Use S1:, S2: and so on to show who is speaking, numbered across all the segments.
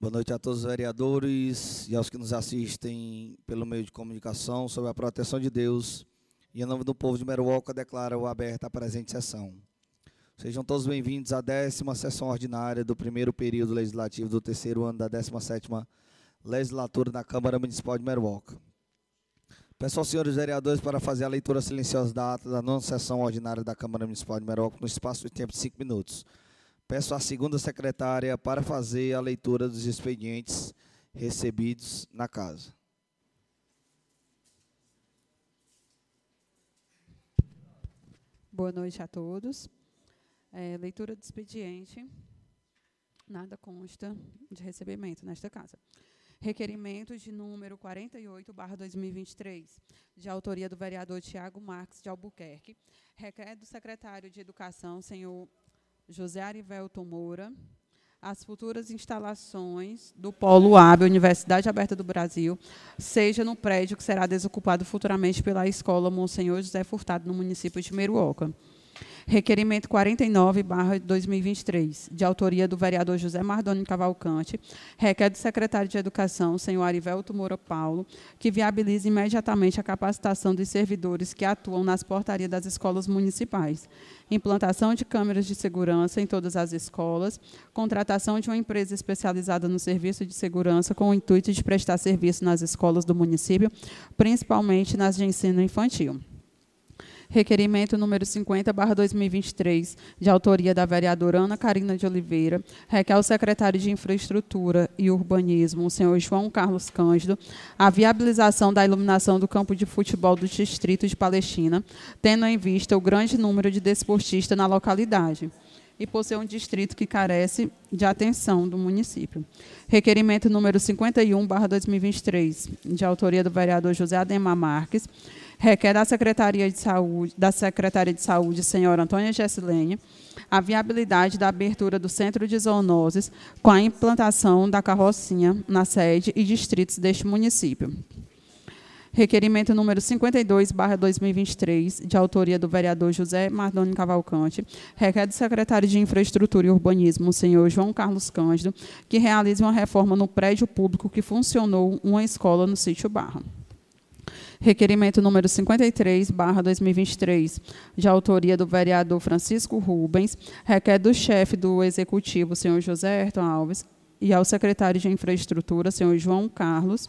S1: Boa noite a todos os vereadores e aos que nos assistem pelo meio de comunicação sobre a proteção de Deus. E em nome do povo de Meruoca, declaro aberta a presente sessão. Sejam todos bem-vindos à décima sessão ordinária do primeiro período legislativo do terceiro ano da 17ª legislatura da Câmara Municipal de Meruoca. Peço aos senhores vereadores para fazer a leitura silenciosa da ata da nona sessão ordinária da Câmara Municipal de Meruoca no espaço de tempo de cinco minutos. Peço à segunda secretária para fazer a leitura dos expedientes recebidos na casa.
S2: Boa noite a todos. É, leitura do expediente. Nada consta de recebimento nesta casa. Requerimento de número 48, barra 2023, de autoria do vereador Tiago Marques de Albuquerque. Requer do secretário de Educação, senhor José Arivelto Moura, as futuras instalações do Polo AB, Universidade Aberta do Brasil, seja no prédio que será desocupado futuramente pela Escola Monsenhor José Furtado, no município de Meruoca. Requerimento 49, barra 2023, de autoria do vereador José Mardoni Cavalcante, requer do secretário de Educação, senhor Arivelto Moura Paulo, que viabilize imediatamente a capacitação dos servidores que atuam nas portarias das escolas municipais, implantação de câmeras de segurança em todas as escolas, contratação de uma empresa especializada no serviço de segurança com o intuito de prestar serviço nas escolas do município, principalmente nas de ensino infantil. Requerimento número 50, barra 2023, de autoria da vereadora Ana Carina de Oliveira, requer ao secretário de Infraestrutura e Urbanismo, o senhor João Carlos Cândido, a viabilização da iluminação do campo de futebol do Distrito de Palestina, tendo em vista o grande número de desportistas na localidade e por ser um distrito que carece de atenção do município. Requerimento número 51, barra 2023, de autoria do vereador José Ademar Marques, requer da Secretaria de Saúde, da Secretaria de Saúde, senhora Antônia Gessilene, a viabilidade da abertura do centro de zoonoses com a implantação da carrocinha na sede e distritos deste município. Requerimento número 52, barra 2023, de autoria do vereador José Mardoni Cavalcante, requer do secretário de Infraestrutura e Urbanismo, o senhor João Carlos Cândido, que realize uma reforma no prédio público que funcionou uma escola no sítio Barra. Requerimento número 53, barra 2023, de autoria do vereador Francisco Rubens, requer do chefe do Executivo, senhor José Ayrton Alves, e ao secretário de Infraestrutura, senhor João Carlos,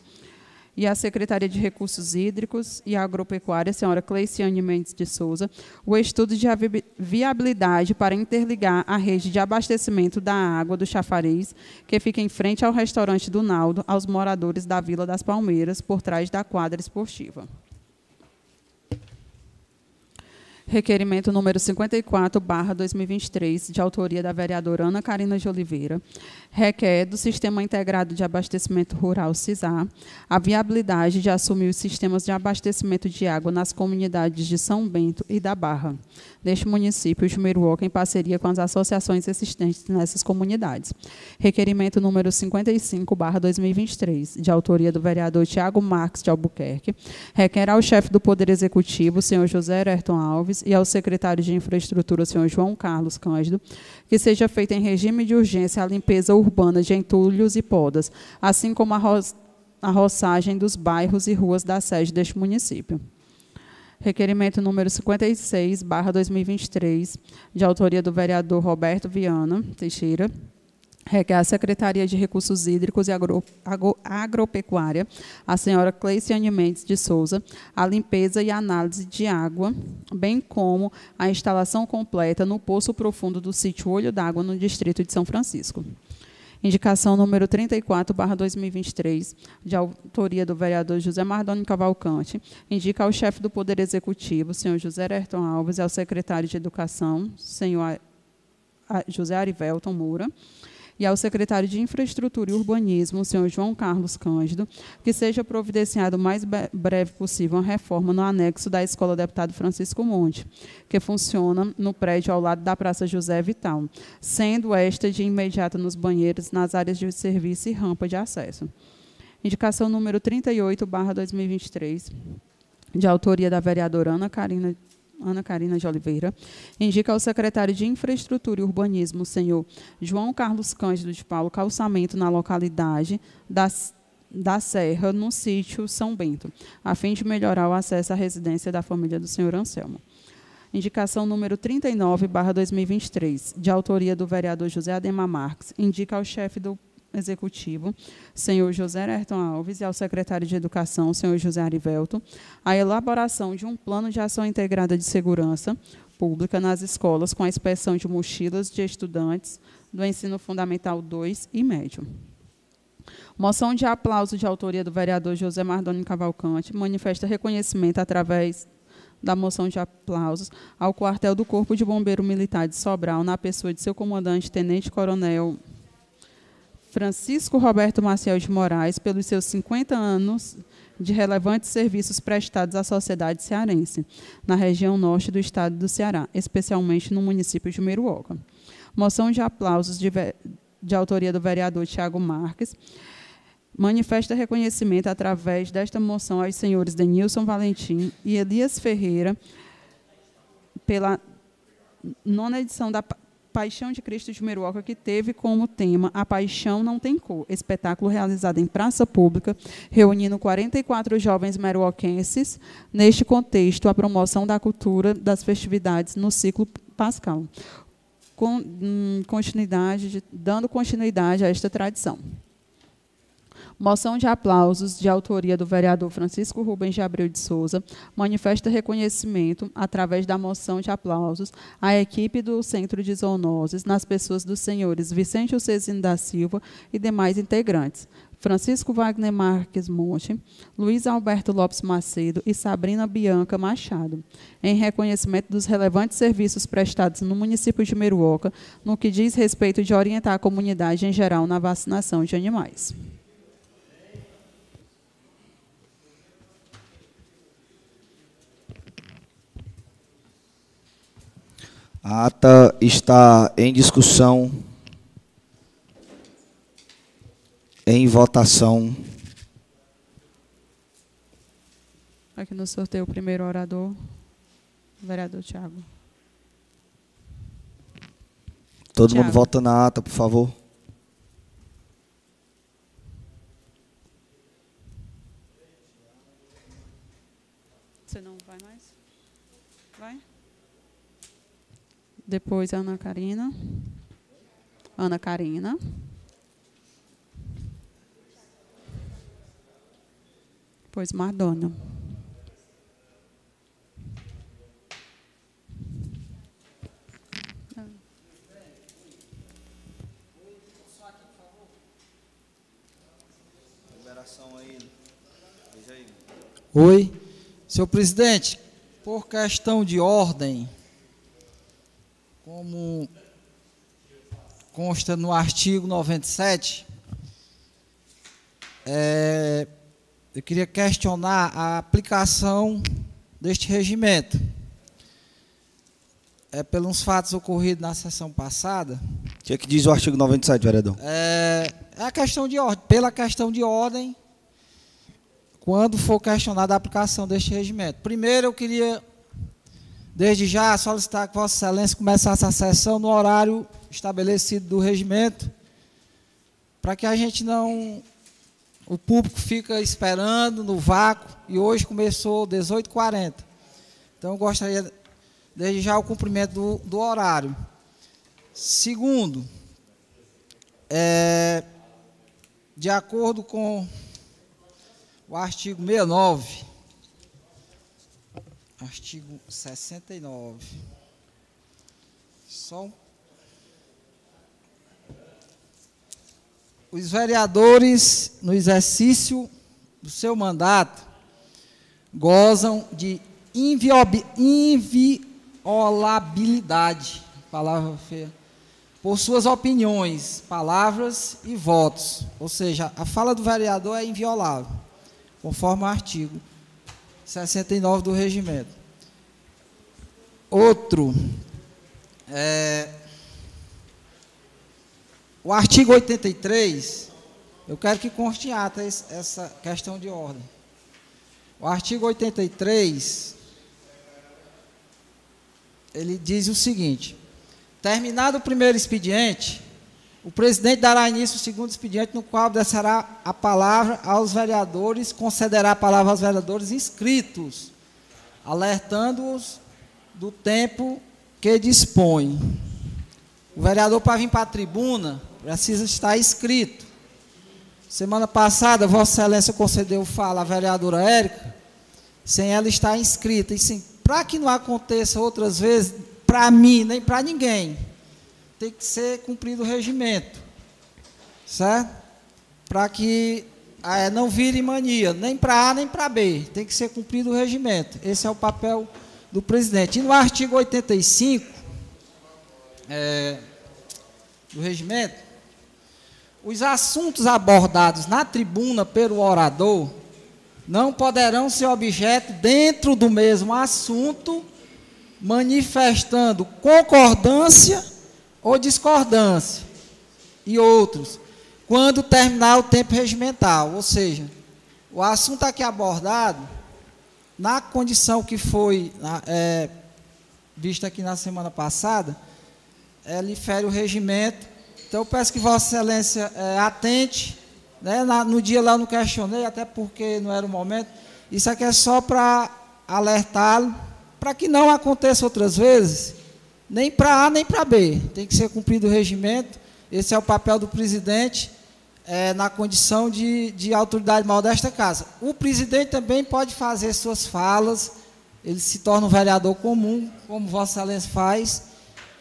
S2: e à Secretaria de Recursos Hídricos e Agropecuária, senhora Cleiciane Mendes de Souza, o estudo de viabilidade para interligar a rede de abastecimento da água do chafariz, que fica em frente ao restaurante do Naldo, aos moradores da Vila das Palmeiras, por trás da quadra esportiva. Requerimento número 54, barra 2023, de autoria da vereadora Ana Carina de Oliveira, requer do Sistema Integrado de Abastecimento Rural, CISAR, a viabilidade de assumir os sistemas de abastecimento de água nas comunidades de São Bento e da Barra, deste município de Meruoca, em parceria com as associações existentes nessas comunidades. Requerimento número 55, barra 2023, de autoria do vereador Tiago Marques de Albuquerque, requer ao chefe do Poder Executivo, senhor José Ayrton Alves, e ao secretário de Infraestrutura, senhor João Carlos Cândido, que seja feita em regime de urgência a limpeza urbana de entulhos e podas, assim como a, ro a roçagem dos bairros e ruas da sede deste município. Requerimento número 56, barra 2023, de autoria do vereador Roberto Viana Teixeira, requer à Secretaria de Recursos Hídricos e Agro, Agro, Agropecuária, a senhora Cleiciane Mendes de Souza, a limpeza e análise de água, bem como a instalação completa no poço profundo do sítio Olho d'Água, no distrito de São Francisco. Indicação número 34, barra 2023, de autoria do vereador José Mardoni Cavalcante, indica ao chefe do Poder Executivo, senhor José Ayrton Alves, e ao secretário de Educação, senhor José Arivelton Moura, e ao secretário de Infraestrutura e Urbanismo, o senhor João Carlos Cândido, que seja providenciado o mais breve possível uma reforma no anexo da Escola Deputado Francisco Monte, que funciona no prédio ao lado da Praça José Vital, sendo esta de imediato nos banheiros, nas áreas de serviço e rampa de acesso. Indicação número 38, barra 2023, de autoria da vereadora Ana Carina Ana Karina de Oliveira, indica ao secretário de Infraestrutura e Urbanismo, senhor João Carlos Cândido de Paulo, calçamento na localidade da, da Serra, no sítio São Bento, a fim de melhorar o acesso à residência da família do senhor Anselmo. Indicação número 39, barra 2023, de autoria do vereador José Ademar Marques, indica ao chefe do Executivo, senhor José Ayrton Alves, e ao secretário de Educação, senhor José Arivelto, a elaboração de um plano de ação integrada de segurança pública nas escolas com a inspeção de mochilas de estudantes do ensino fundamental 2 e médio. Moção de aplauso de autoria do vereador José Mardoni Cavalcante manifesta reconhecimento através da moção de aplausos ao quartel do Corpo de Bombeiro Militar de Sobral, na pessoa de seu comandante, Tenente Coronel Francisco Roberto Maciel de Moraes, pelos seus 50 anos de relevantes serviços prestados à sociedade cearense, na região norte do estado do Ceará, especialmente no município de Meruoca. Moção de aplausos de, de autoria do vereador Tiago Marques, manifesta reconhecimento através desta moção aos senhores Denilson Valentim e Elias Ferreira pela nona edição da Paixão de Cristo de Meruoca, que teve como tema A Paixão Não Tem Cor, espetáculo realizado em praça pública, reunindo 44 jovens meruoquenses, neste contexto, a promoção da cultura das festividades no ciclo pascal, com, hum, continuidade, dando continuidade a esta tradição. Moção de aplausos de autoria do vereador Francisco Rubens de Abreu de Souza manifesta reconhecimento, através da moção de aplausos, à equipe do Centro de Zoonoses, nas pessoas dos senhores Vicente Ocesino da Silva e demais integrantes. Francisco Wagner Marques Monte, Luiz Alberto Lopes Macedo e Sabrina Bianca Machado, em reconhecimento dos relevantes serviços prestados no município de Meruoca, no que diz respeito de orientar a comunidade em geral na vacinação de animais.
S1: A ata está em discussão, em votação.
S2: Aqui no sorteio, o primeiro orador, o vereador Tiago.
S1: Todo Thiago. mundo vota na ata, por favor.
S2: Depois Ana Karina. Ana Karina. Depois Madonna.
S3: Oi, senhor presidente, por questão de ordem, como consta no artigo 97, é, eu queria questionar a aplicação deste regimento. É, pelos fatos ocorridos na sessão passada.
S1: O que, é que diz o artigo 97, vereador?
S3: É, é a questão de ordem. Pela questão de ordem, quando for questionada a aplicação deste regimento. Primeiro, eu queria Desde já, solicitar que Vossa Excelência começasse a sessão no horário estabelecido do regimento, para que a gente não. O público fica esperando no vácuo, e hoje começou 18h40. Então, eu gostaria, desde já, o cumprimento do, do horário. Segundo, é, de acordo com o artigo 69 artigo 69. Só Os vereadores, no exercício do seu mandato, gozam de inviolabilidade, palavra feia, por suas opiniões, palavras e votos. Ou seja, a fala do vereador é inviolável, conforme o artigo 69 do regimento. Outro, é, o artigo 83, eu quero que conste ata essa questão de ordem. O artigo 83 ele diz o seguinte: terminado o primeiro expediente, o presidente dará início ao segundo expediente, no qual descerá a palavra aos vereadores, concederá a palavra aos vereadores inscritos, alertando-os do tempo que dispõe. O vereador, para vir para a tribuna, precisa estar inscrito. Semana passada, Vossa Excelência concedeu fala à vereadora Érica, sem ela estar inscrita. E sim, para que não aconteça outras vezes, para mim, nem para ninguém, tem que ser cumprido o regimento. Certo? Para que é, não vire mania, nem para A nem para B. Tem que ser cumprido o regimento. Esse é o papel do presidente. E no artigo 85 é, do regimento, os assuntos abordados na tribuna pelo orador não poderão ser objeto dentro do mesmo assunto, manifestando concordância ou discordância, e outros, quando terminar o tempo regimental. Ou seja, o assunto aqui abordado, na condição que foi é, vista aqui na semana passada, ele fere o regimento. Então, eu peço que Vossa Excelência é, atente. Né, na, no dia lá eu não questionei, até porque não era o momento. Isso aqui é só para alertá-lo, para que não aconteça outras vezes nem para A nem para B. Tem que ser cumprido o regimento. Esse é o papel do presidente é, na condição de, de autoridade maior desta casa. O presidente também pode fazer suas falas, ele se torna um vereador comum, como Vossa Excelência faz.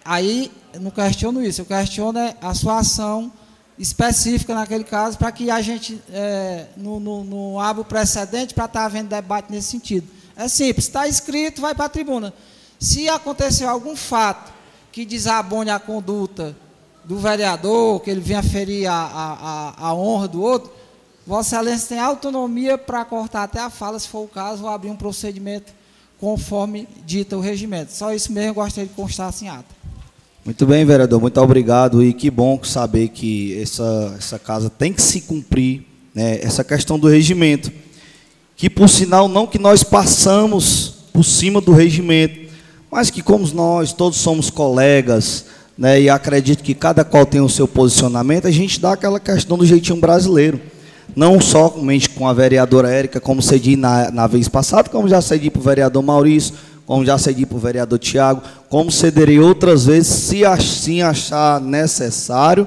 S3: Aí, não questiono isso, eu questiono é a sua ação específica naquele caso, para que a gente é, não, não, não abra o precedente para estar tá havendo debate nesse sentido. É simples, está escrito, vai para a tribuna. Se acontecer algum fato que desabone a conduta do vereador, que ele venha ferir a, a, a honra do outro, Vossa Excelência tem autonomia para cortar até a fala, se for o caso, ou abrir um procedimento conforme dita o regimento. Só isso mesmo gostaria de constar assim ata.
S1: Muito bem, vereador, muito obrigado. E que bom saber que essa, essa casa tem que se cumprir né, essa questão do regimento. Que, por sinal, não que nós passamos por cima do regimento, mas que como nós todos somos colegas, né, e acredito que cada qual tem o seu posicionamento, a gente dá aquela questão do jeitinho brasileiro. Não somente com a vereadora Érica, como cedi na, na vez passada, como já cedi para o vereador Maurício, como já cedi para o vereador Tiago, como cederei outras vezes, se assim achar necessário,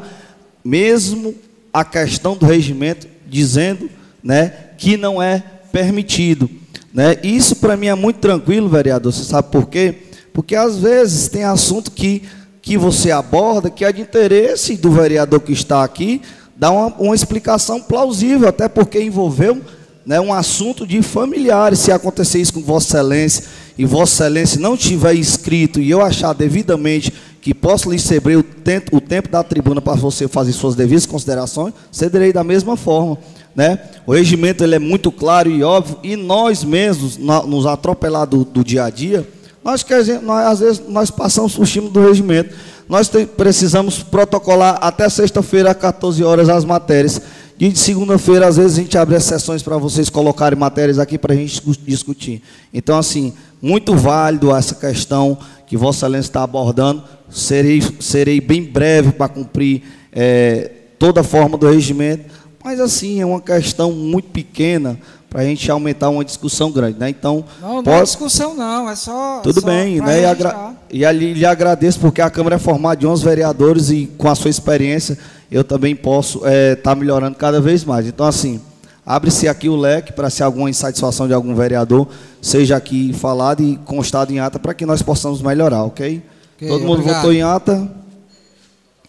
S1: mesmo a questão do regimento dizendo né, que não é permitido. Né? Isso para mim é muito tranquilo, vereador, você sabe por quê? Porque às vezes tem assunto que, que você aborda que é de interesse do vereador que está aqui, dá uma, uma explicação plausível, até porque envolveu né, um assunto de familiares. Se acontecer isso com Vossa Excelência e Vossa Excelência não tiver escrito e eu achar devidamente que posso lhe ceder o tempo, o tempo da tribuna para você fazer suas devidas considerações, cederei da mesma forma. Né? O regimento ele é muito claro e óbvio, e nós mesmos, nos atropelar do, do dia a dia, nós, nós, às vezes, nós passamos o time do regimento. Nós te, precisamos protocolar até sexta-feira, às 14 horas, as matérias. E de segunda-feira, às vezes, a gente abre as sessões para vocês colocarem matérias aqui para a gente discutir. Então, assim, muito válido essa questão que Vossa Excelência está abordando. Serei, serei bem breve para cumprir é, toda a forma do regimento. Mas, assim, é uma questão muito pequena para a gente aumentar uma discussão grande, né? Então
S3: não, não é discussão não, é só
S1: tudo
S3: só
S1: bem, né? E, agra... e ali lhe agradeço porque a Câmara é formada de 11 vereadores e com a sua experiência eu também posso estar é, tá melhorando cada vez mais. Então assim abre-se aqui o leque para se alguma insatisfação de algum vereador seja aqui falado e constado em ata para que nós possamos melhorar, ok? okay Todo mundo obrigado. votou em ata.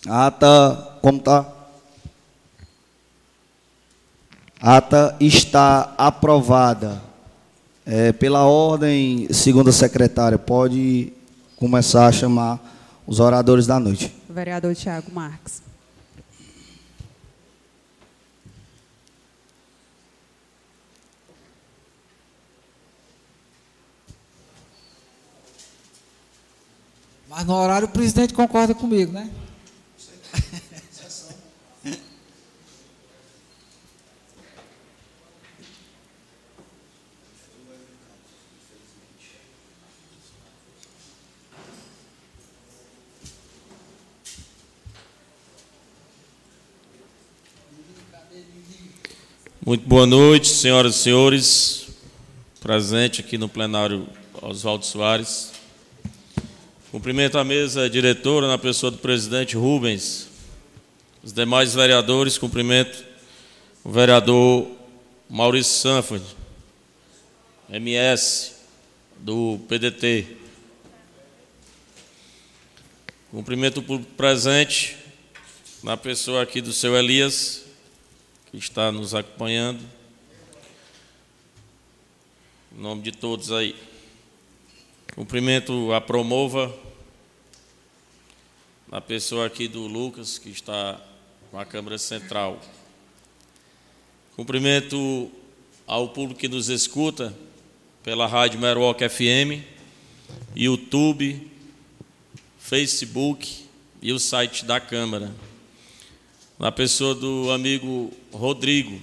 S1: A ata como está? Ata está aprovada. É, pela ordem, segunda secretária, pode começar a chamar os oradores da noite.
S2: vereador Tiago Marques.
S3: Mas no horário o presidente concorda comigo, né?
S4: Muito boa noite, senhoras e senhores. Presente aqui no plenário Oswaldo Soares. Cumprimento a mesa diretora na pessoa do presidente Rubens. Os demais vereadores, cumprimento o vereador Maurício Sanford, MS do PDT. Cumprimento o público presente na pessoa aqui do seu Elias, que está nos acompanhando. Em nome de todos aí. Cumprimento a Promova, na pessoa aqui do Lucas, que está com a Câmara Central. Cumprimento ao público que nos escuta pela Rádio Merwalk FM, YouTube, Facebook e o site da Câmara na pessoa do amigo Rodrigo,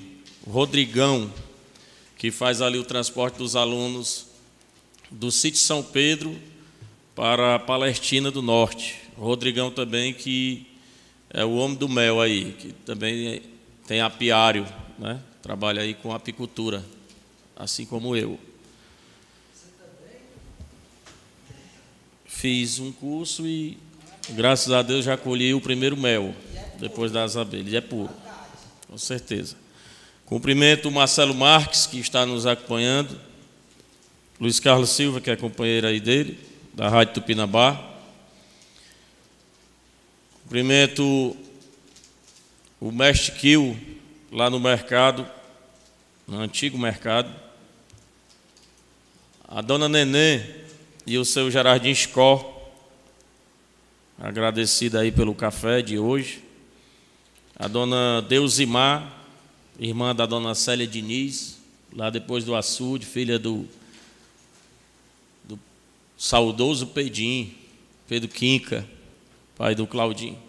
S4: Rodrigão, que faz ali o transporte dos alunos do sítio São Pedro para a Palestina do Norte. Rodrigão também, que é o homem do mel aí, que também tem apiário, né? trabalha aí com apicultura, assim como eu. Fiz um curso e, graças a Deus, já colhi o primeiro mel depois das abelhas. É puro, com certeza. Cumprimento o Marcelo Marques, que está nos acompanhando. Luiz Carlos Silva, que é companheiro aí dele, da Rádio Tupinambá. Cumprimento o mestre Kio, lá no mercado, no antigo mercado. A dona Nenê e o seu Gerardinho Scó, agradecida aí pelo café de hoje a dona Deusimar, irmã da dona Célia Diniz, lá depois do açude, filha do, do saudoso Pedim, Pedro Quinca, pai do Claudinho.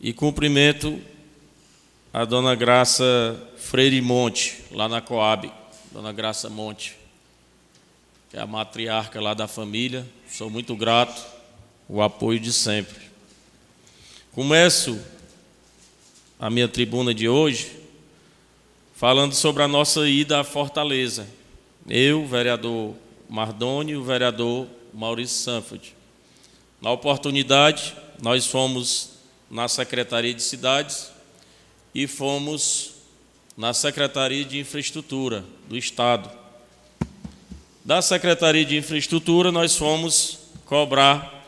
S4: E cumprimento a dona Graça Freire Monte, lá na Coab, dona Graça Monte, que é a matriarca lá da família. Sou muito grato, o apoio de sempre. Começo a minha tribuna de hoje falando sobre a nossa ida à Fortaleza. Eu, vereador Mardoni e o vereador Maurício Sanford. Na oportunidade, nós fomos na Secretaria de Cidades e fomos na Secretaria de Infraestrutura do Estado. Da Secretaria de Infraestrutura, nós fomos cobrar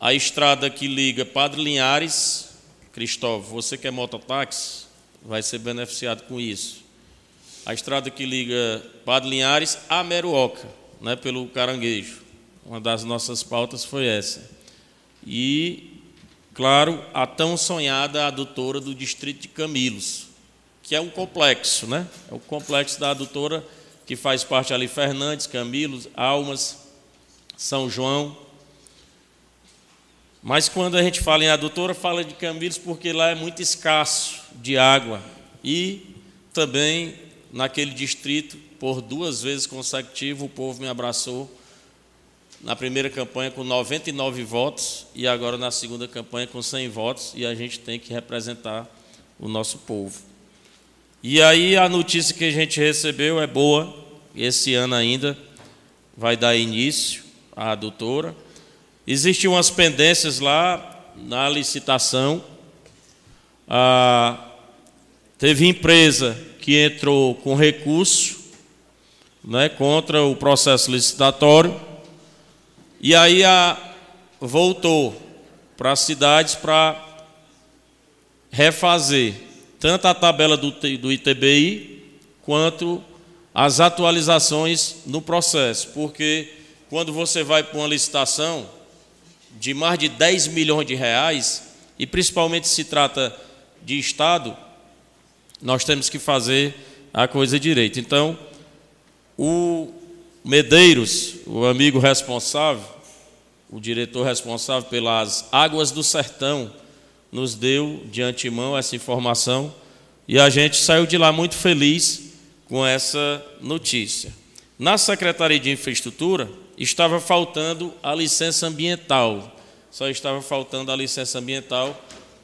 S4: a estrada que liga Padre Linhares, Cristóvão, você que é mototáxi, vai ser beneficiado com isso. A estrada que liga Padre Linhares a Meruoca, né, pelo Caranguejo. Uma das nossas pautas foi essa. E, claro, a tão sonhada adutora do distrito de Camilos, que é um complexo, né? É o complexo da adutora que faz parte ali Fernandes, Camilos, Almas, São João, mas quando a gente fala em adutora, fala de Cambiros porque lá é muito escasso de água. E também naquele distrito, por duas vezes consecutivas, o povo me abraçou. Na primeira campanha com 99 votos e agora na segunda campanha com 100 votos e a gente tem que representar o nosso povo. E aí a notícia que a gente recebeu é boa. Esse ano ainda vai dar início à adutora. Existiam umas pendências lá na licitação. Ah, teve empresa que entrou com recurso né, contra o processo licitatório. E aí a, voltou para as cidades para refazer tanto a tabela do, do ITBI quanto as atualizações no processo. Porque quando você vai para uma licitação, de mais de 10 milhões de reais, e principalmente se trata de Estado, nós temos que fazer a coisa direito. Então, o Medeiros, o amigo responsável, o diretor responsável pelas águas do sertão, nos deu de antemão essa informação e a gente saiu de lá muito feliz com essa notícia. Na Secretaria de Infraestrutura, estava faltando a licença ambiental. Só estava faltando a licença ambiental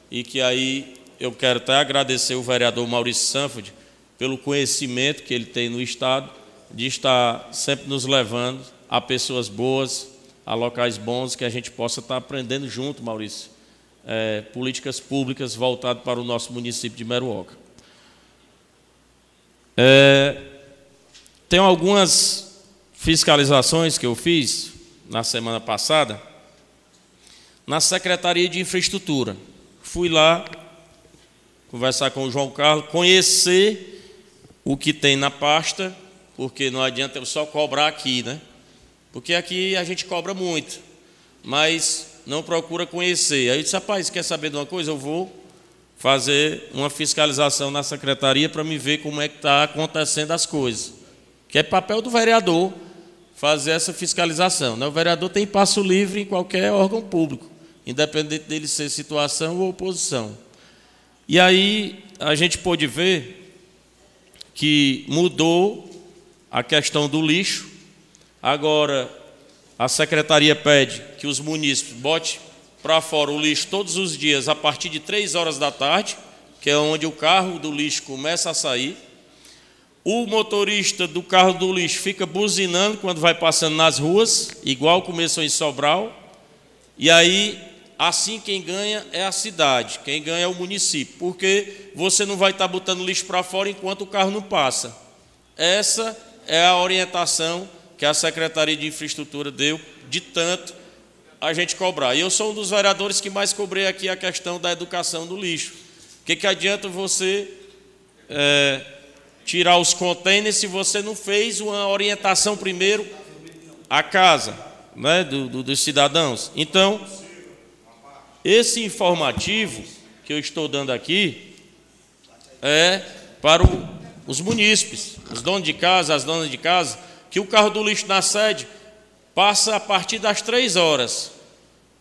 S4: e que aí eu quero até agradecer o vereador Maurício Sanford pelo conhecimento que ele tem no Estado, de estar sempre nos levando a pessoas boas, a locais bons, que a gente possa estar aprendendo junto, Maurício, é, políticas públicas voltadas para o nosso município de Meruoca. É, tem algumas fiscalizações que eu fiz na semana passada na Secretaria de Infraestrutura. Fui lá conversar com o João Carlos, conhecer o que tem na pasta, porque não adianta eu só cobrar aqui, né? Porque aqui a gente cobra muito, mas não procura conhecer. Aí eu disse, rapaz, quer saber de uma coisa? Eu vou fazer uma fiscalização na secretaria para me ver como é que está acontecendo as coisas. Que é papel do vereador fazer essa fiscalização. Né? O vereador tem passo livre em qualquer órgão público, independente dele ser situação ou oposição. E aí a gente pôde ver que mudou a questão do lixo. Agora a secretaria pede que os munícipes botem para fora o lixo todos os dias a partir de três horas da tarde, que é onde o carro do lixo começa a sair. O motorista do carro do lixo fica buzinando quando vai passando nas ruas, igual começou em Sobral. E aí, assim quem ganha é a cidade, quem ganha é o município, porque você não vai estar botando lixo para fora enquanto o carro não passa. Essa é a orientação que a Secretaria de Infraestrutura deu de tanto a gente cobrar. E eu sou um dos vereadores que mais cobrei aqui a questão da educação do lixo. O que, que adianta você é, tirar os contêineres se você não fez uma orientação primeiro à casa né, do, do, dos cidadãos? Então, esse informativo que eu estou dando aqui é para o, os munícipes, os donos de casa, as donas de casa, que o carro do lixo na sede passa a partir das três horas,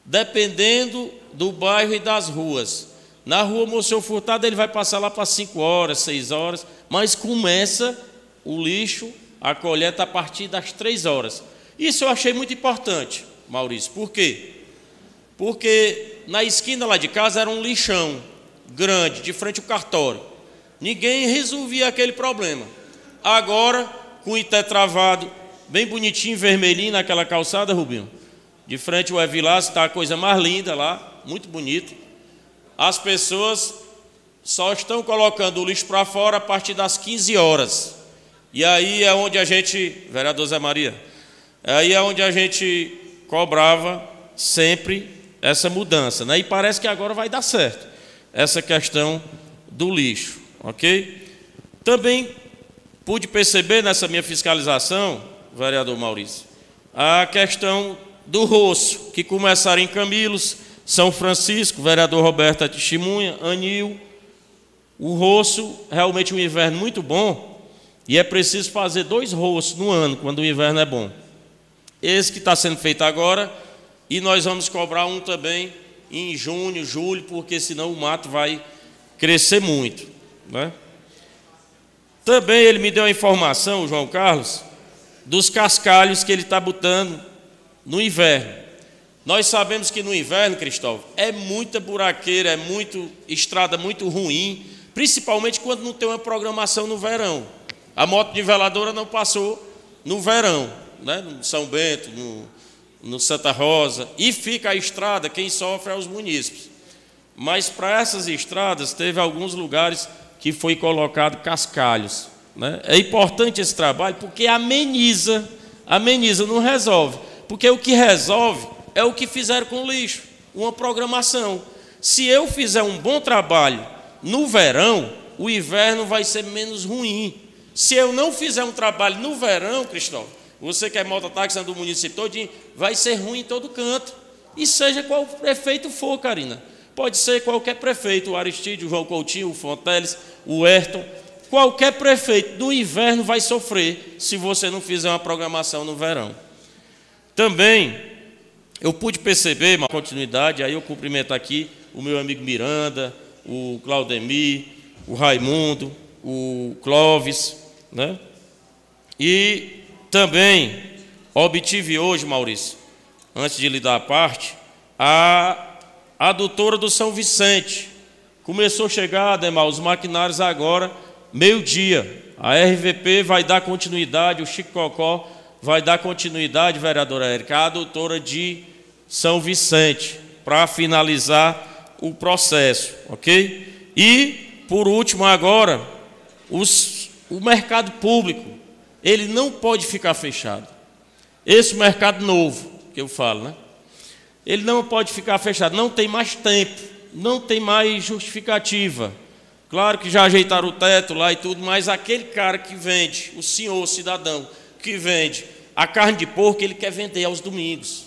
S4: dependendo do bairro e das ruas. Na rua Monsenhor Furtado ele vai passar lá para cinco horas, seis horas, mas começa o lixo, a coleta a partir das três horas. Isso eu achei muito importante, Maurício. Por quê? Porque na esquina lá de casa era um lixão grande, de frente ao cartório. Ninguém resolvia aquele problema. Agora, com o Ité travado, bem bonitinho, vermelhinho naquela calçada, Rubinho. De frente o Evilás, está a coisa mais linda lá, muito bonito. As pessoas só estão colocando o lixo para fora a partir das 15 horas. E aí é onde a gente, vereador Zé Maria, aí é onde a gente cobrava sempre essa mudança, né? E parece que agora vai dar certo essa questão do lixo, ok? Também pude perceber nessa minha fiscalização vereador Maurício, a questão do roço, que começaram em Camilos, São Francisco, vereador Roberto Testemunha, Anil. O roço, realmente um inverno muito bom, e é preciso fazer dois roços no ano, quando o inverno é bom. Esse que está sendo feito agora, e nós vamos cobrar um também em junho, julho, porque senão o mato vai crescer muito. Né? Também ele me deu a informação, João Carlos, dos cascalhos que ele está botando no inverno. Nós sabemos que no inverno, Cristóvão, é muita buraqueira, é muito estrada muito ruim, principalmente quando não tem uma programação no verão. A moto niveladora não passou no verão, né? no São Bento, no, no Santa Rosa, e fica a estrada, quem sofre é os munícipes. Mas para essas estradas, teve alguns lugares que foi colocado cascalhos. Né? É importante esse trabalho porque ameniza, ameniza, não resolve. Porque o que resolve é o que fizeram com o lixo, uma programação. Se eu fizer um bom trabalho no verão, o inverno vai ser menos ruim. Se eu não fizer um trabalho no verão, Cristóvão, você que é mototáxi do município todo, vai ser ruim em todo canto. E seja qual prefeito for, Karina. Pode ser qualquer prefeito, o Aristide, o João Coutinho, o Fonteles, o Ayrton. Qualquer prefeito do inverno vai sofrer se você não fizer uma programação no verão. Também eu pude perceber uma continuidade, aí eu cumprimento aqui o meu amigo Miranda, o Claudemir, o Raimundo, o Clóvis, né? E também obtive hoje, Maurício, antes de lhe dar a parte, a adutora do São Vicente, Começou a chegar, Ademar, os maquinários agora, meio-dia. A RVP vai dar continuidade, o Chico Cocó vai dar continuidade, vereadora Érica, a doutora de São Vicente, para finalizar o processo, ok? E, por último, agora, os, o mercado público, ele não pode ficar fechado. Esse mercado novo, que eu falo, né? Ele não pode ficar fechado, não tem mais tempo, não tem mais justificativa. Claro que já ajeitaram o teto lá e tudo, mas aquele cara que vende, o senhor, o cidadão, que vende a carne de porco, ele quer vender aos domingos.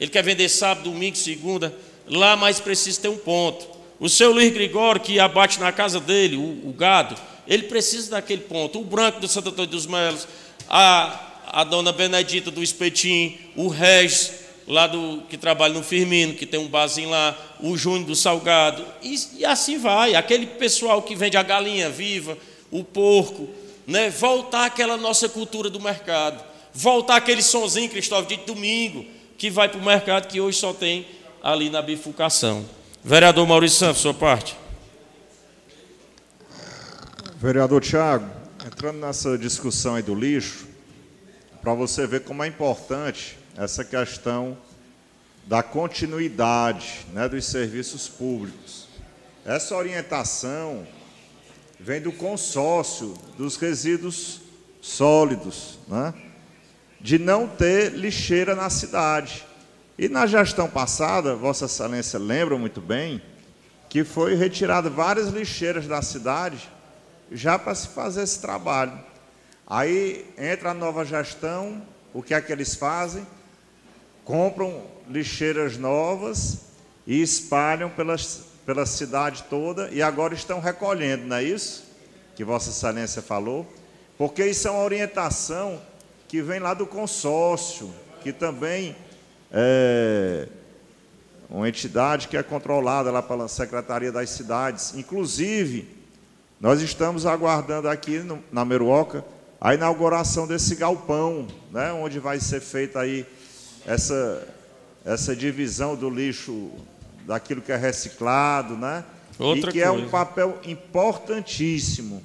S4: Ele quer vender sábado, domingo, segunda. Lá mais precisa ter um ponto. O seu Luiz Gregório, que abate na casa dele, o, o gado, ele precisa daquele ponto. O branco do Santo Antônio dos Melos, a, a dona Benedita do Espetim, o Regis, lá do que trabalha no Firmino, que tem um barzinho lá, o Júnior do Salgado, e, e, assim vai. Aquele pessoal que vende a galinha viva, o porco, né? voltar àquela nossa cultura do mercado, voltar aquele sonzinho, Cristóvão, de domingo, que vai para o mercado que hoje só tem ali na bifurcação. Vereador Maurício Santos, sua parte.
S5: Vereador Tiago, entrando nessa discussão aí do lixo, para você ver como é importante essa questão da continuidade né, dos serviços públicos. Essa orientação vem do consórcio dos resíduos sólidos, né, de não ter lixeira na cidade. E na gestão passada, Vossa Excelência lembra muito bem, que foi retirado várias lixeiras da cidade já para se fazer esse trabalho. Aí entra a nova gestão, o que é que eles fazem? Compram lixeiras novas e espalham pela, pela cidade toda e agora estão recolhendo, não é isso? Que Vossa Excelência falou? Porque isso é uma orientação que vem lá do consórcio, que também é uma entidade que é controlada lá pela Secretaria das Cidades. Inclusive, nós estamos aguardando aqui no, na Meruoca a inauguração desse galpão, né, onde vai ser feita aí essa, essa divisão do lixo, daquilo que é reciclado, né? Outra e que coisa. é um papel importantíssimo.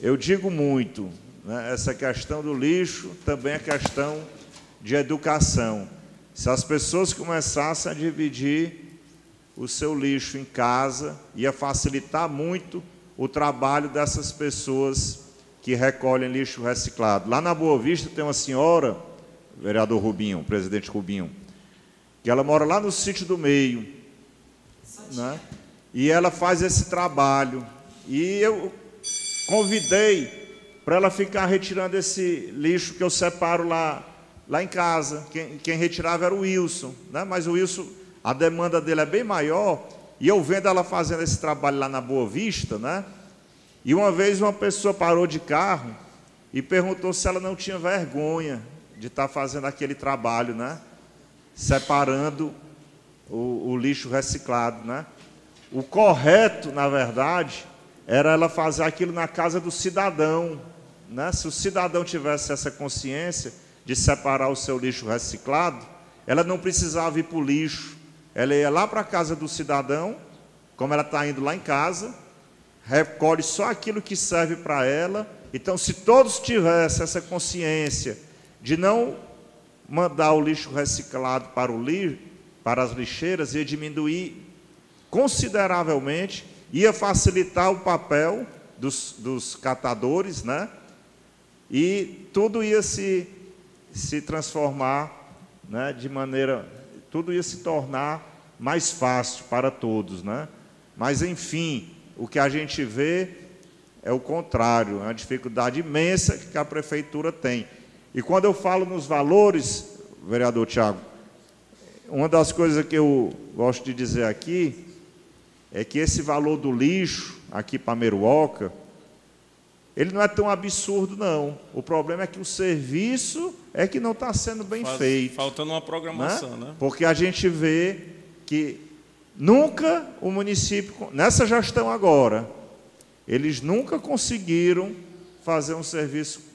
S5: Eu digo muito, né? essa questão do lixo também é questão de educação. Se as pessoas começassem a dividir o seu lixo em casa, ia facilitar muito o trabalho dessas pessoas que recolhem lixo reciclado. Lá na Boa Vista tem uma senhora vereador Rubinho, presidente Rubinho, que ela mora lá no sítio do meio, né? E ela faz esse trabalho. E eu convidei para ela ficar retirando esse lixo que eu separo lá, lá em casa. Quem, quem retirava era o Wilson, né? Mas o Wilson, a demanda dele é bem maior. E eu vendo ela fazendo esse trabalho lá na Boa Vista, né? E uma vez uma pessoa parou de carro e perguntou se ela não tinha vergonha de estar tá fazendo aquele trabalho, né? Separando o, o lixo reciclado, né? O correto, na verdade, era ela fazer aquilo na casa do cidadão, né? Se o cidadão tivesse essa consciência de separar o seu lixo reciclado, ela não precisava ir para o lixo, ela ia lá para a casa do cidadão, como ela está indo lá em casa, recolhe só aquilo que serve para ela. Então, se todos tivessem essa consciência de não mandar o lixo reciclado para o lixo, para as lixeiras, ia diminuir consideravelmente, ia facilitar o papel dos, dos catadores, né? E tudo ia se, se transformar né, de maneira. Tudo ia se tornar mais fácil para todos, né? Mas, enfim, o que a gente vê é o contrário, é uma dificuldade imensa que a prefeitura tem. E quando eu falo nos valores, vereador Tiago, uma das coisas que eu gosto de dizer aqui é que esse valor do lixo aqui para Meruoca, ele não é tão absurdo, não. O problema é que o serviço é que não está sendo bem Faz, feito.
S4: Faltando uma programação, né?
S5: né? Porque a gente vê que nunca o município, nessa gestão agora, eles nunca conseguiram fazer um serviço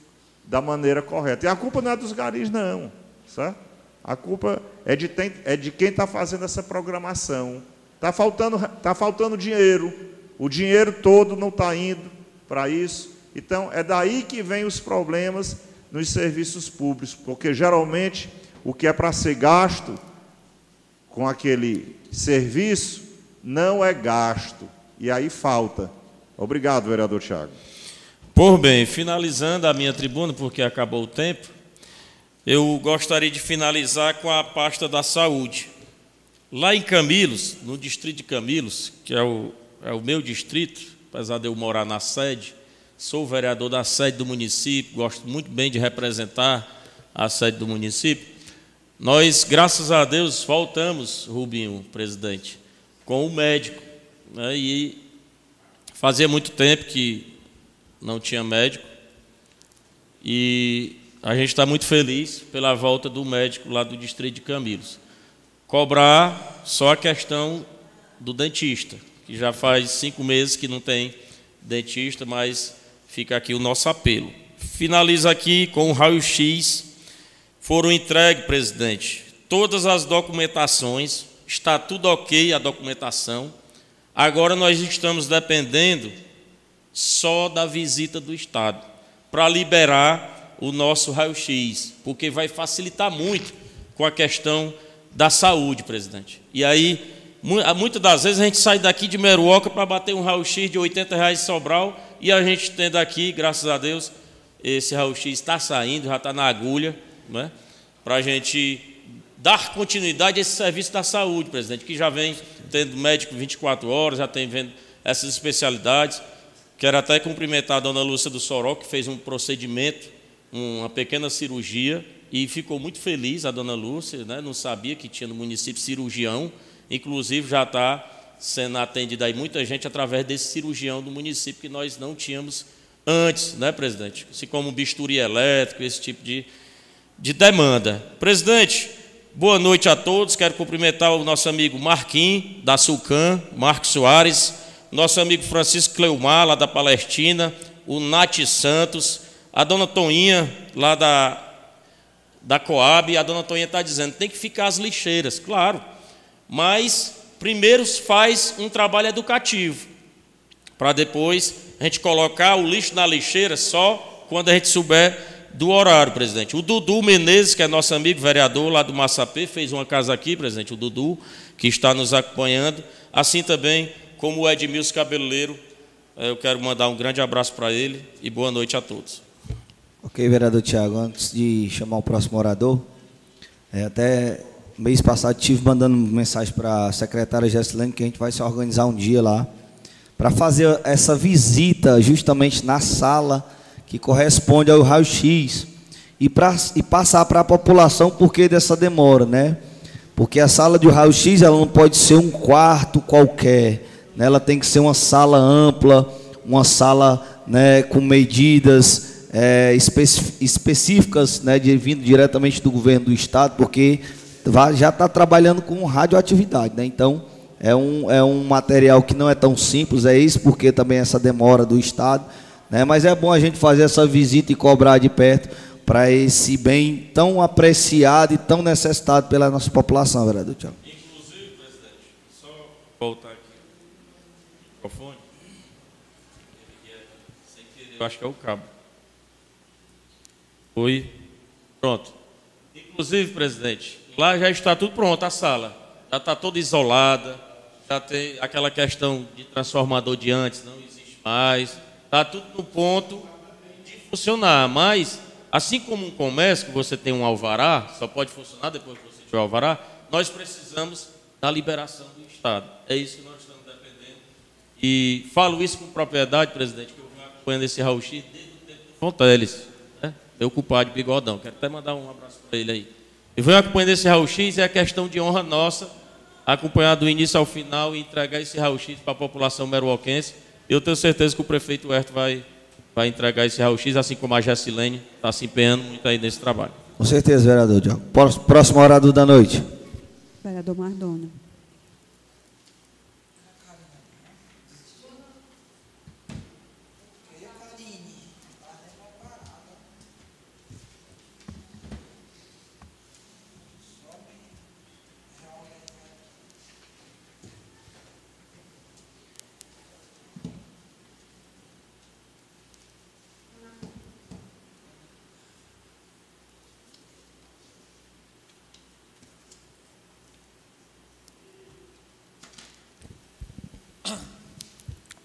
S5: da maneira correta. E a culpa não é dos garis, não. Certo? A culpa é de, tem, é de quem está fazendo essa programação. Está faltando, tá faltando dinheiro. O dinheiro todo não está indo para isso. Então, é daí que vem os problemas nos serviços públicos, porque geralmente o que é para ser gasto com aquele serviço não é gasto. E aí falta. Obrigado, vereador Tiago.
S4: Por bem, finalizando a minha tribuna, porque acabou o tempo, eu gostaria de finalizar com a pasta da saúde. Lá em Camilos, no distrito de Camilos, que é o, é o meu distrito, apesar de eu morar na sede, sou vereador da sede do município, gosto muito bem de representar a sede do município. Nós, graças a Deus, voltamos, Rubinho, presidente, com o médico. Né, e fazia muito tempo que não tinha médico. E a gente está muito feliz pela volta do médico lá do distrito de Camilos. Cobrar só a questão do dentista, que já faz cinco meses que não tem dentista, mas fica aqui o nosso apelo. Finaliza aqui com o raio-x. Foram entregues, presidente, todas as documentações, está tudo ok a documentação. Agora nós estamos dependendo só da visita do Estado, para liberar o nosso raio-x, porque vai facilitar muito com a questão da saúde, presidente. E aí, muitas das vezes a gente sai daqui de Meruoca para bater um raio-x de 80 reais em Sobral, e a gente tem daqui, graças a Deus, esse raio-x está saindo, já está na agulha, né, para a gente dar continuidade a esse serviço da saúde, presidente, que já vem tendo médico 24 horas, já tem vendo essas especialidades. Quero até cumprimentar a dona Lúcia do Soró, que fez um procedimento, uma pequena cirurgia, e ficou muito feliz a dona Lúcia, né? não sabia que tinha no município cirurgião, inclusive já está sendo atendida aí muita gente através desse cirurgião do município que nós não tínhamos antes, né, presidente? Assim como bisturi elétrico, esse tipo de, de demanda. Presidente, boa noite a todos. Quero cumprimentar o nosso amigo Marquinhos, da Sulcan, Marcos Soares, nosso amigo Francisco Cleumar, lá da Palestina, o Nati Santos, a dona Toninha, lá da, da Coab, a dona Toninha está dizendo, tem que ficar as lixeiras, claro, mas primeiro faz um trabalho educativo, para depois a gente colocar o lixo na lixeira só quando a gente souber do horário, presidente. O Dudu Menezes, que é nosso amigo vereador lá do Massapê, fez uma casa aqui, presidente, o Dudu, que está nos acompanhando, assim também como o Edmilson Cabeleiro, eh, eu quero mandar um grande abraço para ele e boa noite a todos.
S1: Ok, vereador Tiago, antes de chamar o próximo orador, é, até mês passado tive mandando mensagem para a secretária Gessilene que a gente vai se organizar um dia lá para fazer essa visita justamente na sala que corresponde ao raio-x e, e passar para a população por que dessa demora, né? Porque a sala de raio-x ela não pode ser um quarto qualquer, né? Ela tem que ser uma sala ampla, uma sala né, com medidas é, específicas, né, de, vindo diretamente do governo do estado, porque já está trabalhando com radioatividade, né? Então é um, é um material que não é tão simples, é isso porque também essa demora do estado, né? Mas é bom a gente fazer essa visita e cobrar de perto para esse bem tão apreciado e tão necessitado pela nossa população, vereador Tiago.
S4: Inclusive, presidente, só voltar microfone? Eu acho que é o cabo. Oi. Pronto. Inclusive, presidente, lá já está tudo pronto, a sala. Já está toda isolada. Já tem aquela questão de transformador de antes, não existe mais. Está tudo no ponto de funcionar. Mas, assim como um comércio, que você tem um alvará, só pode funcionar depois que você tiver o alvará, nós precisamos da liberação do Estado. É isso que nós e falo isso com propriedade, presidente, acompanhando esse raio-x desde o tempo do Fonteles, né? meu culpado de bigodão. Quero até mandar um abraço para ele aí. Eu venho acompanhando esse raio-x e é questão de honra nossa acompanhar do início ao final e entregar esse raio-x para a população meruoquense. Eu tenho certeza que o prefeito Herto vai, vai entregar esse raio-x, assim como a Gessilene está se empenhando muito aí nesse trabalho.
S1: Com certeza, vereador Diogo. Próximo orador da noite.
S2: Vereador Mardona.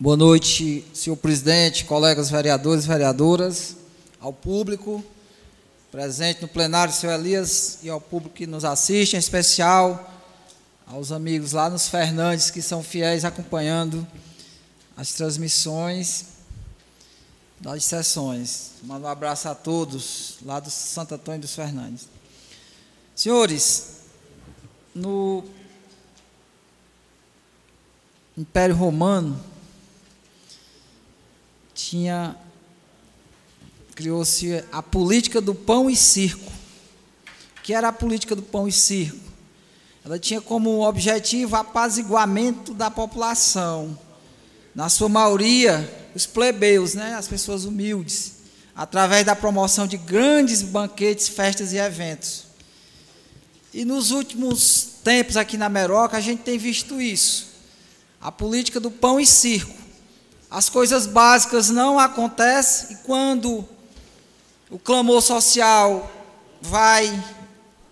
S3: Boa noite, senhor presidente, colegas vereadores e vereadoras, ao público presente no plenário, senhor Elias, e ao público que nos assiste, em especial aos amigos lá nos Fernandes, que são fiéis acompanhando as transmissões das sessões. Mando um abraço a todos lá do Santo Antônio dos Fernandes. Senhores, no Império Romano tinha criou-se a política do pão e circo. O que era a política do pão e circo? Ela tinha como objetivo apaziguamento da população. Na sua maioria, os plebeus, né, as pessoas humildes, através da promoção de grandes banquetes, festas e eventos. E nos últimos tempos aqui na Meroca, a gente tem visto isso. A política do pão e circo. As coisas básicas não acontecem e quando o clamor social vai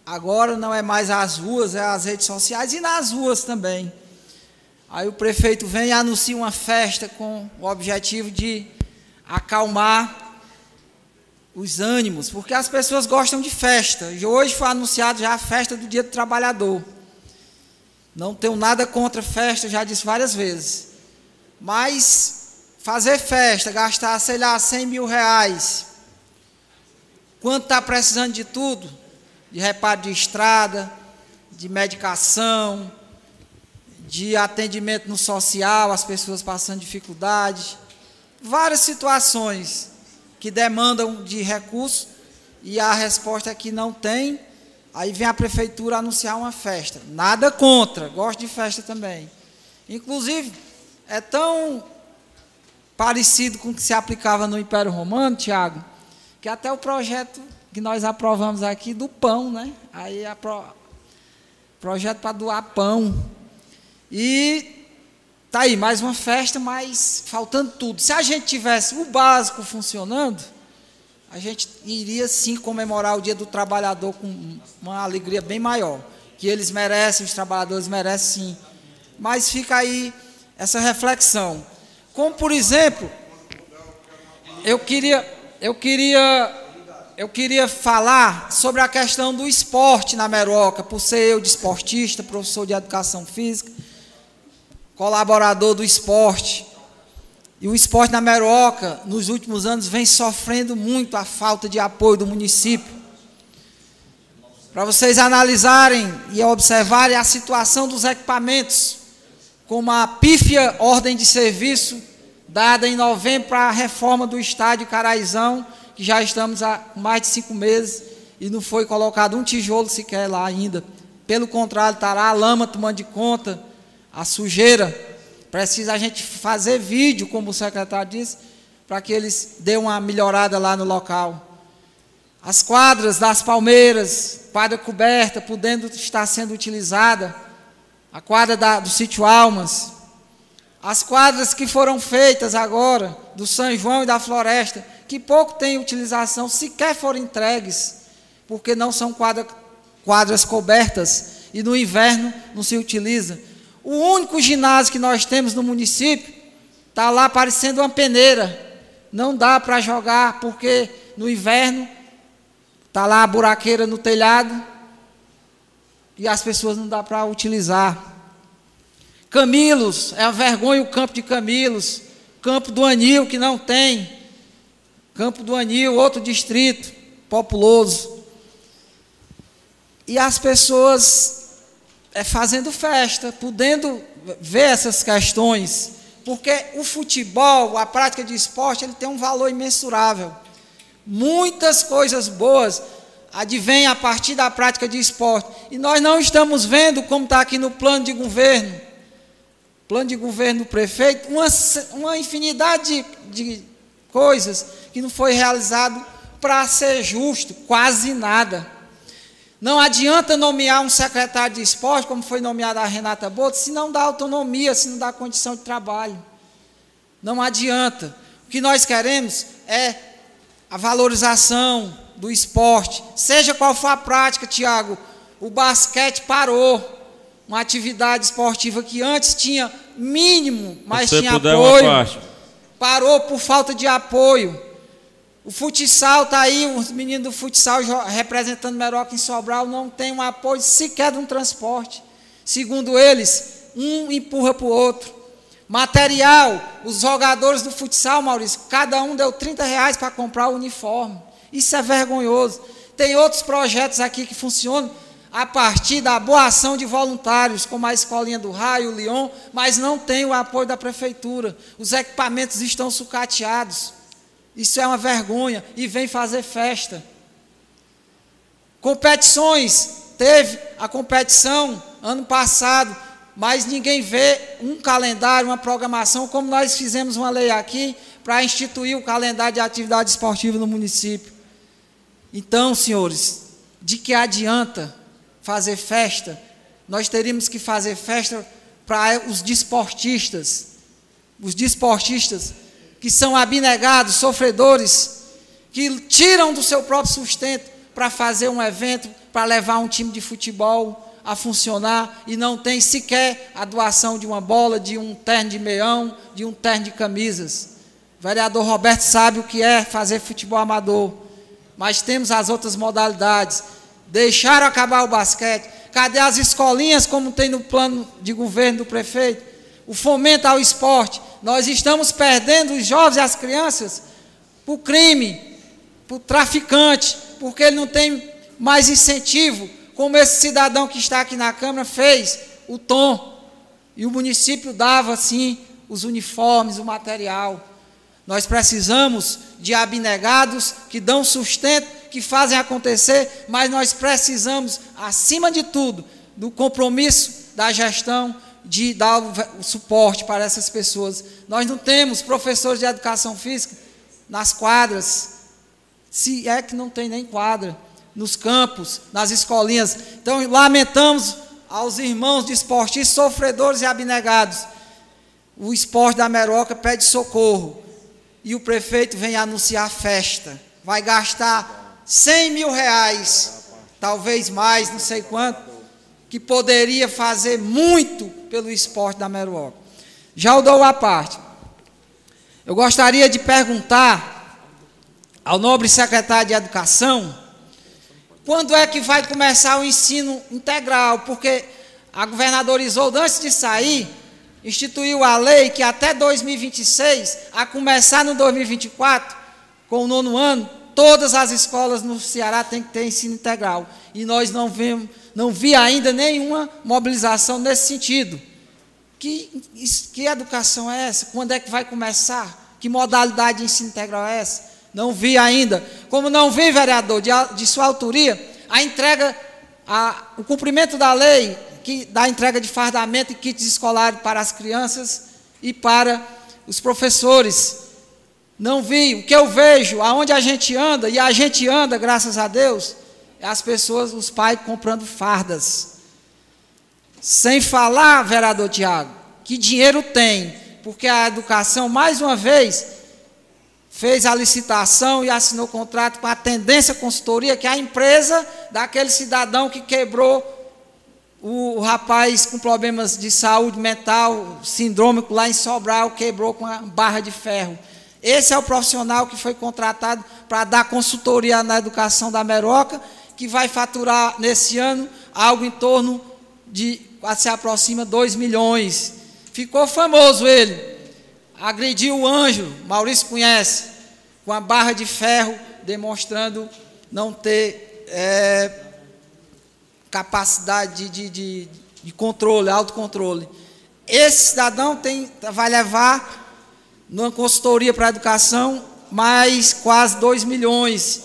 S3: agora não é mais às ruas, é às redes sociais e nas ruas também. Aí o prefeito vem e anuncia uma festa com o objetivo de acalmar os ânimos, porque as pessoas gostam de festa. Hoje foi anunciado já a festa do Dia do Trabalhador. Não tenho nada contra festa, já disse várias vezes. Mas fazer festa, gastar, sei lá, 100 mil reais, quando está precisando de tudo, de reparo de estrada, de medicação, de atendimento no social, as pessoas passando dificuldade, várias situações que demandam de recursos e a resposta é que não tem. Aí vem a prefeitura anunciar uma festa. Nada contra, gosto de festa também. Inclusive, é tão parecido com o que se aplicava no Império Romano, Tiago, que até o projeto que nós aprovamos aqui do pão, né? Aí a pro, projeto para doar pão. E tá aí mais uma festa, mas faltando tudo. Se a gente tivesse o básico funcionando, a gente iria sim comemorar o Dia do Trabalhador com uma alegria bem maior, que eles merecem, os trabalhadores merecem sim. Mas fica aí essa reflexão. Como por exemplo, eu queria eu queria, eu queria falar sobre a questão do esporte na Meroca, por ser eu de esportista, professor de educação física, colaborador do esporte. E o esporte na Meroca, nos últimos anos, vem sofrendo muito a falta de apoio do município. Para vocês analisarem e observarem a situação dos equipamentos, como a pífia ordem de serviço dada em novembro para a reforma do estádio Caraizão, que já estamos há mais de cinco meses e não foi colocado um tijolo sequer lá ainda. Pelo contrário, está lá a lama tomando de conta, a sujeira. Precisa a gente fazer vídeo, como o secretário disse, para que eles dêem uma melhorada lá no local. As quadras das palmeiras, quadra coberta, podendo estar sendo utilizada. A quadra da, do sítio Almas, as quadras que foram feitas agora, do São João e da Floresta, que pouco têm utilização, sequer foram entregues, porque não são quadra, quadras cobertas e no inverno não se utiliza. O único ginásio que nós temos no município está lá parecendo uma peneira. Não dá para jogar, porque no inverno está lá a buraqueira no telhado e as pessoas não dá para utilizar. Camilos, é a vergonha o campo de Camilos. Campo do Anil, que não tem. Campo do Anil, outro distrito populoso. E as pessoas é, fazendo festa, podendo ver essas questões. Porque o futebol, a prática de esporte, ele tem um valor imensurável. Muitas coisas boas advêm a partir da prática de esporte. E nós não estamos vendo como está aqui no plano de governo plano de governo do prefeito, uma, uma infinidade de, de coisas que não foi realizado para ser justo, quase nada. Não adianta nomear um secretário de esporte, como foi nomeada a Renata Boto, se não dá autonomia, se não dá condição de trabalho. Não adianta. O que nós queremos é a valorização do esporte, seja qual for a prática, Tiago. O basquete parou, uma atividade esportiva que antes tinha mínimo, mas
S4: Você
S3: tinha apoio. Parou por falta de apoio. O futsal está aí, os meninos do futsal representando Meroca em Sobral não tem um apoio sequer de um transporte. Segundo eles, um empurra para o outro. Material, os jogadores do futsal, Maurício, cada um deu 30 reais para comprar o uniforme. Isso é vergonhoso. Tem outros projetos aqui que funcionam a partir da boa ação de voluntários, como a Escolinha do Raio, o Lyon, mas não tem o apoio da prefeitura. Os equipamentos estão sucateados. Isso é uma vergonha. E vem fazer festa. Competições. Teve a competição ano passado, mas ninguém vê um calendário, uma programação, como nós fizemos uma lei aqui para instituir o calendário de atividade esportiva no município. Então, senhores, de que adianta fazer festa? Nós teríamos que fazer festa para os desportistas. Os desportistas que são abnegados, sofredores, que tiram do seu próprio sustento para fazer um evento, para levar um time de futebol a funcionar e não tem sequer a doação de uma bola, de um terno de meião, de um terno de camisas. O vereador Roberto sabe o que é fazer futebol amador, mas temos as outras modalidades. Deixaram acabar o basquete. Cadê as escolinhas, como tem no plano de governo do prefeito? O fomento ao esporte. Nós estamos perdendo os jovens e as crianças para o crime, para o traficante, porque ele não tem mais incentivo, como esse cidadão que está aqui na Câmara fez, o Tom. E o município dava, assim, os uniformes, o material. Nós precisamos de abnegados que dão sustento, que fazem acontecer, mas nós precisamos, acima de tudo, do compromisso da gestão de dar o, suporte para essas pessoas. Nós não temos professores de educação física nas quadras, se é que não tem nem quadra, nos campos, nas escolinhas. Então, lamentamos aos irmãos de esportistas sofredores e abnegados. O esporte da Meroca pede socorro e o prefeito vem anunciar festa. Vai gastar 100 mil reais, talvez mais, não sei quanto, que poderia fazer muito pelo esporte da Meroca. Já o dou à parte. Eu gostaria de perguntar ao nobre secretário de Educação quando é que vai começar o ensino integral, porque a governadora Isolda, antes de sair, instituiu a lei que até 2026, a começar no 2024, com o nono ano, todas as escolas no Ceará têm que ter ensino integral. E nós não vemos, não vi ainda nenhuma mobilização nesse sentido. Que, que educação é essa? Quando é que vai começar? Que modalidade de ensino integral é essa? Não vi ainda. Como não vi, vereador, de, de sua autoria, a entrega, a, o cumprimento da lei que, da entrega de fardamento e kits escolares para as crianças e para os professores. Não vi. O que eu vejo, aonde a gente anda, e a gente anda, graças a Deus, é as pessoas, os pais comprando fardas. Sem falar, vereador Tiago, que dinheiro tem, porque a educação, mais uma vez, fez a licitação e assinou contrato com a Tendência Consultoria, que é a empresa daquele cidadão que quebrou o, o rapaz com problemas de saúde mental, sindrômico lá em Sobral, quebrou com a barra de ferro. Esse é o profissional que foi contratado para dar consultoria na educação da Meroca, que vai faturar nesse ano algo em torno de, se aproxima, 2 milhões. Ficou famoso ele agrediu o anjo, Maurício conhece, com a barra de ferro, demonstrando não ter é, capacidade de, de, de, controle, autocontrole. Esse cidadão tem, vai levar, numa consultoria para a educação, mais quase 2 milhões.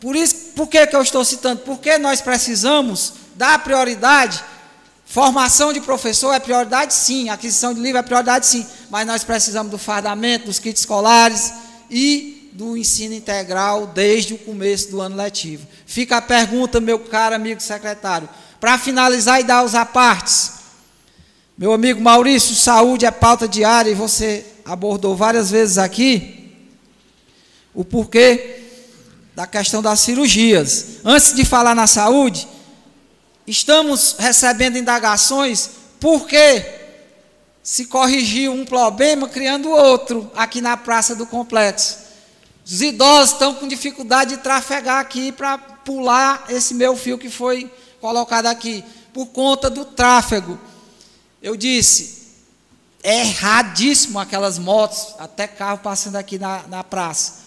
S3: Por isso, por que, que eu estou citando? Porque nós precisamos dar prioridade Formação de professor é prioridade sim, aquisição de livro é prioridade sim, mas nós precisamos do fardamento, dos kits escolares e do ensino integral desde o começo do ano letivo. Fica a pergunta, meu caro amigo secretário, para finalizar e dar os apartes. Meu amigo Maurício, saúde é pauta diária e você abordou várias vezes aqui o porquê da questão das cirurgias. Antes de falar na saúde, estamos recebendo indagações porque se corrigiu um problema criando outro aqui na praça do complexo. Os idosos estão com dificuldade de trafegar aqui para pular esse meu fio que foi colocado aqui, por conta do tráfego. Eu disse, é erradíssimo aquelas motos, até carro passando aqui na, na praça.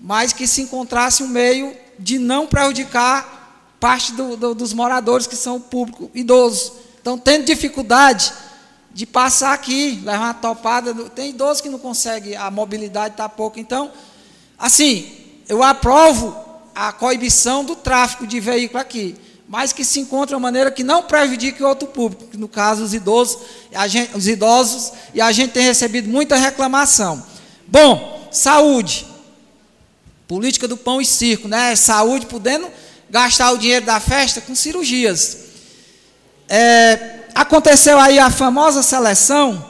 S3: Mas que se encontrasse um meio de não prejudicar parte do, do, dos moradores que são o público idoso. Então, tendo dificuldade de passar aqui, levar uma topada. Tem idosos que não conseguem, a mobilidade está pouco. Então, assim, eu aprovo a coibição do tráfego de veículo aqui, mas que se encontre uma maneira que não prejudique o outro público, no caso os idosos, gente, os idosos, e a gente tem recebido muita reclamação. Bom, saúde. Política do pão e circo, né? Saúde podendo gastar o dinheiro da festa com cirurgias. É, aconteceu aí a famosa seleção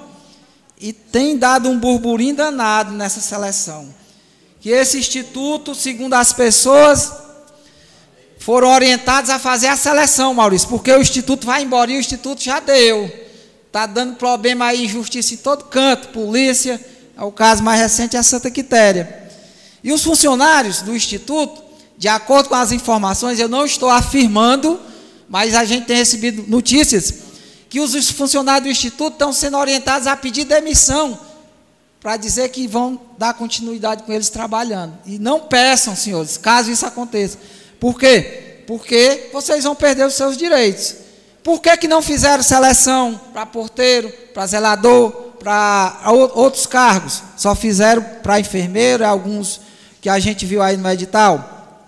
S3: e tem dado um burburinho danado nessa seleção. Que esse instituto, segundo as pessoas, foram orientados a fazer a seleção, Maurício, porque o instituto vai embora e o instituto já deu. Está dando problema aí, injustiça em todo canto, polícia, é o caso mais recente é a Santa Quitéria. E os funcionários do instituto, de acordo com as informações, eu não estou afirmando, mas a gente tem recebido notícias que os funcionários do Instituto estão sendo orientados a pedir demissão, para dizer que vão dar continuidade com eles trabalhando. E não peçam, senhores, caso isso aconteça. Por quê? Porque vocês vão perder os seus direitos. Por que, que não fizeram seleção para porteiro, para zelador, para outros cargos? Só fizeram para enfermeiro, alguns que a gente viu aí no edital.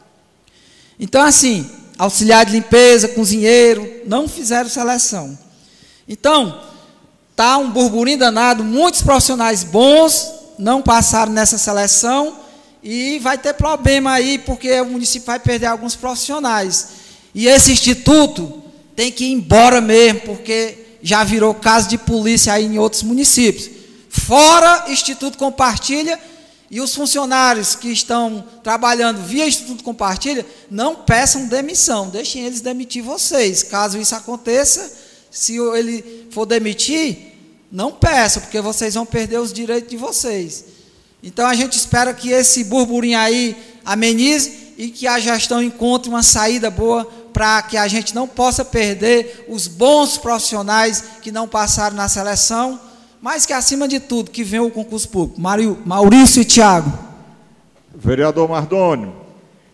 S3: Então, assim, auxiliar de limpeza, cozinheiro, não fizeram seleção. Então, tá um burburinho danado, muitos profissionais bons não passaram nessa seleção e vai ter problema aí porque o município vai perder alguns profissionais. E esse instituto tem que ir embora mesmo, porque já virou caso de polícia aí em outros municípios. Fora Instituto Compartilha e os funcionários que estão trabalhando via Instituto Compartilha, não peçam demissão, deixem eles demitir vocês. Caso isso aconteça, se ele for demitir, não peça, porque vocês vão perder os direitos de vocês. Então a gente espera que esse burburinho aí amenize e que a gestão encontre uma saída boa para que a gente não possa perder os bons profissionais que não passaram na seleção, mas que acima de tudo que venham o concurso público. Maurício e Tiago.
S5: Vereador Mardônio,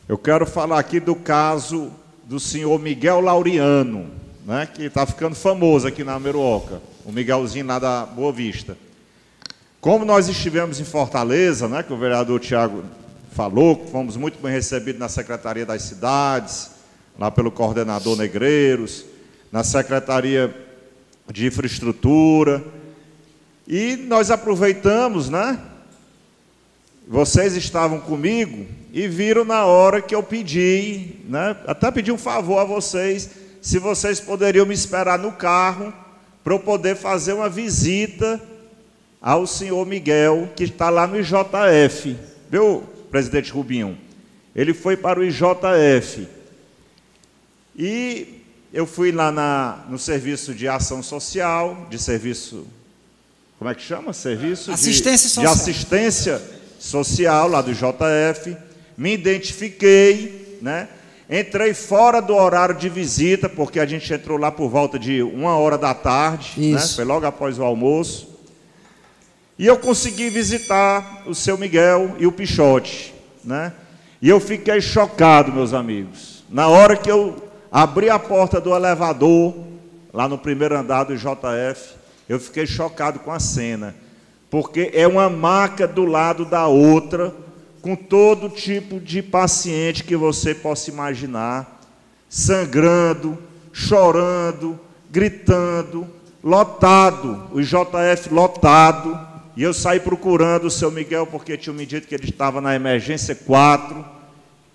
S5: eu quero falar aqui do caso do senhor Miguel Laureano né, que está ficando famoso aqui na Meruoca, o Miguelzinho lá da Boa Vista. Como nós estivemos em Fortaleza, né, que o vereador Tiago falou, fomos muito bem recebidos na Secretaria das Cidades, lá pelo coordenador Negreiros, na Secretaria de Infraestrutura, e nós aproveitamos, né? Vocês estavam comigo e viram na hora que eu pedi, né? Até pedi um favor a vocês se vocês poderiam me esperar no carro para eu poder fazer uma visita ao senhor Miguel, que está lá no IJF. Viu, presidente Rubinho? Ele foi para o IJF. E eu fui lá na, no serviço de ação social, de serviço. Como é que chama? Serviço
S3: assistência
S5: de,
S3: social.
S5: de assistência social lá do IJF. Me identifiquei, né? Entrei fora do horário de visita, porque a gente entrou lá por volta de uma hora da tarde, né? foi logo após o almoço. E eu consegui visitar o seu Miguel e o Pichote. Né? E eu fiquei chocado, meus amigos. Na hora que eu abri a porta do elevador, lá no primeiro andar do JF, eu fiquei chocado com a cena. Porque é uma maca do lado da outra com todo tipo de paciente que você possa imaginar, sangrando, chorando, gritando, lotado, o JF lotado. E eu saí procurando o seu Miguel porque tinha me dito que ele estava na emergência 4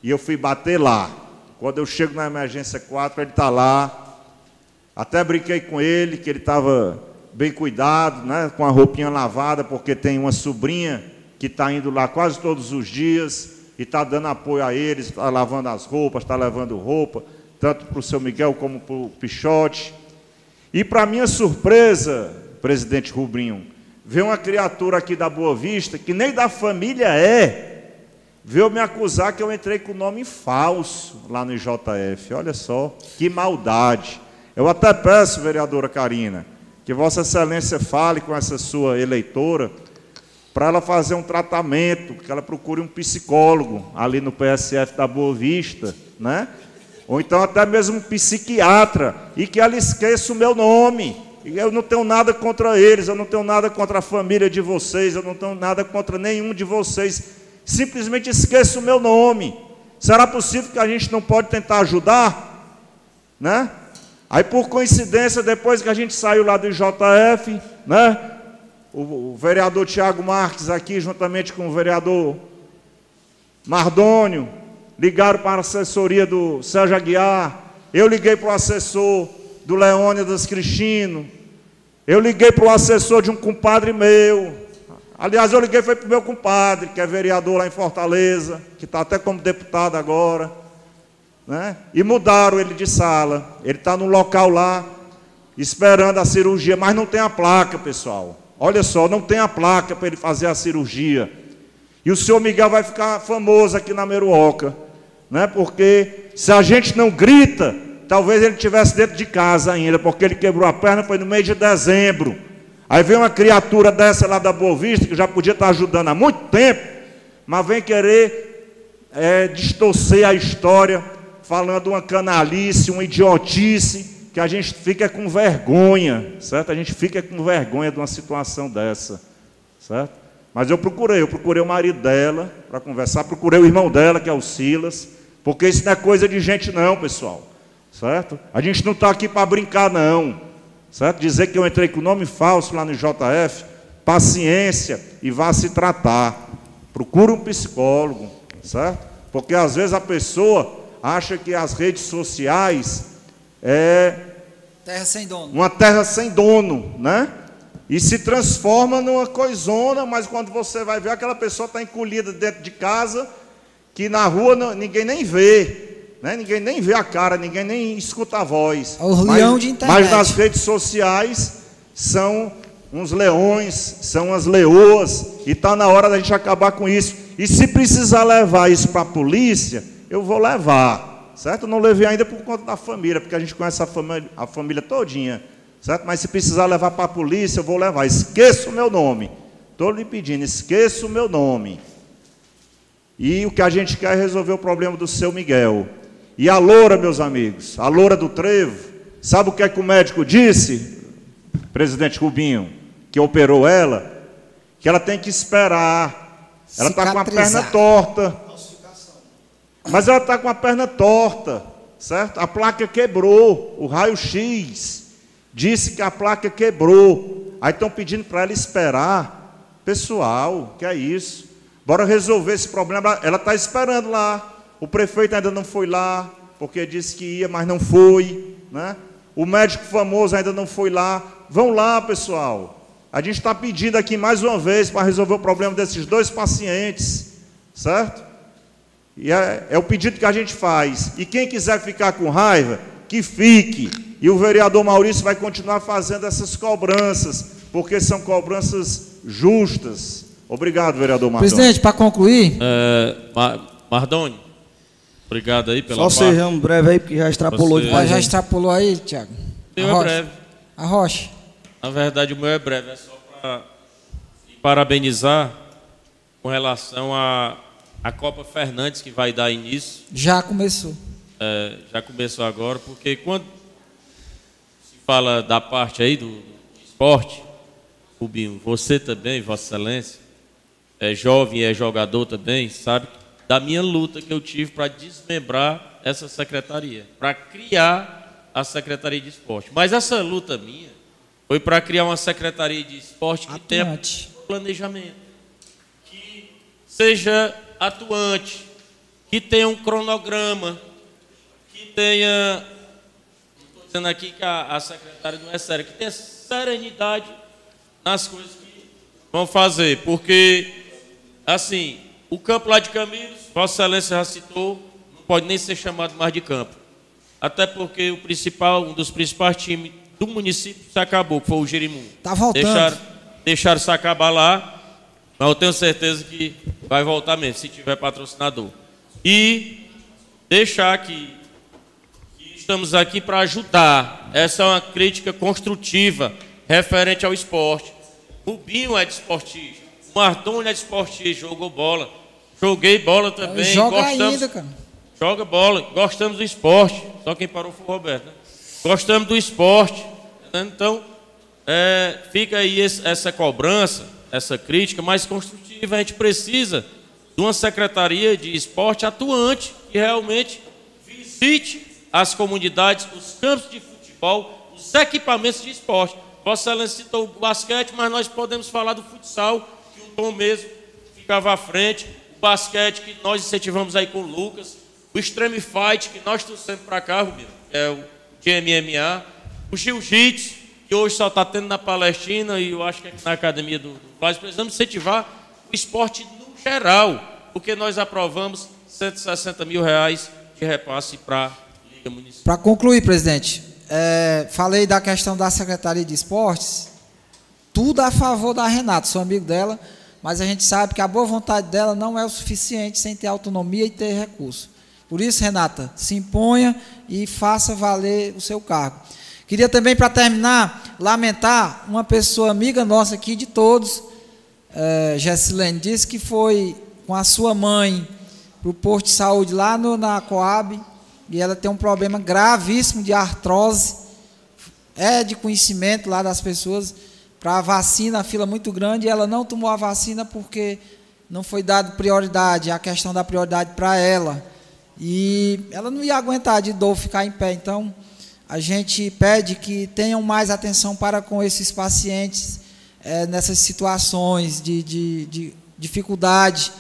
S5: e eu fui bater lá. Quando eu chego na emergência 4, ele está lá. Até brinquei com ele que ele estava bem cuidado, né, com a roupinha lavada, porque tem uma sobrinha que está indo lá quase todos os dias e está dando apoio a eles, está lavando as roupas, está levando roupa, tanto para o seu Miguel como para o Pichote. E para minha surpresa, presidente Rubrinho, veio uma criatura aqui da Boa Vista, que nem da família é, veio me acusar que eu entrei com o nome falso lá no IJF. Olha só, que maldade. Eu até peço, vereadora Karina, que Vossa Excelência fale com essa sua eleitora para ela fazer um tratamento, que ela procure um psicólogo ali no PSF da Boa Vista, né? Ou então até mesmo um psiquiatra, e que ela esqueça o meu nome. Eu não tenho nada contra eles, eu não tenho nada contra a família de vocês, eu não tenho nada contra nenhum de vocês. Simplesmente esqueça o meu nome. Será possível que a gente não pode tentar ajudar? Né? Aí por coincidência, depois que a gente saiu lá do JF, né? O, vereador Tiago Marques aqui, juntamente com o vereador Mardônio, ligaram para a assessoria do Sérgio Aguiar, eu liguei para o assessor do Leônidas Cristino, eu liguei para o assessor de um compadre meu, aliás, eu liguei foi para o meu compadre, que é vereador lá em Fortaleza, que está até como deputado agora, né? e mudaram ele de sala, ele está no local lá, esperando a cirurgia, mas não tem a placa, pessoal. Olha só, não tem a placa para ele fazer a cirurgia. E o senhor Miguel vai ficar famoso aqui na Meruoca, né? Porque se a gente não grita, talvez ele estivesse dentro de casa ainda, porque ele quebrou a perna foi no mês de dezembro. Aí vem uma criatura dessa lá da Boa Vista, que já podia estar ajudando há muito tempo, mas vem querer é, distorcer a história, falando uma canalice, uma idiotice que a gente fica com vergonha, certo? A gente fica com vergonha de uma situação dessa, certo? Mas eu procurei, eu procurei o marido dela para conversar, procurei o irmão dela, que é o Silas, porque isso não é coisa de gente não, pessoal, certo? A gente não está aqui para brincar não, certo? Dizer que eu entrei com nome falso lá no JF, paciência e vá se tratar. Procure um psicólogo, certo? Porque às vezes a pessoa acha que as redes sociais é
S3: terra sem dono.
S5: Uma terra sem dono, né? E se transforma numa coisona, mas quando você vai ver, aquela pessoa está encolhida dentro de casa, que na rua não, ninguém nem vê. Né? Ninguém nem vê a cara, ninguém nem escuta a voz.
S3: É o leão de internet.
S5: Mas nas redes sociais são uns leões, são as leoas, e está na hora da gente acabar com isso. E se precisar levar isso para a polícia, eu vou levar certo? Não levei ainda por conta da família, porque a gente conhece a família, a família todinha, certo? Mas se precisar levar para a polícia, eu vou levar. Esqueça o meu nome. Estou lhe pedindo, esqueça o meu nome. E o que a gente quer é resolver o problema do seu Miguel. E a loura, meus amigos, a loura do trevo, sabe o que é que o médico disse, presidente Rubinho, que operou ela? Que ela tem que esperar. Ela está com a perna torta. Mas ela está com a perna torta, certo? A placa quebrou, o raio-x disse que a placa quebrou. Aí estão pedindo para ela esperar. Pessoal, que é isso? Bora resolver esse problema. Ela está esperando lá. O prefeito ainda não foi lá, porque disse que ia, mas não foi. Né? O médico famoso ainda não foi lá. Vão lá, pessoal. A gente está pedindo aqui mais uma vez para resolver o problema desses dois pacientes, certo? E é, é, o pedido que a gente faz. E quem quiser ficar com raiva, que fique. E o vereador Maurício vai continuar fazendo essas cobranças, porque são cobranças justas. Obrigado, vereador
S3: Mardoni. Presidente, para concluir.
S4: É, Mardoni, obrigado aí pela
S1: Só parte. sejamos breve aí, porque já extrapolou Você...
S3: demais. Já extrapolou aí, Tiago.
S4: O meu é breve.
S3: A Rocha.
S4: Na verdade, o meu é breve. É só para parabenizar com relação a a Copa Fernandes que vai dar início.
S3: Já começou.
S4: É, já começou agora, porque quando se fala da parte aí do, do esporte, Rubinho, você também, Vossa Excelência, é jovem é jogador também, sabe da minha luta que eu tive para desmembrar essa secretaria, para criar a Secretaria de Esporte. Mas essa luta minha foi para criar uma Secretaria de Esporte que Atuante. tenha planejamento, que seja atuante, que tenha um cronograma, que tenha. Estou dizendo aqui que a, a secretária não é séria, que tenha serenidade nas coisas que vão fazer, porque, assim, o campo lá de Camilos, Vossa Excelência já citou, não pode nem ser chamado mais de campo. até porque o principal, um dos principais times do município se acabou, que foi o Jerimu.
S3: Tá voltando.
S4: Deixaram, deixaram se acabar lá, mas eu tenho certeza que vai voltar mesmo, se tiver patrocinador. E deixar que, que estamos aqui para ajudar. Essa é uma crítica construtiva referente ao esporte. O Binho é desportista, o Mardoni é desportista, jogou bola. Joguei bola também.
S3: Joga gostamos, ainda, cara.
S4: Joga bola, gostamos do esporte. Só quem parou foi o Roberto. Né? Gostamos do esporte. Então, é, fica aí esse, essa cobrança, essa crítica mais construtiva. A gente precisa de uma secretaria de esporte atuante que realmente visite as comunidades, os campos de futebol, os equipamentos de esporte. Vossa Excelência citou o basquete, mas nós podemos falar do futsal, que o Tom mesmo ficava à frente, o basquete que nós incentivamos aí com o Lucas, o Extreme Fight, que nós trouxemos para cá, Rubino, que é o de MMA, o Jiu-Jitsu, que hoje só está tendo na Palestina e eu acho que aqui na academia do, do precisamos incentivar esporte no geral, porque nós aprovamos 160 mil reais de repasse para a Liga Municipal.
S3: Para concluir, presidente, é, falei da questão da Secretaria de Esportes, tudo a favor da Renata, sou amigo dela, mas a gente sabe que a boa vontade dela não é o suficiente sem ter autonomia e ter recurso. Por isso, Renata, se imponha e faça valer o seu cargo. Queria também, para terminar, lamentar uma pessoa amiga nossa aqui de todos, Gessilene, disse que foi com a sua mãe para o posto de saúde lá no, na Coab, e ela tem um problema gravíssimo de artrose. É de conhecimento lá das pessoas. Para a vacina, a fila muito grande, e ela não tomou a vacina porque não foi dado prioridade, a questão da prioridade para ela. E ela não ia aguentar de dor ficar em pé. Então, a gente pede que tenham mais atenção para com esses pacientes é, nessas situações de, de, de dificuldade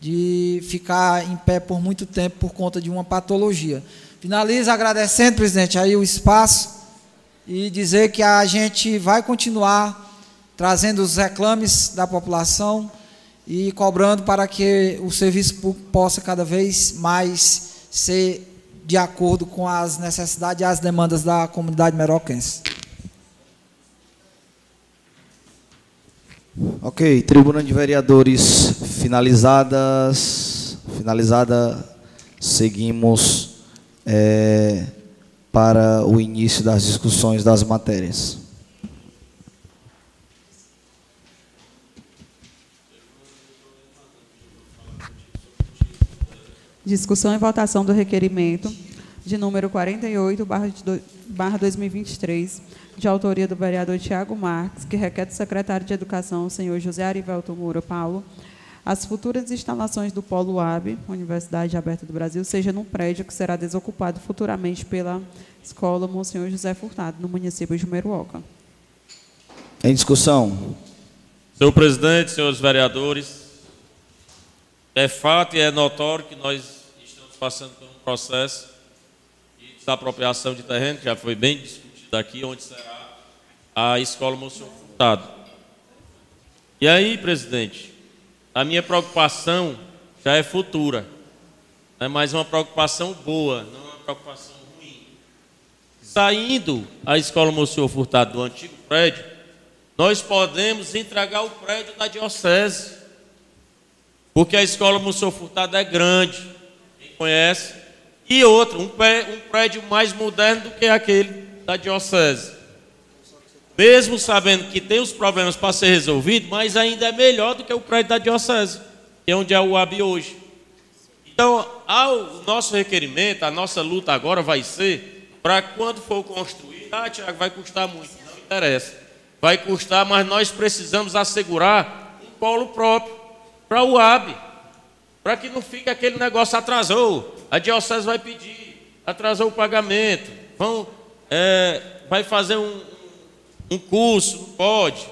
S3: de ficar em pé por muito tempo por conta de uma patologia. Finalizo agradecendo, presidente, aí o espaço e dizer que a gente vai continuar trazendo os reclames da população e cobrando para que o serviço público possa cada vez mais ser de acordo com as necessidades e as demandas da comunidade meroquense.
S1: Ok, tribuna de vereadores finalizadas, finalizada, seguimos é, para o início das discussões das matérias.
S2: Discussão e votação do requerimento de número 48, barra 2023, de autoria do vereador Tiago Marques, que requer do secretário de Educação, o senhor José Arivelto Moura Paulo, as futuras instalações do Polo AB, Universidade Aberta do Brasil, seja num prédio que será desocupado futuramente pela Escola Monsenhor José Furtado, no município de Meruoca.
S1: Em discussão.
S4: Senhor presidente, senhores vereadores, é fato e é notório que nós estamos passando por um processo de desapropriação de terreno, que já foi bem discutido aqui, onde será a Escola Monsenhor Furtado. E aí, presidente, a minha preocupação já é futura, é mais uma preocupação boa, não uma preocupação ruim. Saindo a escola Monsenhor Furtado do antigo prédio, nós podemos entregar o prédio da diocese, porque a escola Monsenhor Furtado é grande, quem conhece, e outro, um prédio mais moderno do que aquele da diocese mesmo sabendo que tem os problemas para ser resolvidos, mas ainda é melhor do que o prédio da diocese, que é onde é o UAB hoje. Então, ao nosso requerimento, a nossa luta agora vai ser para quando for construído, ah, Tiago, vai custar muito, não interessa. Vai custar, mas nós precisamos assegurar um polo próprio para o UAB, para que não fique aquele negócio atrasou, a diocese vai pedir, atrasou o pagamento, vão, é, vai fazer um, um curso, não pode.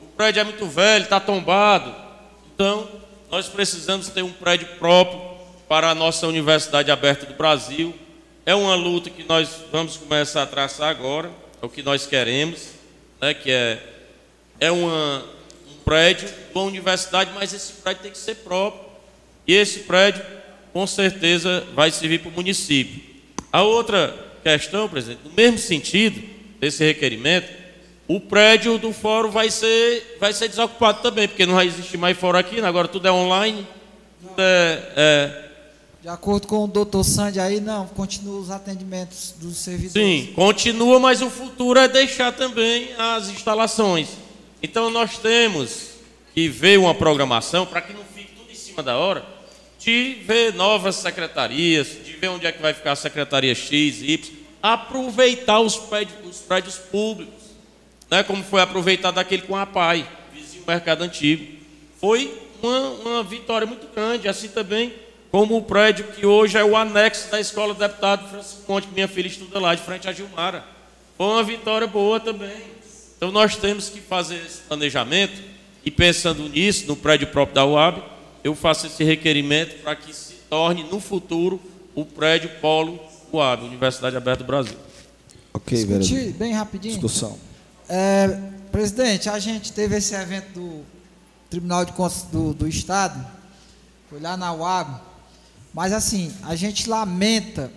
S4: O prédio é muito velho, está tombado. Então, nós precisamos ter um prédio próprio para a nossa Universidade Aberta do Brasil. É uma luta que nós vamos começar a traçar agora, é o que nós queremos, né, que é, é uma, um prédio de uma universidade, mas esse prédio tem que ser próprio. E esse prédio, com certeza, vai servir para o município. A outra questão, presidente, no mesmo sentido desse requerimento, o prédio do fórum vai ser, vai ser desocupado também, porque não vai existir mais fórum aqui, agora tudo é online. Tudo é, é...
S3: De acordo com o doutor Sandy aí, não, continua os atendimentos dos servidores.
S4: Sim, continua, mas o futuro é deixar também as instalações. Então nós temos que ver uma programação para que não fique tudo em cima da hora, de ver novas secretarias, de ver onde é que vai ficar a secretaria X, Y, aproveitar os prédios, os prédios públicos né, como foi aproveitado aquele com a PAI, vizinho mercado antigo. Foi uma, uma vitória muito grande, assim também como o prédio que hoje é o anexo da Escola do Deputado Francisco Monte, que minha filha estuda lá, de frente à Gilmara. Foi uma vitória boa também. Então nós temos que fazer esse planejamento e pensando nisso, no prédio próprio da UAB, eu faço esse requerimento para que se torne no futuro o prédio Polo UAB, Universidade Aberta do Brasil.
S1: Ok, vereador.
S3: bem rapidinho.
S1: Discussão.
S3: É, presidente, a gente teve esse evento do Tribunal de Contas do, do Estado, foi lá na UAB, mas assim, a gente lamenta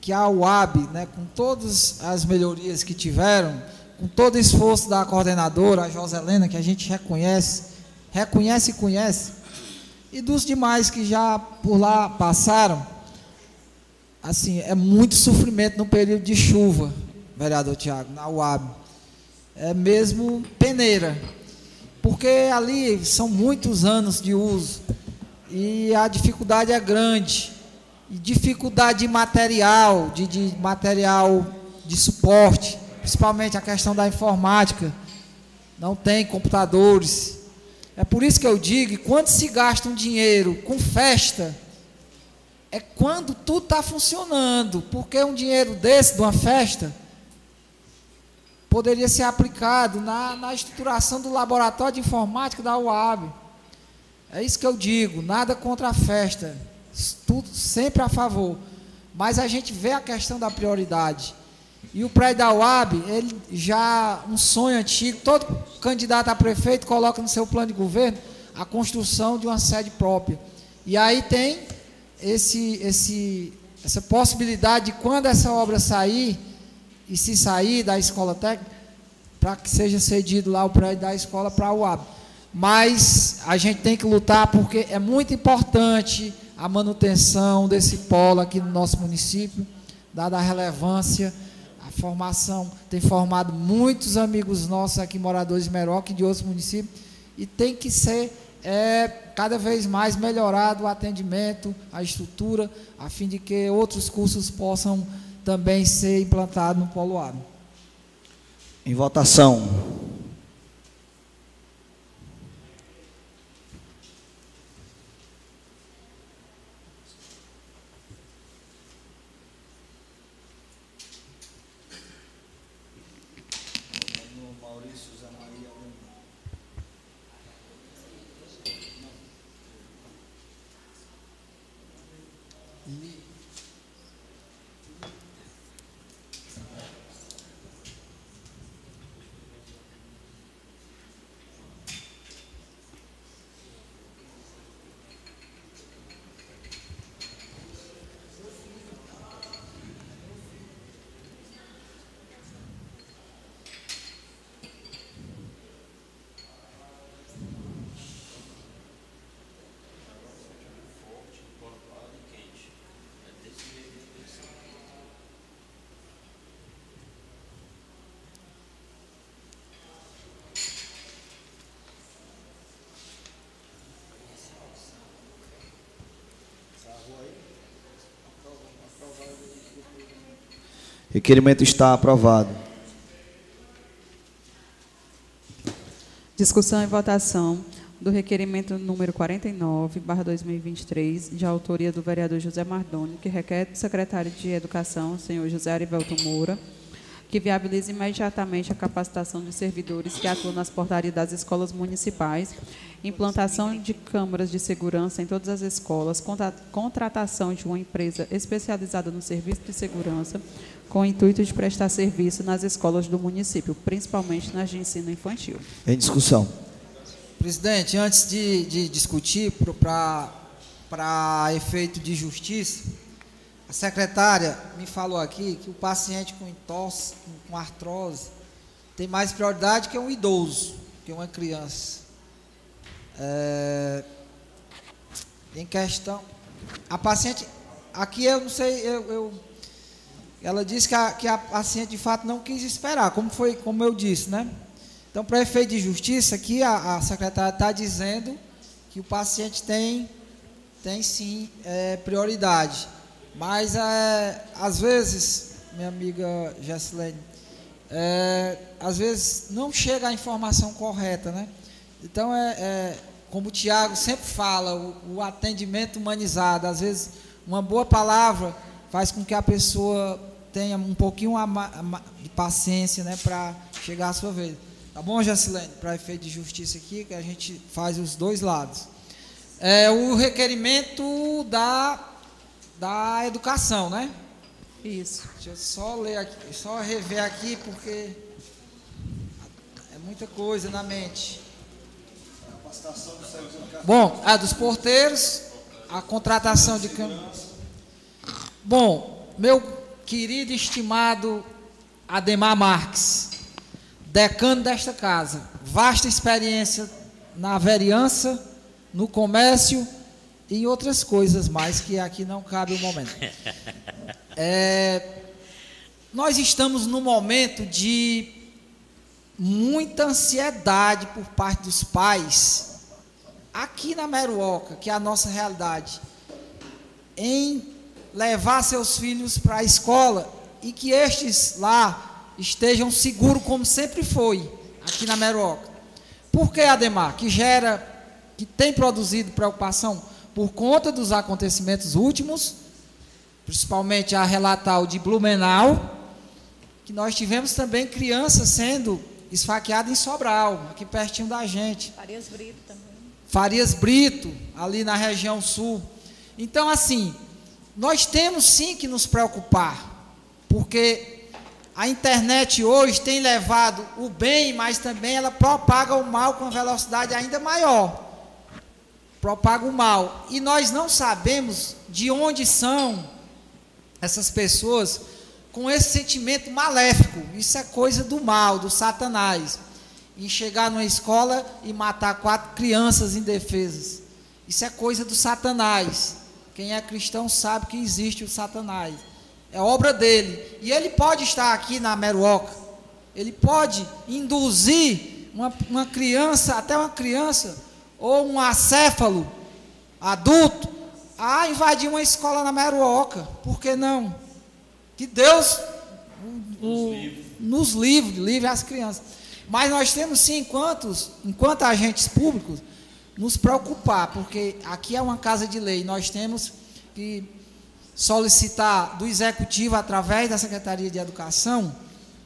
S3: que a UAB, né, com todas as melhorias que tiveram, com todo o esforço da coordenadora, a Joselena, que a gente reconhece, reconhece e conhece, e dos demais que já por lá passaram, assim, é muito sofrimento no período de chuva, vereador Tiago, na UAB é mesmo peneira, porque ali são muitos anos de uso e a dificuldade é grande. E dificuldade material, de, de material de suporte, principalmente a questão da informática. Não tem computadores. É por isso que eu digo, quando se gasta um dinheiro com festa, é quando tudo está funcionando. Porque um dinheiro desse, de uma festa, poderia ser aplicado na, na estruturação do laboratório de informática da UAB. É isso que eu digo, nada contra a festa, tudo sempre a favor. Mas a gente vê a questão da prioridade. E o prédio da UAB, ele já um sonho antigo, todo candidato a prefeito coloca no seu plano de governo a construção de uma sede própria. E aí tem esse, esse, essa possibilidade de quando essa obra sair, e se sair da escola técnica, para que seja cedido lá o prédio da escola para a UAB. Mas a gente tem que lutar porque é muito importante a manutenção desse polo aqui no nosso município, dada a relevância, formação, tem formado muitos amigos nossos aqui, moradores de Meroca e de outros municípios, e tem que ser é, cada vez mais melhorado o atendimento, a estrutura, a fim de que outros cursos possam também ser implantado no Polo A.
S1: Em votação. Requerimento está aprovado.
S2: Discussão e votação do requerimento número 49, barra 2023, de autoria do vereador José Mardoni, que requer do secretário de Educação, senhor José Arivelto Moura, que viabilize imediatamente a capacitação de servidores que atuam nas portarias das escolas municipais, implantação de câmaras de segurança em todas as escolas, contratação de uma empresa especializada no serviço de segurança, com o intuito de prestar serviço nas escolas do município, principalmente nas de ensino infantil.
S1: Em discussão.
S3: Presidente, antes de, de discutir, para efeito de justiça, a secretária me falou aqui que o paciente com tosse, com artrose, tem mais prioridade que um idoso, que uma criança. É, em questão, a paciente, aqui eu não sei, eu, eu ela disse que a, que a paciente de fato não quis esperar, como foi, como eu disse, né? Então, para efeito de justiça, aqui a, a secretária está dizendo que o paciente tem, tem sim é, prioridade. Mas, é, às vezes, minha amiga Jessilene, é, às vezes não chega a informação correta, né? Então, é, é como o Tiago sempre fala, o, o, atendimento humanizado, às vezes uma boa palavra faz com que a pessoa tenha um pouquinho de paciência né, para chegar à sua vez. Tá bom, Jacilene? Para efeito de justiça aqui, que a gente faz os dois lados. É o requerimento da, da educação, né?
S2: Isso.
S3: Deixa eu só ler aqui, só rever aqui, porque é muita coisa na mente. Bom, a dos porteiros, a contratação de Bom, meu querido e estimado Ademar Marques, decano desta casa, vasta experiência na vereança, no comércio e outras coisas mais que aqui não cabe o momento. É, nós estamos num momento de muita ansiedade por parte dos pais, aqui na Meruoca, que é a nossa realidade, em levar seus filhos para a escola e que estes lá estejam seguros como sempre foi aqui na Meruoca. Por que, Ademar? Que gera, que tem produzido preocupação por conta dos acontecimentos últimos, principalmente a relatar o de Blumenau, que nós tivemos também crianças sendo esfaqueadas em Sobral, aqui pertinho da gente.
S2: Farias Brito também.
S3: Farias Brito, ali na região sul. Então, assim, nós temos sim que nos preocupar, porque a internet hoje tem levado o bem, mas também ela propaga o mal com velocidade ainda maior. Propaga o mal. E nós não sabemos de onde são essas pessoas com esse sentimento maléfico. Isso é coisa do mal, do Satanás. E chegar numa escola e matar quatro crianças indefesas. Isso é coisa do Satanás. Quem é cristão sabe que existe o Satanás. É obra dele. E ele pode estar aqui na Meruoca. Ele pode induzir uma, uma criança, até uma criança, ou um acéfalo adulto, a invadir uma escola na Meruoca. Por que não? Que Deus o, nos livre, livre as crianças. Mas nós temos sim, enquanto, enquanto agentes públicos, nos preocupar, porque aqui é uma casa de lei, nós temos que solicitar do executivo através da Secretaria de Educação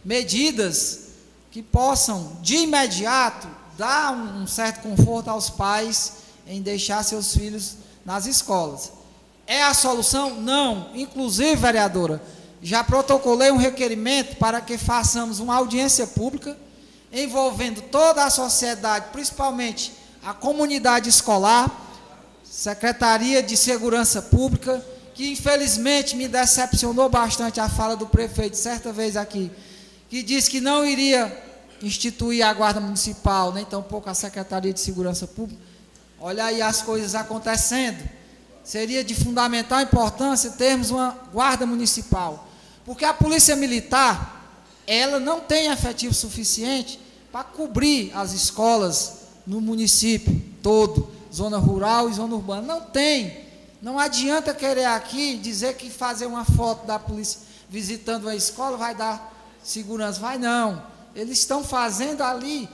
S3: medidas que possam de imediato dar um certo conforto aos pais em deixar seus filhos nas escolas. É a solução? Não. Inclusive, vereadora, já protocolei um requerimento para que façamos uma audiência pública envolvendo toda a sociedade, principalmente a comunidade escolar, Secretaria de Segurança Pública, que infelizmente me decepcionou bastante a fala do prefeito certa vez aqui, que disse que não iria instituir a Guarda Municipal, nem tampouco a Secretaria de Segurança Pública. Olha aí as coisas acontecendo. Seria de fundamental importância termos uma Guarda Municipal, porque a Polícia Militar, ela não tem efetivo suficiente para cobrir as escolas no município todo, zona rural e zona urbana. Não tem. Não adianta querer aqui dizer que fazer uma foto da polícia visitando a escola vai dar segurança. Vai não. Eles estão fazendo ali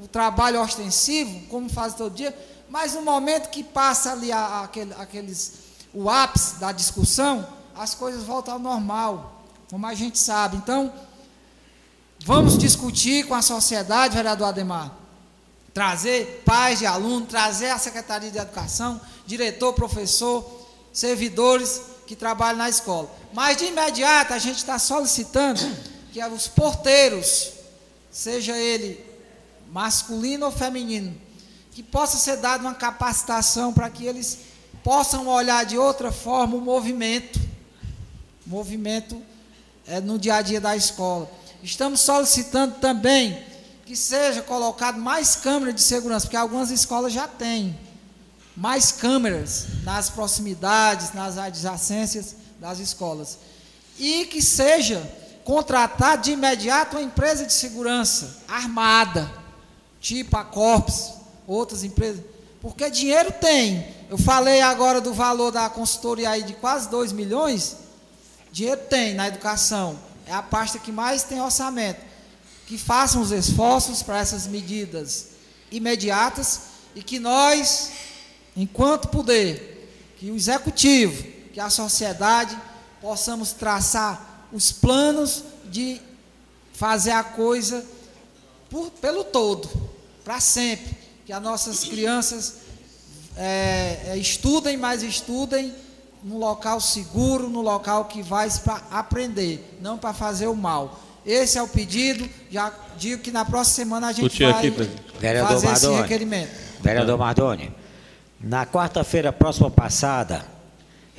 S3: o, trabalho ostensivo, como fazem todo dia, mas no momento que passa ali a, a, aquele, aqueles, o ápice da discussão, as coisas voltam ao normal, como a gente sabe. Então, vamos discutir com a sociedade, vereador Ademar trazer pais de alunos, trazer a Secretaria de Educação, diretor, professor, servidores que trabalham na escola. Mas de imediato a gente está solicitando que os porteiros, seja ele masculino ou feminino, que possa ser dada uma capacitação para que eles possam olhar de outra forma o movimento. movimento é, no dia a dia da escola. Estamos solicitando também que seja colocado mais câmeras de segurança, porque algumas escolas já têm mais câmeras nas proximidades, nas adjacências das escolas. E que seja contratado de imediato uma empresa de segurança armada, tipo a Corps, outras empresas, porque dinheiro tem. Eu falei agora do valor da consultoria aí de quase 2 milhões, dinheiro tem na educação. É a pasta que mais tem orçamento. Que façam os esforços para essas medidas imediatas e que nós, enquanto poder, que o executivo, que a sociedade, possamos traçar os planos de fazer a coisa por, pelo todo, para sempre. Que as nossas crianças é, é, estudem, mas estudem no local seguro, no local que vai para aprender, não para fazer o mal. Esse é o pedido. Já digo que na próxima semana a gente vai aqui, fazer Mardoni, esse requerimento.
S6: Vereador Mardoni, na quarta-feira próxima passada,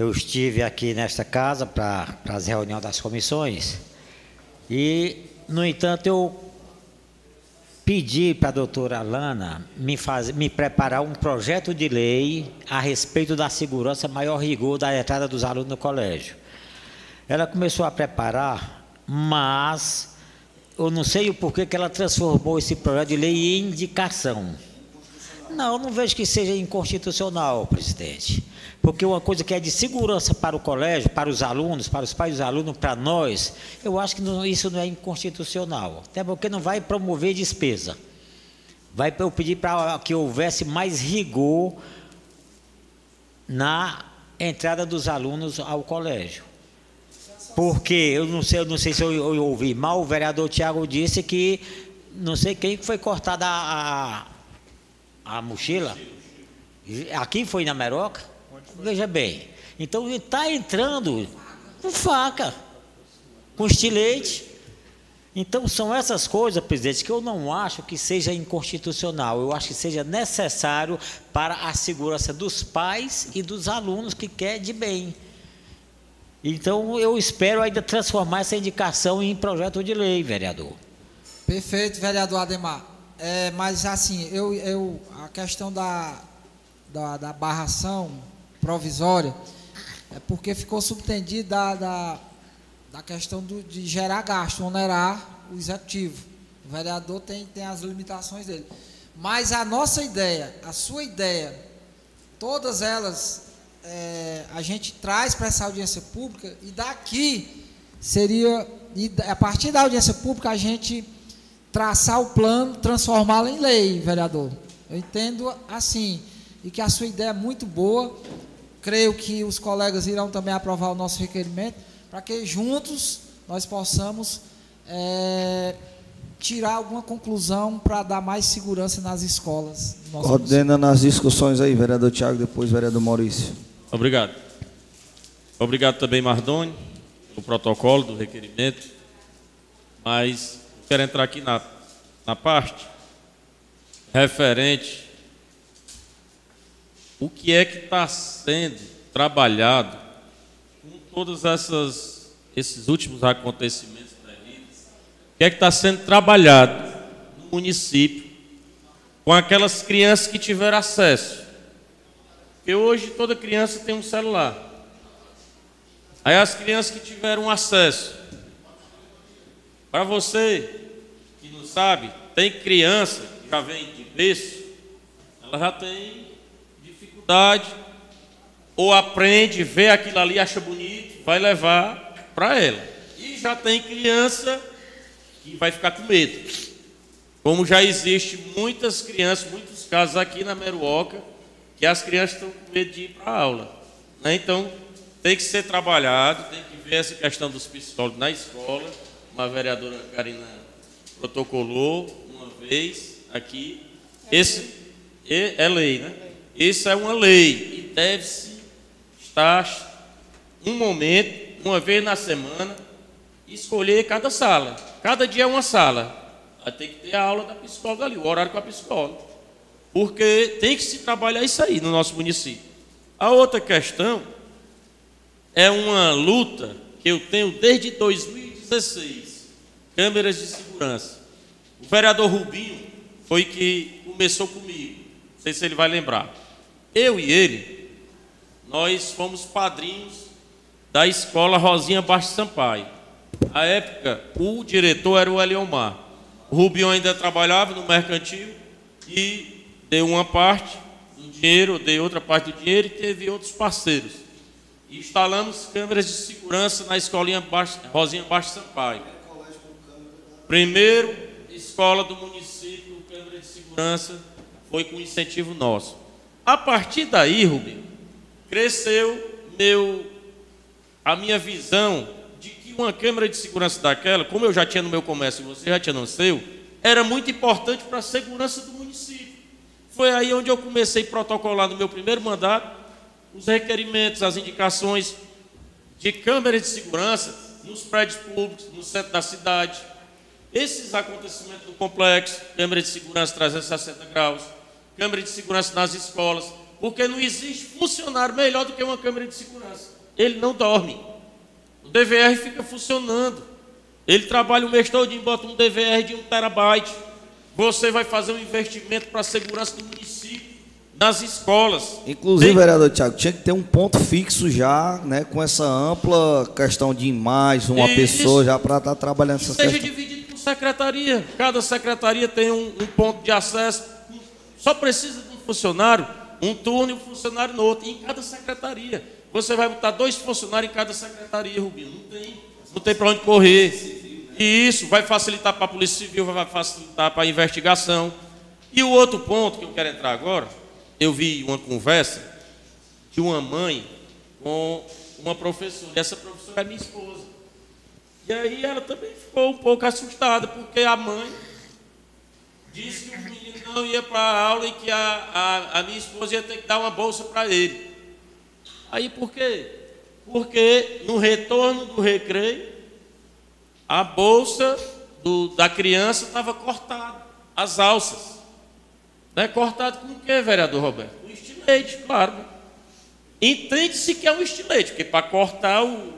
S6: eu estive aqui nesta casa para as reuniões das comissões e, no entanto, eu pedi para a doutora Alana me, faz, me preparar um projeto de lei a respeito da segurança, maior rigor da entrada dos alunos no colégio. Ela começou a preparar, mas eu não sei o porquê que ela transformou esse projeto de lei em indicação. Não, não vejo que seja inconstitucional, presidente. Porque uma coisa que é de segurança para o colégio, para os alunos, para os pais dos alunos, para nós, eu acho que não, isso não é inconstitucional. Até porque não vai promover despesa. Vai eu pedir para que houvesse mais rigor na entrada dos alunos ao colégio. Porque eu não sei, eu não sei se eu, eu ouvi mal, o vereador Tiago disse que não sei quem foi cortada a, a, a mochila. Aqui foi na Meroca? Veja bem. Então ele está entrando com faca, com estilete. Então são essas coisas, presidente, que eu não acho que seja inconstitucional. Eu acho que seja necessário para a segurança dos pais e dos alunos que quer de bem. Então eu espero ainda transformar essa indicação em projeto de lei, vereador.
S3: Perfeito, vereador Ademar. É, mas assim, eu, eu, a questão da, da, da barração provisória, é porque ficou subtendido da, da, da questão do, de gerar gasto, onerar o executivo. O vereador tem, tem as limitações dele. Mas a nossa ideia, a sua ideia, todas elas é, a gente traz para essa audiência pública e daqui seria, e a partir da audiência pública, a gente traçar o plano, transformá-lo em lei, vereador. Eu entendo assim, e que a sua ideia é muito boa, Creio que os colegas irão também aprovar o nosso requerimento, para que juntos nós possamos é, tirar alguma conclusão para dar mais segurança nas escolas.
S1: Coordena nas discussões aí, vereador Tiago, depois vereador Maurício.
S4: Obrigado. Obrigado também, Mardoni, o protocolo do requerimento. Mas quero entrar aqui na, na parte referente o que é que está sendo trabalhado com todos essas, esses últimos acontecimentos o que é que está sendo trabalhado no município com aquelas crianças que tiveram acesso. Porque hoje toda criança tem um celular. Aí as crianças que tiveram acesso. Para você sabe, tem criança que já vem de berço, ela já tem dificuldade, ou aprende, vê aquilo ali, acha bonito, vai levar para ela. E já tem criança que vai ficar com medo. Como já existe muitas crianças, muitos casos aqui na Meruoca, que as crianças estão com medo de ir para a aula. Né? Então, tem que ser trabalhado, tem que ver essa questão dos psicólogos na escola. Uma vereadora Karina protocolou uma vez aqui. Esse é lei, né? Isso é uma lei e deve-se estar um momento, uma vez na semana, escolher cada sala. Cada dia é uma sala. Vai ter que ter a aula da psicóloga ali, o horário com a psicóloga. Porque tem que se trabalhar isso aí no nosso município. A outra questão é uma luta que eu tenho desde 2016, câmeras de segurança. O vereador Rubinho foi que começou comigo, não sei se ele vai lembrar. Eu e ele, nós fomos padrinhos da escola Rosinha Baixo Sampaio. A época, o diretor era o Eliomar. O Rubinho ainda trabalhava no mercantil e deu uma parte do dinheiro, dei outra parte do dinheiro e teve outros parceiros. Instalamos câmeras de segurança na escolinha Baixo, Rosinha Baixo Sampaio. Primeiro escola do município, câmera de segurança, foi com incentivo nosso. A partir daí, Rubinho, cresceu meu, a minha visão de que uma câmera de segurança daquela, como eu já tinha no meu comércio e você já tinha no seu, era muito importante para a segurança do município. Foi aí onde eu comecei a protocolar no meu primeiro mandato os requerimentos, as indicações de câmeras de segurança nos prédios públicos, no centro da cidade. Esses acontecimentos do complexo, câmera de segurança 360 graus, câmera de segurança nas escolas, porque não existe funcionário melhor do que uma câmera de segurança. Ele não dorme. O DVR fica funcionando. Ele trabalha o mês todo e bota um DVR de um terabyte. Você vai fazer um investimento para a segurança do município, nas escolas.
S1: Inclusive,
S4: Tem-
S1: vereador Tiago, tinha que ter um ponto fixo já, né, com essa ampla questão de imagens, uma
S4: Isso.
S1: pessoa já para estar trabalhando
S4: que
S1: essas
S4: seja
S1: questões.
S4: dividido secretaria. Cada secretaria tem um, um ponto de acesso. Só precisa de um funcionário, um turno e um funcionário no outro. E em cada secretaria. Você vai botar dois funcionários em cada secretaria, Rubinho. Não tem, não tem para onde correr. E isso vai facilitar para a Polícia Civil, vai facilitar para a investigação. E o outro ponto que eu quero entrar agora, eu vi uma conversa de uma mãe com uma professora. E essa professora é minha esposa. E aí ela também ficou um pouco assustada, porque a mãe disse que o menino não ia para a aula e que a, a, a minha esposa ia ter que dar uma bolsa para ele. Aí por quê? Porque no retorno do recreio, a bolsa do- da criança estava cortada, as alças. Né? Cortado com o quê, vereador Roberto? Com estilete, claro. Entende-se que é um estilete, porque para cortar o,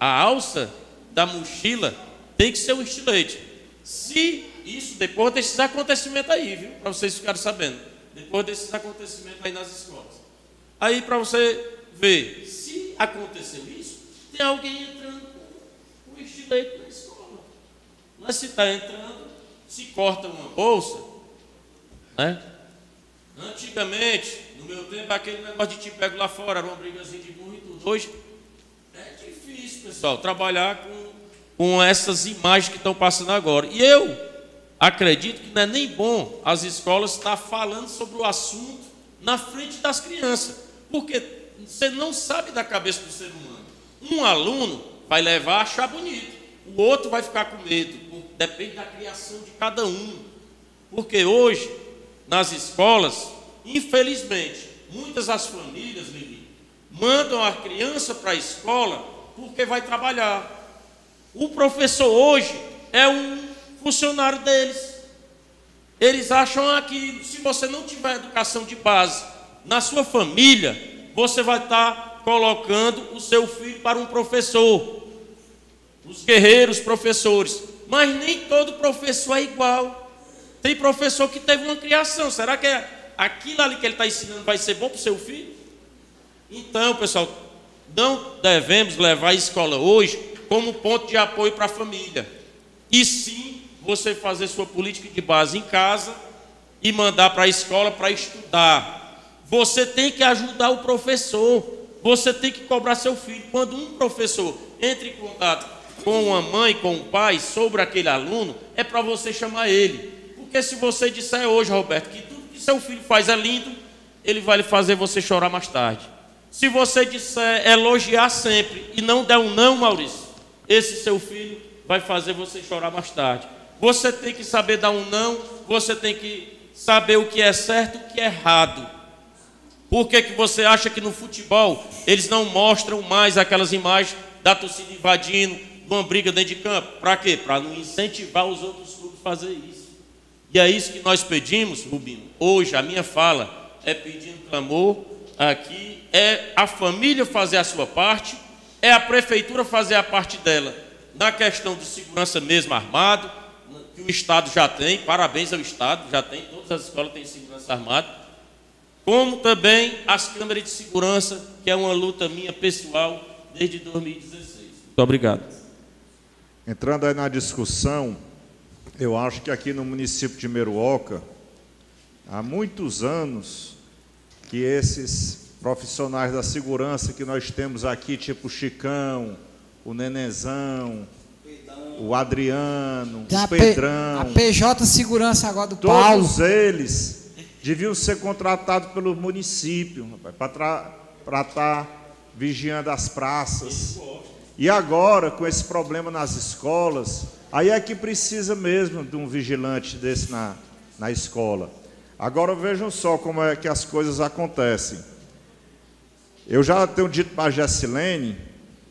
S4: a alça da mochila tem que ser um estilete. Se isso, depois desses acontecimentos aí, viu? Para vocês ficarem sabendo. Depois desses acontecimentos aí nas escolas. Aí para você ver, se aconteceu isso, tem alguém entrando com um estilete na escola. Mas se está entrando, se corta uma bolsa, né? Antigamente, no meu tempo, aquele negócio de te pego lá fora, era uma brigazinha de burro e tudo. Hoje é difícil, pessoal, trabalhar com, com essas imagens que estão passando agora. E eu acredito que não é nem bom as escolas estar falando sobre o assunto na frente das crianças, porque você não sabe da cabeça do ser humano. Um aluno vai levar a achar bonito, o outro vai ficar com medo, depende da criação de cada um. Porque hoje, nas escolas, infelizmente, muitas das famílias, Lili, mandam a criança para a escola porque vai trabalhar. O professor hoje é um funcionário deles. Eles acham que se você não tiver educação de base na sua família, você vai estar colocando o seu filho para um professor. Os guerreiros professores. Mas nem todo professor é igual. Tem professor que teve uma criação. Será que é aquilo ali que ele está ensinando vai ser bom para o seu filho? Então, pessoal, não devemos levar a escola hoje como ponto de apoio para a família. E sim, você fazer sua política de base em casa e mandar para a escola para estudar. Você tem que ajudar o professor. Você tem que cobrar seu filho. Quando um professor entra em contato com uma mãe, com um pai, sobre aquele aluno, é para você chamar ele. Porque se você disser hoje, Roberto, que tudo que seu filho faz é lindo, ele vai lhe fazer você chorar mais tarde. Se você disser elogiar sempre e não der um não, Maurício, esse seu filho vai fazer você chorar mais tarde. Você tem que saber dar um não, você tem que saber o que é certo e o que é errado. Por que, que você acha que no futebol eles não mostram mais aquelas imagens da torcida invadindo, de uma briga dentro de campo? Para quê? Para não incentivar os outros clubes a fazer isso. E é isso que nós pedimos, Rubinho. Hoje a minha fala é pedindo clamor aqui, é a família fazer a sua parte é a prefeitura fazer a parte dela na questão de segurança mesmo armado, que o Estado já tem, parabéns ao Estado, já tem, todas as escolas têm segurança armada, como também as câmeras de segurança, que é uma luta minha pessoal desde 2016. Muito obrigado.
S5: Entrando aí na discussão, eu acho que aqui no município de Meruoca, há muitos anos que esses profissionais da segurança que nós temos aqui, tipo o Chicão, o Nenezão, o Adriano,
S3: Tem
S5: o
S3: a P-
S5: Pedrão,
S3: A PJ Segurança agora do
S5: todos
S3: Paulo.
S5: eles deviam ser contratados pelo município para estar vigiando as praças. E agora, com esse problema nas escolas, aí é que precisa mesmo de um vigilante desse na, na escola. Agora vejam só como é que as coisas acontecem. Eu já tenho dito para a Gessilene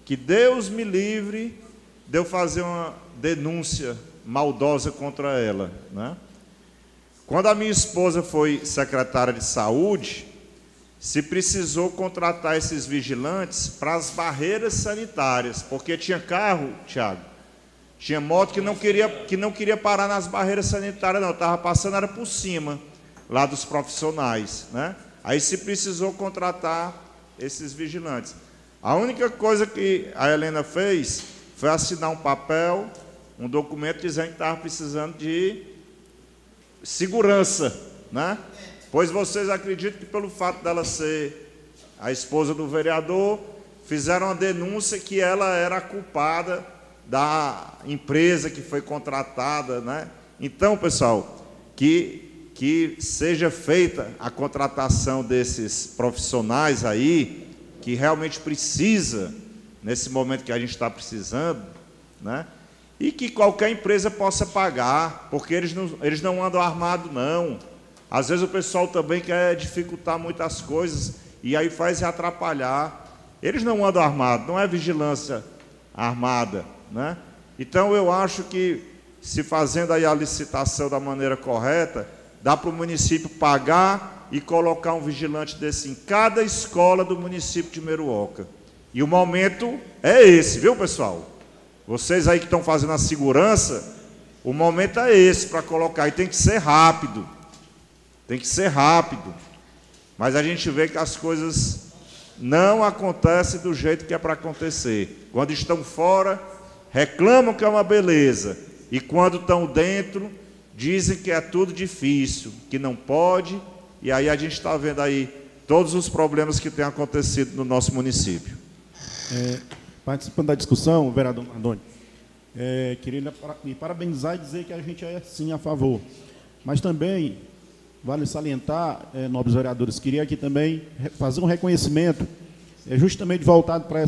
S5: que Deus me livre de eu fazer uma denúncia maldosa contra ela. Né? Quando a minha esposa foi secretária de saúde, se precisou contratar esses vigilantes para as barreiras sanitárias, porque tinha carro, Tiago, tinha moto que não queria, que não queria parar nas barreiras sanitárias, não, estava passando, era por cima, lá dos profissionais. Né? Aí se precisou contratar esses vigilantes. A única coisa que a Helena fez foi assinar um papel, um documento dizendo que estava precisando de segurança, né? Pois vocês acreditam que pelo fato dela ser a esposa do vereador, fizeram uma denúncia que ela era a culpada da empresa que foi contratada, né? Então, pessoal, que que seja feita a contratação desses profissionais aí, que realmente precisa, nesse momento que a gente está precisando, né? e que qualquer empresa possa pagar, porque eles não, eles não andam armados, não. Às vezes o pessoal também quer dificultar muitas coisas e aí faz atrapalhar. Eles não andam armados, não é vigilância armada. Né? Então eu acho que se fazendo aí a licitação da maneira correta, dá para o município pagar e colocar um vigilante desse em cada escola do município de Meruoca. E o momento é esse, viu pessoal? Vocês aí que estão fazendo a segurança, o momento é esse para colocar. E tem que ser rápido. Tem que ser rápido. Mas a gente vê que as coisas não acontecem do jeito que é para acontecer. Quando estão fora, reclamam que é uma beleza. E quando estão dentro, dizem que é tudo difícil, que não pode. E aí a gente está vendo aí todos os problemas que têm acontecido no nosso município.
S7: É, participando da discussão, vereador Nardoni, é, queria lhe parabenizar e dizer que a gente é sim a favor. Mas também, vale salientar, é, nobres vereadores, queria aqui também fazer um reconhecimento, é, justamente voltado para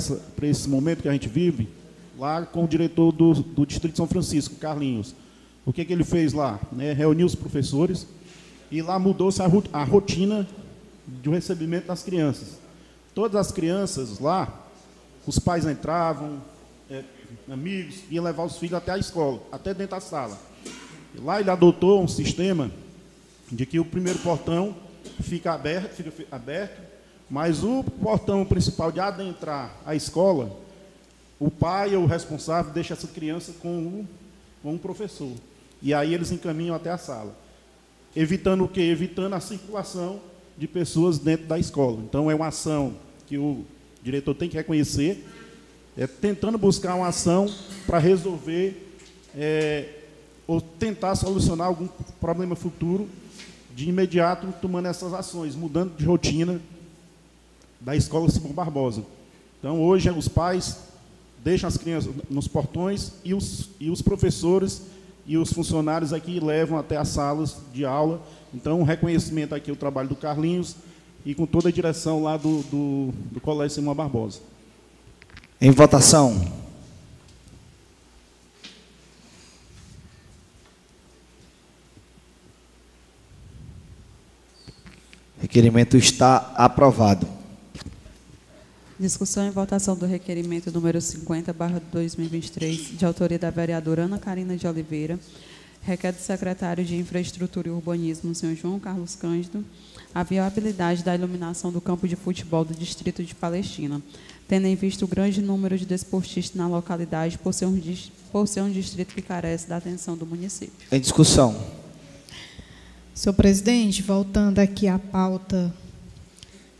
S7: esse momento que a gente vive, lá com o diretor do, do Distrito de São Francisco, Carlinhos. O que, que ele fez lá? Né, reuniu os professores e lá mudou-se a, rotina do recebimento das crianças. Todas as crianças lá, os pais entravam, é, amigos, iam levar os filhos até a escola, até dentro da sala. E lá ele adotou um sistema de que o primeiro portão fica aberto, fica aberto, mas o portão principal de adentrar a escola, o pai ou o responsável deixa essa criança com um, com um professor. E aí eles encaminham até a sala. Evitando o quê? Evitando a circulação de pessoas dentro da escola. Então é uma ação que o diretor tem que reconhecer, é, tentando buscar uma ação para resolver é, ou tentar solucionar algum problema futuro de imediato tomando essas ações, mudando de rotina da escola Simão Barbosa. Então, hoje, os pais deixam as crianças nos portões e os, e os professores e os funcionários aqui levam até as salas de aula. Então, um reconhecimento aqui ao trabalho do Carlinhos, e com toda a direção lá do, do, do Colégio Simão Barbosa.
S1: Em votação. Requerimento está aprovado.
S2: Discussão e votação do requerimento número 50, barra 2023, de autoria da vereadora Ana Carina de Oliveira, requer do secretário de Infraestrutura e Urbanismo, senhor João Carlos Cândido, a viabilidade da iluminação do campo de futebol do Distrito de Palestina, tendo em vista o grande número de desportistas na localidade, por ser um, por ser um distrito que carece da atenção do município.
S1: Em discussão.
S8: Senhor presidente, voltando aqui à pauta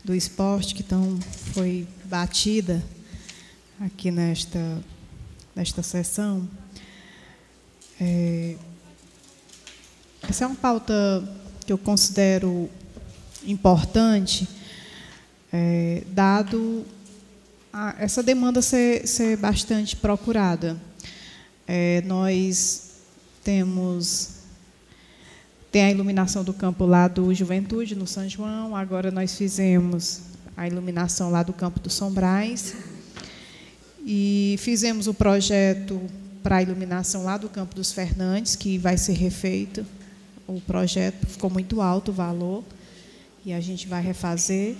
S8: do esporte que então foi batida aqui nesta, nesta sessão, é, essa é uma pauta que eu considero importante, é, dado a, essa demanda ser, ser bastante procurada. É, nós temos tem a iluminação do campo lá do Juventude, no São João. Agora nós fizemos a iluminação lá do campo do Sombrais. E fizemos o projeto para a iluminação lá do campo dos Fernandes, que vai ser refeito. O projeto ficou muito alto o valor e a gente vai refazer.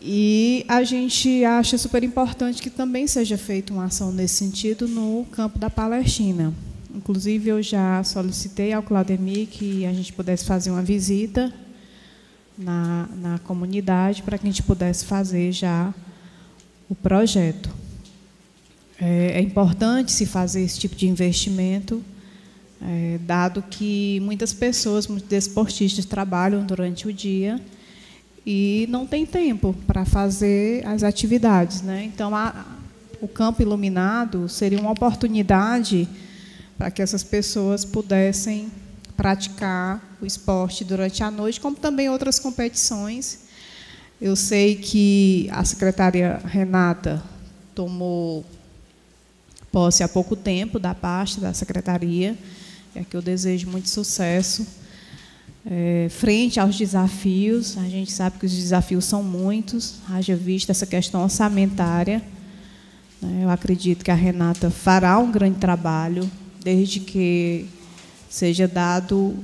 S8: E a gente acha super importante que também seja feita uma ação nesse sentido no campo da Palestina. Inclusive, eu já solicitei ao Claudemir que a gente pudesse fazer uma visita na, na comunidade para que a gente pudesse fazer já o projeto. É, é importante se fazer esse tipo de investimento, é, dado que muitas pessoas, muitos desportistas trabalham durante o dia e não tem tempo para fazer as atividades. Né? Então, a, o campo iluminado seria uma oportunidade para que essas pessoas pudessem praticar o esporte durante a noite, como também outras competições. Eu sei que a secretária Renata tomou posse há pouco tempo da pasta da secretaria, é que eu desejo muito sucesso é, frente aos desafios, a gente sabe que os desafios são muitos, haja vista essa questão orçamentária. Né, eu acredito que a Renata fará um grande trabalho, desde que seja dado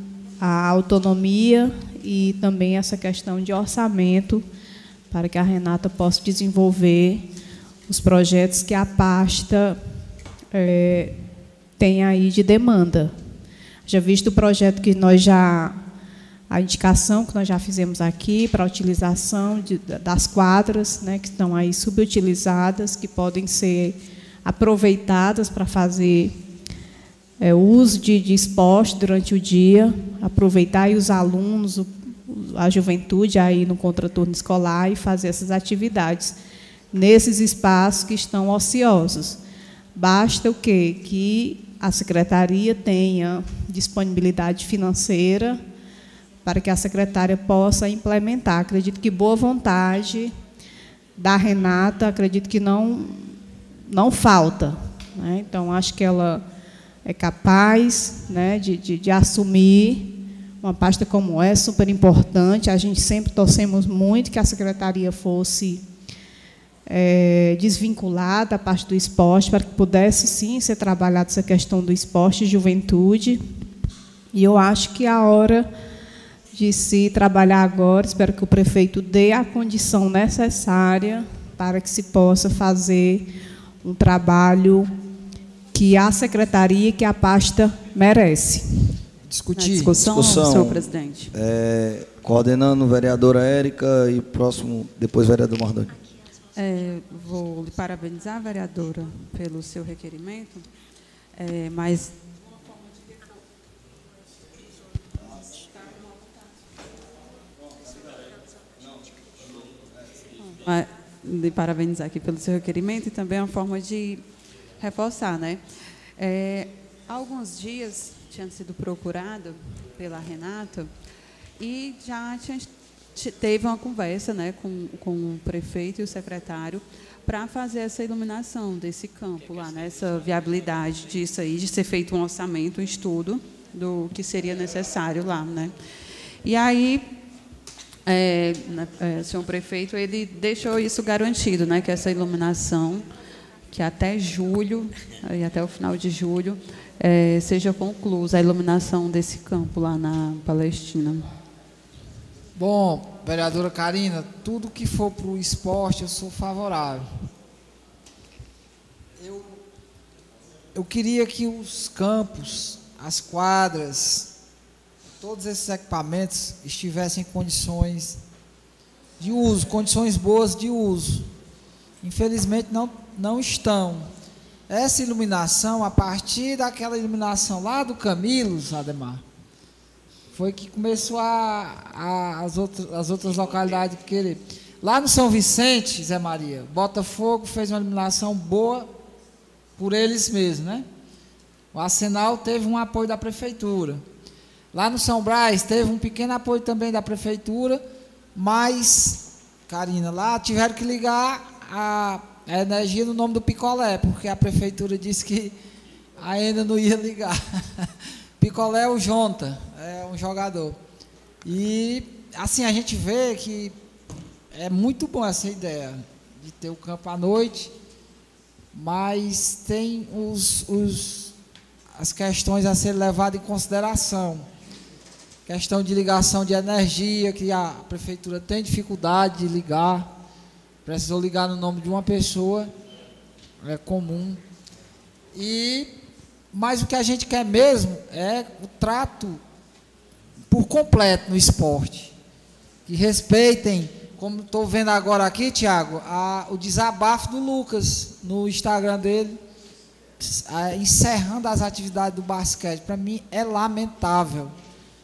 S8: a autonomia e também essa questão de orçamento para que a Renata possa desenvolver os projetos que a pasta é, tem aí de demanda. Já visto o projeto que nós já a indicação que nós já fizemos aqui para a utilização de, das quadras, né, que estão aí subutilizadas, que podem ser aproveitadas para fazer é, o uso de, de esporte durante o dia, aproveitar os alunos, o, a juventude aí no contraturno escolar e fazer essas atividades nesses espaços que estão ociosos. Basta o quê? Que a secretaria tenha disponibilidade financeira para que a secretária possa implementar. Acredito que boa vontade da Renata, acredito que não, não falta. Né? Então, acho que ela é capaz né, de, de, de assumir uma pasta como essa, super importante. A gente sempre torcemos muito que a secretaria fosse é, desvinculada da parte do esporte, para que pudesse, sim, ser trabalhada essa questão do esporte e juventude. E eu acho que a hora de se trabalhar agora. Espero que o prefeito dê a condição necessária para que se possa fazer um trabalho que a secretaria, que a pasta merece.
S2: Discutir. Na discussão, discussão, senhor presidente.
S1: É, coordenando vereadora Érica e próximo, depois vereador Mardoni.
S2: É, vou lhe parabenizar, vereadora, pelo seu requerimento, é, mas de parabenizar aqui pelo seu requerimento e também uma forma de reforçar, né? É, alguns dias tinha sido procurado pela Renata e já tinha, teve uma conversa, né, com, com o prefeito e o secretário para fazer essa iluminação desse campo lá, né, essa viabilidade disso aí, de ser feito um orçamento, um estudo do que seria necessário lá, né? E aí é, né, é, senhor prefeito, ele deixou isso garantido, né, que essa iluminação, que até julho, e até o final de julho, é, seja conclusa a iluminação desse campo lá na Palestina.
S3: Bom, vereadora Karina, tudo que for para o esporte eu sou favorável. Eu, eu queria que os campos, as quadras, todos esses equipamentos estivessem em condições de uso, condições boas de uso. infelizmente não, não estão. Essa iluminação, a partir daquela iluminação lá do Camilos, Ademar, foi que começou a, a, as, outras, as outras localidades querer. Lá no São Vicente, Zé Maria, Botafogo fez uma iluminação boa por eles mesmos, né? O Arsenal teve um apoio da prefeitura. Lá no São Brás teve um pequeno apoio também da prefeitura, mas, Karina, lá tiveram que ligar a, a energia no nome do picolé, porque a prefeitura disse que ainda não ia ligar. picolé é o Jonta, é um jogador. E assim a gente vê que é muito bom essa ideia de ter o campo à noite, mas tem os, os, as questões a serem levadas em consideração. Questão de ligação de energia, que a prefeitura tem dificuldade de ligar. Precisou ligar no nome de uma pessoa, é comum. E mas o que a gente quer mesmo é o trato por completo no esporte. Que respeitem, como estou vendo agora aqui, Tiago, o desabafo do Lucas no Instagram dele, a, encerrando as atividades do basquete. Para mim é lamentável.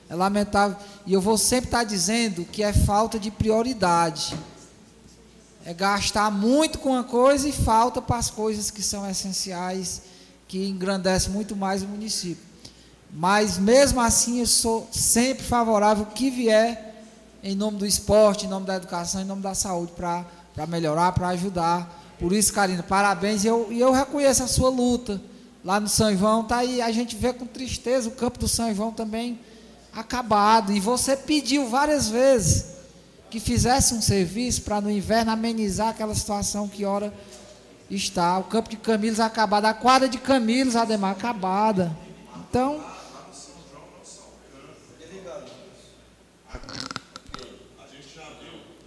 S3: É lamentável. E eu vou sempre estar tá dizendo que é falta de prioridade. É gastar muito com uma coisa e falta para as coisas que são essenciais, que engrandecem muito mais o município. Mas mesmo assim eu sou sempre favorável que vier em nome do esporte, em nome da educação, em nome da saúde, para melhorar, para ajudar. Por isso, Karina, parabéns. E eu, eu reconheço a sua luta lá no São João. Tá aí, a gente vê com tristeza o campo do São João também acabado. E você pediu várias vezes que fizesse um serviço para no inverno amenizar aquela situação que ora está. O campo de Camilos acabado, a quadra de Camilos, Ademar, acabada. Então,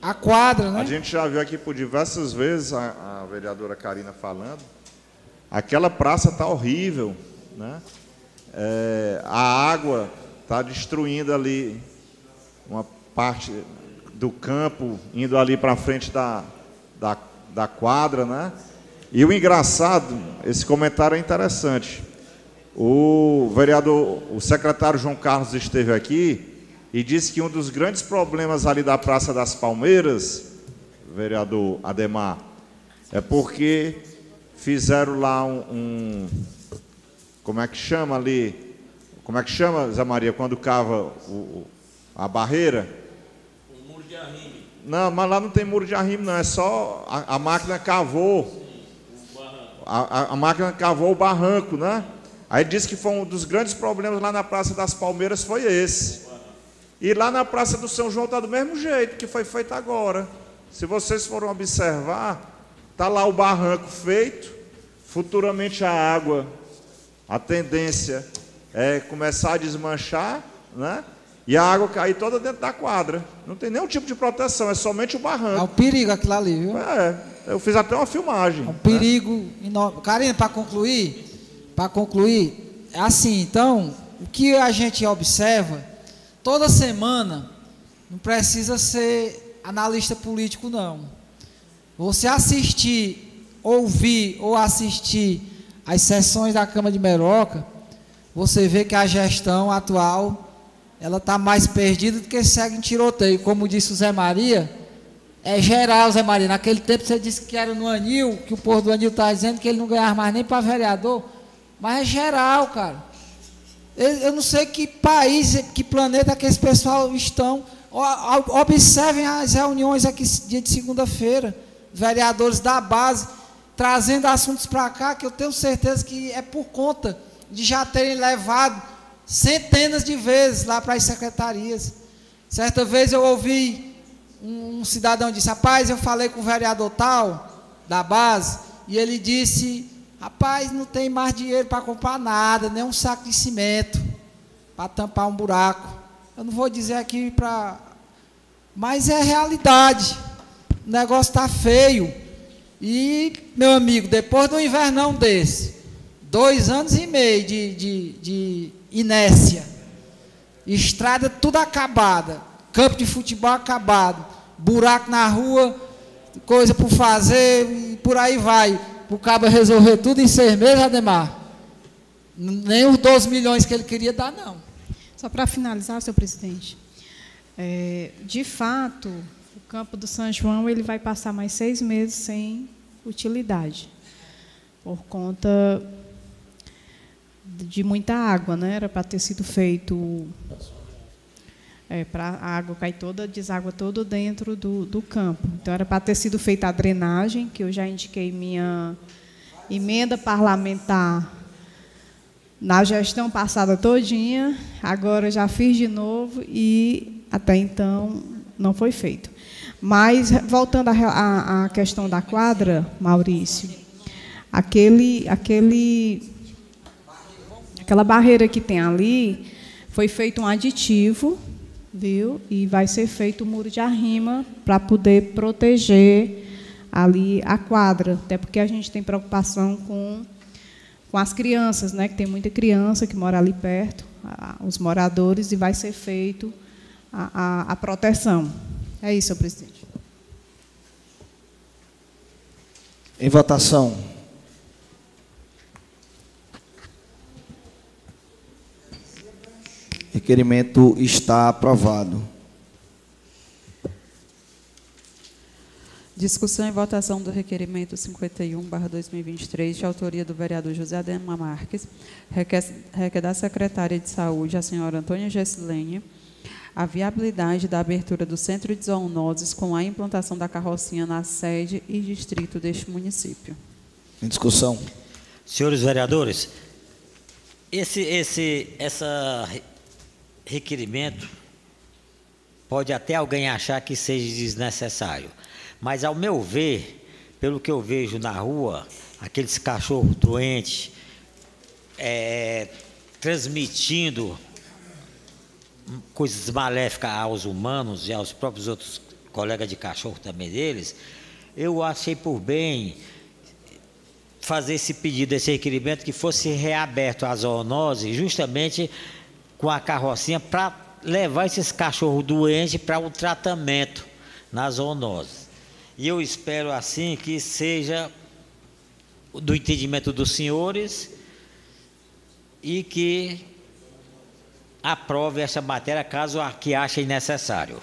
S3: A quadra, né?
S5: A gente já viu aqui por diversas vezes a, a vereadora Karina falando. Aquela praça está horrível, né? É, a água está destruindo ali uma parte do campo, indo ali para frente da, da, da quadra, né? E o engraçado, esse comentário é interessante. O vereador, o secretário João Carlos esteve aqui e disse que um dos grandes problemas ali da Praça das Palmeiras, vereador Ademar, é porque fizeram lá um, um como é que chama ali? Como é que chama, Zé Maria, quando cava o, a barreira?
S4: Arrime.
S5: Não, mas lá não tem muro de arrime, não. É só a, a máquina cavou. A, a, máquina cavou o barranco, né? Aí disse que foi um dos grandes problemas lá na Praça das Palmeiras foi esse. E lá na Praça do São João está do mesmo jeito que foi feito agora. Se vocês foram observar, está lá o barranco feito, futuramente a água, a tendência é começar a desmanchar, né? E a água cair toda dentro da quadra. Não tem nenhum tipo de proteção, é somente o barranco.
S3: É um perigo aquilo ali, viu?
S5: É, eu fiz até uma filmagem. É
S3: um perigo né? enorme. Karina, para concluir, para concluir, é assim, então, o que a gente observa toda semana, não precisa ser analista político, não. Você assistir, ouvir ou assistir as sessões da Câmara de Meroca, você vê que a gestão atual ela está mais perdida do que segue em tiroteio. Como disse o Zé Maria, é geral, Zé Maria. Naquele tempo você disse que era no Anil, que o povo do Anil está dizendo que ele não ganhava mais nem para vereador, mas é geral, cara. Eu não sei que país, que planeta que esse pessoal estão. Observem as reuniões aqui dia de segunda-feira, vereadores da base, trazendo assuntos para cá, que eu tenho certeza que é por conta de já terem levado centenas de vezes lá para as secretarias. Certa vez eu ouvi um, um cidadão disse, rapaz, eu falei com o vereador tal, da base, e ele disse Rapaz, não tem mais dinheiro para comprar nada, nem um saco de cimento para tampar um buraco. Eu não vou dizer aqui para. Mas é realidade. O negócio está feio. E, meu amigo, depois do invernão desse, dois anos e meio de, de, de inércia, estrada tudo acabada, campo de futebol acabado, buraco na rua, coisa por fazer, por aí vai. O cabo resolver tudo em seis meses, Ademar. Nem os 12 milhões que ele queria dar, não.
S8: Só para finalizar, senhor presidente. É, de fato, o campo do São João ele vai passar mais seis meses sem utilidade, por conta de muita água, né? Era para ter sido feito é, para a água cair toda, deságua todo dentro do, do campo. Então era para ter sido feita a drenagem, que eu já indiquei minha emenda parlamentar na gestão passada todinha, agora já fiz de novo e até então não foi feito. Mas voltando à questão da quadra, Maurício, aquele, aquele, aquela barreira que tem ali foi feito um aditivo, viu? E vai ser feito o um muro de arrima para poder proteger ali a quadra, até porque a gente tem preocupação com com as crianças, né, que tem muita criança que mora ali perto, a, os moradores, e vai ser feito a, a, a proteção. É isso, senhor presidente.
S1: Em votação. Requerimento está aprovado.
S2: Discussão e votação do requerimento 51/2023, de autoria do vereador José Adema Marques, requer, requer da secretária de Saúde, a senhora Antônia Gessilene, a viabilidade da abertura do centro de zoonoses com a implantação da carrocinha na sede e distrito deste município.
S1: Em discussão.
S6: Senhores vereadores, esse, esse essa requerimento pode até alguém achar que seja desnecessário. Mas, ao meu ver, pelo que eu vejo na rua, aqueles cachorros doentes é, transmitindo coisas maléficas aos humanos e aos próprios outros colegas de cachorro também deles, eu achei por bem fazer esse pedido, esse requerimento, que fosse reaberto a zoonose, justamente com a carrocinha, para levar esses cachorros doentes para o um tratamento na zoonose. E eu espero assim que seja do entendimento dos senhores e que aprove essa matéria caso a que achem necessário.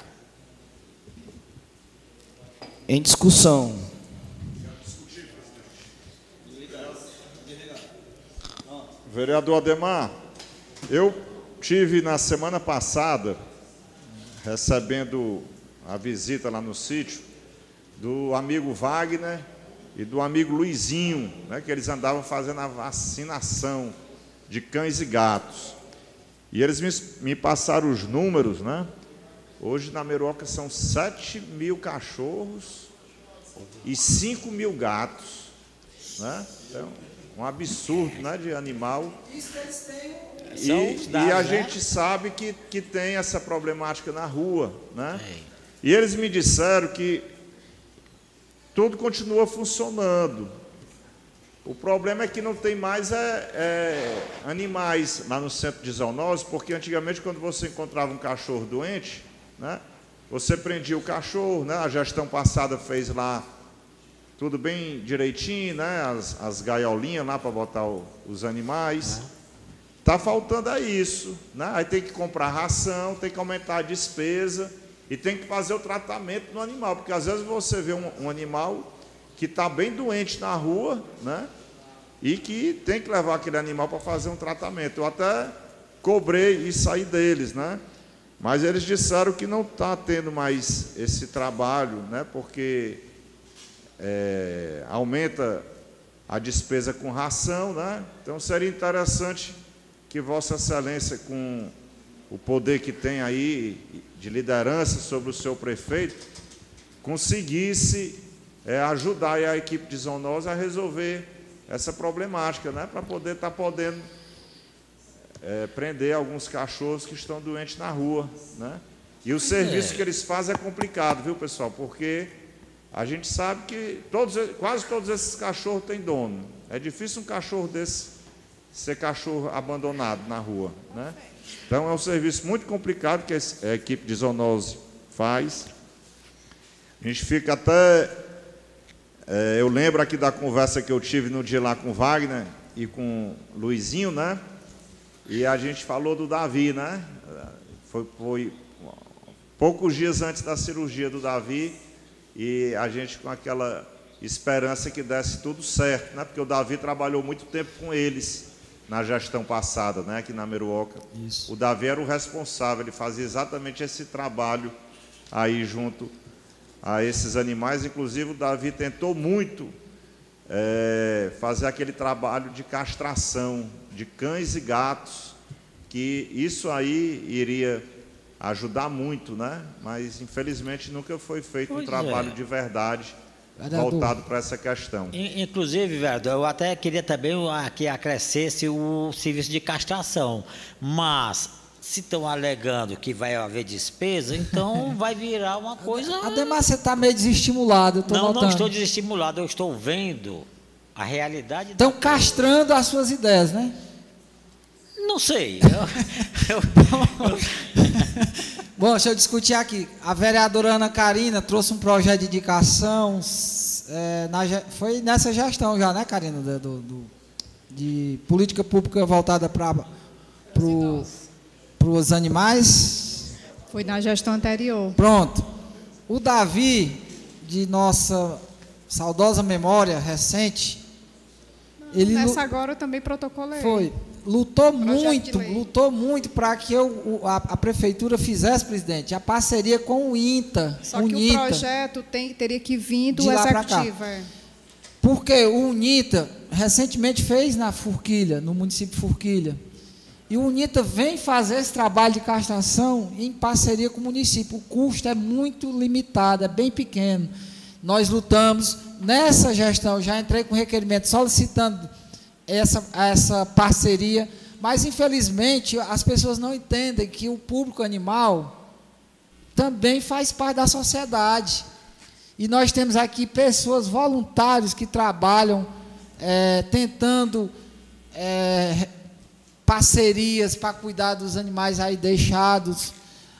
S1: Em discussão.
S5: Vereador Ademar, eu tive na semana passada recebendo a visita lá no sítio do amigo Wagner e do amigo Luizinho, né, que eles andavam fazendo a vacinação de cães e gatos. E eles me, me passaram os números, né? Hoje na Meroca são 7 mil cachorros e 5 mil gatos. Né? Então, um absurdo né, de animal. E, e a né? gente sabe que, que tem essa problemática na rua. Né? E eles me disseram que tudo continua funcionando. O problema é que não tem mais é, é, animais lá no centro de zoonose, porque antigamente quando você encontrava um cachorro doente, né, você prendia o cachorro, né, a gestão passada fez lá tudo bem direitinho, né, as, as gaiolinhas lá para botar o, os animais. Está faltando a isso. Né? Aí tem que comprar ração, tem que aumentar a despesa. E tem que fazer o tratamento no animal, porque às vezes você vê um, um animal que está bem doente na rua, né? E que tem que levar aquele animal para fazer um tratamento. Eu até cobrei e saí deles, né? Mas eles disseram que não está tendo mais esse trabalho, né? Porque é, aumenta a despesa com ração, né? Então seria interessante que Vossa Excelência, com o poder que tem aí de liderança sobre o seu prefeito, conseguisse é, ajudar a equipe de zoonose a resolver essa problemática, né? para poder estar tá podendo é, prender alguns cachorros que estão doentes na rua. Né? E o serviço é. que eles fazem é complicado, viu, pessoal? Porque a gente sabe que todos, quase todos esses cachorros têm dono. É difícil um cachorro desse ser cachorro abandonado na rua. Né? Então, é um serviço muito complicado que a equipe de zoonose faz. A gente fica até É, eu lembro aqui da conversa que eu tive no dia lá com o Wagner e com o Luizinho, né? E a gente falou do Davi, né? Foi, foi poucos dias antes da cirurgia do Davi e a gente com aquela esperança que desse tudo certo, né? Porque o Davi trabalhou muito tempo com eles na gestão passada, né? Aqui na Meruoca. Isso. O Davi era o responsável, ele fazia exatamente esse trabalho aí junto a esses animais. Inclusive o Davi tentou muito é, fazer aquele trabalho de castração de cães e gatos, que isso aí iria ajudar muito, né? Mas infelizmente nunca foi feito pois um trabalho é. de verdade voltado para essa questão.
S6: Inclusive, vereador, eu até queria também que acrescesse o serviço de castração, mas se estão alegando que vai haver despesa, então vai virar uma coisa.
S3: Ademais, você está meio desestimulado.
S6: não, notando. não estou desestimulado, eu estou vendo a realidade.
S3: Estão castrando as suas ideias, né?
S6: Não sei. Eu, eu,
S3: eu... Bom, deixa eu discutir aqui. A vereadora Ana Karina trouxe um projeto de indicação. É, na, foi nessa gestão já, né, Karina? Do, do de política pública voltada para os animais.
S8: Foi na gestão anterior.
S3: Pronto. O Davi, de nossa saudosa memória recente,
S8: ele Nessa agora eu também protocolei.
S3: Foi. Lutou muito, lutou muito para que eu, a, a, prefeitura fizesse, presidente, a parceria com o INTA.
S8: Só que o projeto tem, teria que vir do executivo. É.
S3: Porque o UNITA recentemente fez na Forquilha, no município de Forquilha. E o UNITA vem fazer esse trabalho de castração em parceria com o município. O custo é muito limitado, é bem pequeno. Nós lutamos, nessa gestão, já entrei com requerimento solicitando essa, essa parceria, mas infelizmente as pessoas não entendem que o público animal também faz parte da sociedade. E nós temos aqui pessoas voluntários que trabalham é, tentando é, parcerias para cuidar dos animais aí deixados,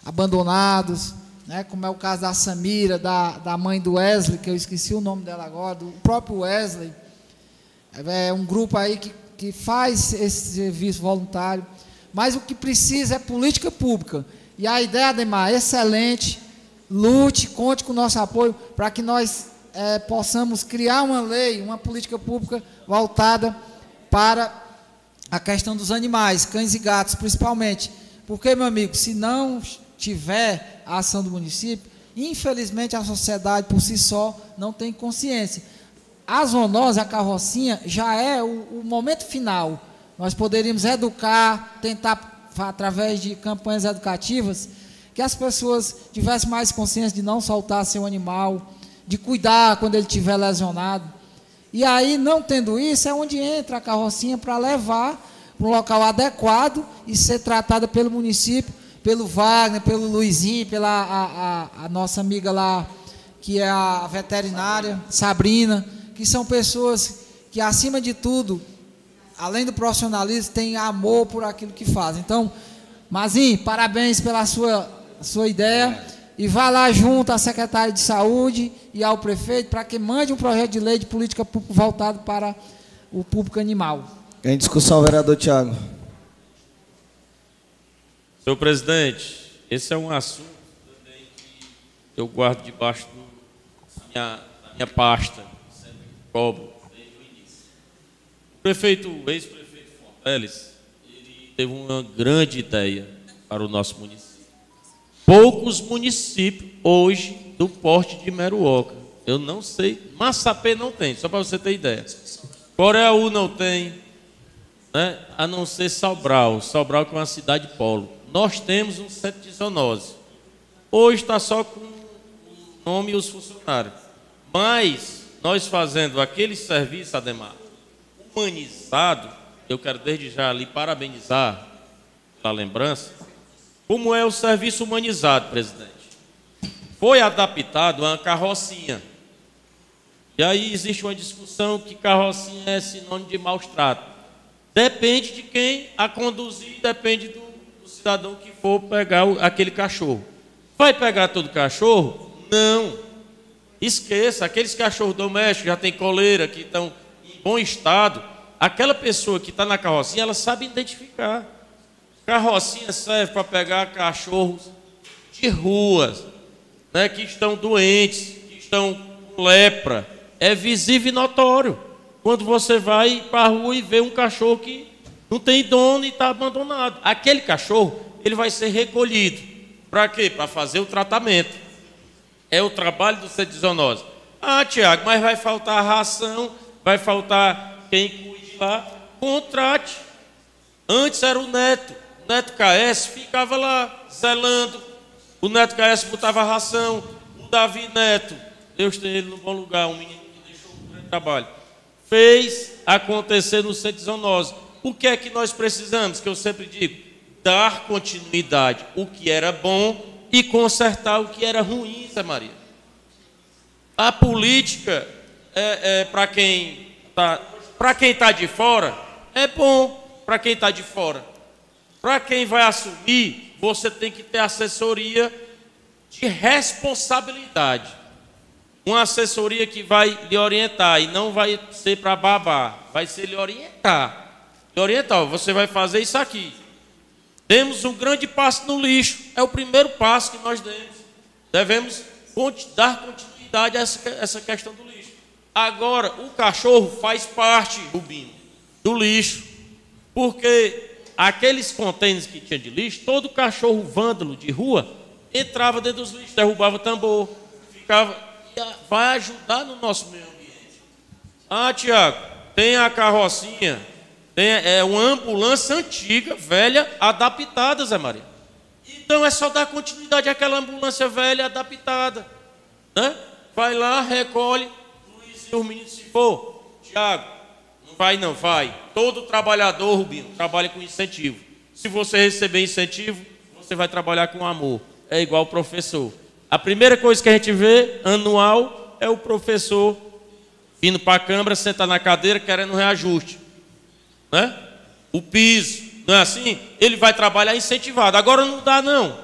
S3: abandonados né, como é o caso da Samira, da, da mãe do Wesley, que eu esqueci o nome dela agora, do próprio Wesley. É um grupo aí que, que faz esse serviço voluntário. Mas o que precisa é política pública. E a ideia, Ademar, é excelente. Lute, conte com o nosso apoio para que nós é, possamos criar uma lei, uma política pública voltada para a questão dos animais, cães e gatos, principalmente. Porque, meu amigo, se não tiver a ação do município, infelizmente a sociedade por si só não tem consciência. A zoonose, a carrocinha, já é o, o momento final. Nós poderíamos educar, tentar, através de campanhas educativas, que as pessoas tivessem mais consciência de não soltar seu animal, de cuidar quando ele estiver lesionado. E aí, não tendo isso, é onde entra a carrocinha para levar para um local adequado e ser tratada pelo município pelo Wagner, pelo Luizinho, pela a, a, a nossa amiga lá, que é a veterinária, Sabrina, que são pessoas que, acima de tudo, além do profissionalismo, têm amor por aquilo que fazem. Então, Mazinho, parabéns pela sua, sua ideia. E vá lá junto à secretária de saúde e ao prefeito para que mande um projeto de lei de política pública voltado para o público animal.
S1: Em discussão, vereador Tiago.
S4: Senhor presidente, esse é um assunto também que eu guardo debaixo da minha, da minha pasta, cobro desde o início. O prefeito, ex-prefeito Forteles, ele teve uma grande ideia para o nosso município. Poucos municípios hoje do porte de Meruoca. Eu não sei, Massapê não tem, só para você ter ideia. Coreaú não tem, né? a não ser Sobral. Sobral que é uma cidade polo nós temos um centro de zoonose. Hoje está só com o nome e os funcionários. Mas nós fazendo aquele serviço, Ademar, humanizado, eu quero desde já ali parabenizar a lembrança, como é o serviço humanizado, presidente. Foi adaptado a uma carrocinha. E aí existe uma discussão que carrocinha é sinônimo de maus trato. Depende de quem a conduzir, depende do cidadão que for pegar aquele cachorro. Vai pegar todo cachorro? Não. Esqueça, aqueles cachorros domésticos já tem coleira, que estão em bom estado, aquela pessoa que está na carrocinha, ela sabe identificar. Carrocinha serve para pegar cachorros de ruas, né, que estão doentes, que estão com lepra. É visível e notório. Quando você vai para a rua e vê um cachorro que não tem dono e está abandonado. Aquele cachorro, ele vai ser recolhido. Para quê? Para fazer o tratamento. É o trabalho do Cedizonose. Ah, Tiago, mas vai faltar ração, vai faltar quem cuide lá. Contrate. Antes era o neto. O neto KS ficava lá zelando. O neto KS botava ração. O Davi Neto, Deus tem ele no bom lugar, um menino que deixou um grande trabalho. Fez acontecer no Cedizonose. O que é que nós precisamos? Que eu sempre digo, dar continuidade. O que era bom e consertar o que era ruim, Zé Maria. A política, é, é para quem está está de fora, é bom para quem está de fora. Para quem vai assumir, você tem que ter assessoria de responsabilidade. Uma assessoria que vai lhe orientar e não vai ser para babar, vai ser lhe orientar. Lhe orientar, você vai fazer isso aqui. Temos um grande passo no lixo, é o primeiro passo que nós demos. Devemos dar continuidade a essa, essa questão do lixo. Agora, o cachorro faz parte, Rubinho, do lixo, porque aqueles contêineres que tinha de lixo, todo cachorro vândalo de rua entrava dentro dos lixos, derrubava tambor, ficava. Vai ajudar no nosso meio ambiente. Ah, Tiago, tem a carrocinha tem, é uma ambulância antiga, velha, adaptada, Zé Maria. Então é só dar continuidade àquela ambulância velha, adaptada. Né? Vai lá, recolhe, Luiz e os meninos se for. Tiago, não vai não, vai. Todo trabalhador, Rubinho, trabalha com incentivo. Se você receber incentivo, você vai trabalhar com amor. É igual o professor. A primeira coisa que a gente vê, anual, é o professor vindo para a Câmara, sentar na cadeira, querendo reajuste né? o piso, não é assim? Ele vai trabalhar incentivado. Agora não dá não,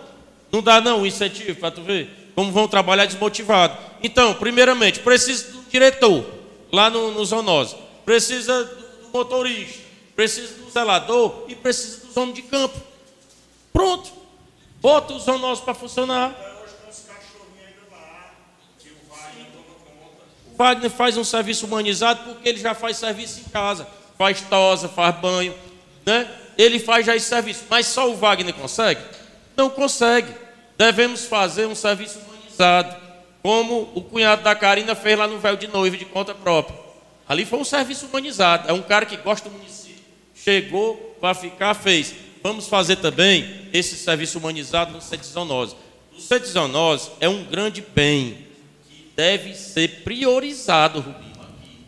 S4: não dá não o incentivo para tu ver como vão trabalhar desmotivado. Então, primeiramente, precisa do diretor lá no, no precisa do motorista, precisa do zelador e precisa dos homens de campo. Pronto, bota os zoonose para funcionar. O Wagner faz um serviço humanizado porque ele já faz serviço em casa faz tosa, faz banho, né? Ele faz já esse serviço, mas só o Wagner consegue? Não consegue. Devemos fazer um serviço humanizado, como o cunhado da Karina fez lá no véu de noiva de conta própria. Ali foi um serviço humanizado. É um cara que gosta do município. Chegou para ficar, fez. Vamos fazer também esse serviço humanizado no Cetizonose. O Cetizonose é um grande bem que deve ser priorizado, Rubinho, aqui,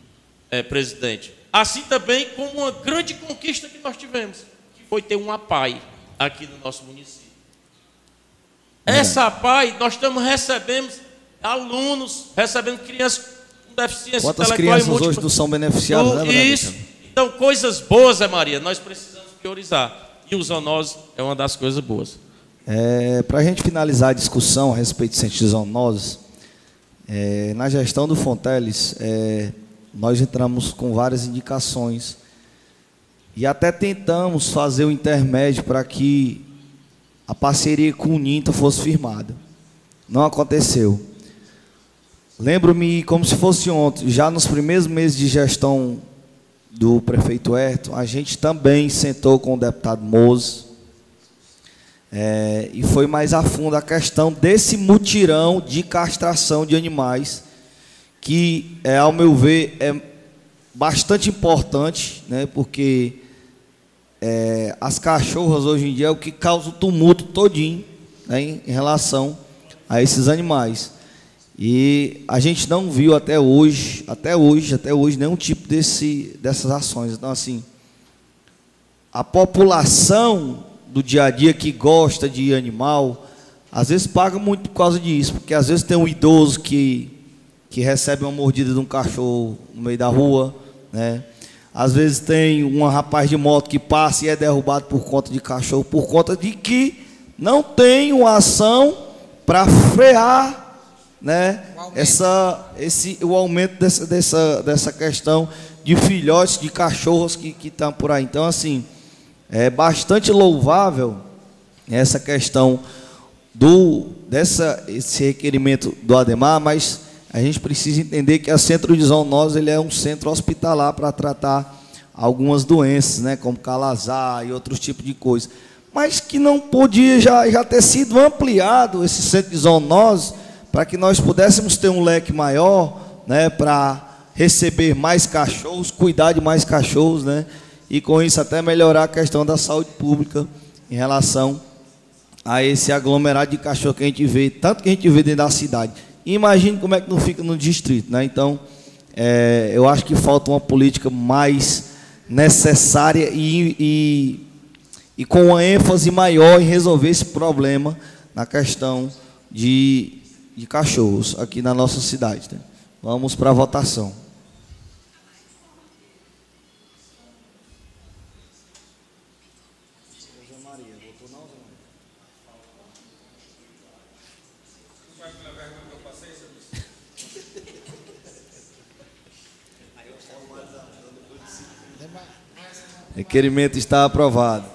S4: é, presidente Assim também como uma grande conquista que nós tivemos, que foi ter uma PAI aqui no nosso município. É. Essa PAI, nós estamos recebendo alunos, recebendo crianças com deficiência
S1: Quantas crianças hoje não são beneficiadas,
S4: né, Isso. Então, coisas boas, é Maria, nós precisamos priorizar. E o zoonose é uma das coisas boas.
S1: É, Para a gente finalizar a discussão a respeito de zoonose, é, na gestão do Fonteles, é, nós entramos com várias indicações e até tentamos fazer o intermédio para que a parceria com o Ninta fosse firmada. Não aconteceu. Lembro-me como se fosse ontem, já nos primeiros meses de gestão do prefeito Herto, a gente também sentou com o deputado Mose é, e foi mais a fundo a questão desse mutirão de castração de animais que, é, ao meu ver, é bastante importante, né, porque é, as cachorras hoje em dia é o que causa o tumulto todinho né, em, relação a esses animais. E a gente não viu até hoje, até hoje, até hoje, nenhum tipo desse, dessas ações. Então, assim, a população do dia a dia que gosta de animal, às vezes paga muito por causa disso, porque às vezes tem um idoso que que recebe uma mordida de um cachorro no meio da rua, né? Às vezes tem um rapaz de moto que passa e é derrubado por conta de cachorro, por conta de que não tem uma ação para frear né, essa, esse, o aumento dessa, dessa, dessa questão de filhotes de cachorros que estão por aí. Então, assim, é bastante louvável essa questão do dessa esse requerimento do Ademar, mas a gente precisa entender que a Centro de Zoonose ele é um centro hospitalar para tratar algumas doenças, né, como calazar e outros tipos de coisas, mas que não podia já, já ter sido ampliado esse centro de zoonose para que nós pudéssemos ter um leque maior, né, para receber mais cachorros, cuidar de mais cachorros, né, e com isso até melhorar a questão da saúde pública em relação a esse aglomerado de cachorro que a gente vê, tanto que a gente vê dentro da cidade. Imagine como é que não fica no distrito, né? Então, é, eu acho que falta uma política mais necessária e, e, e com uma ênfase maior em resolver esse problema na questão de, de cachorros aqui na nossa cidade. Né? Vamos para a votação. Requerimento está aprovado.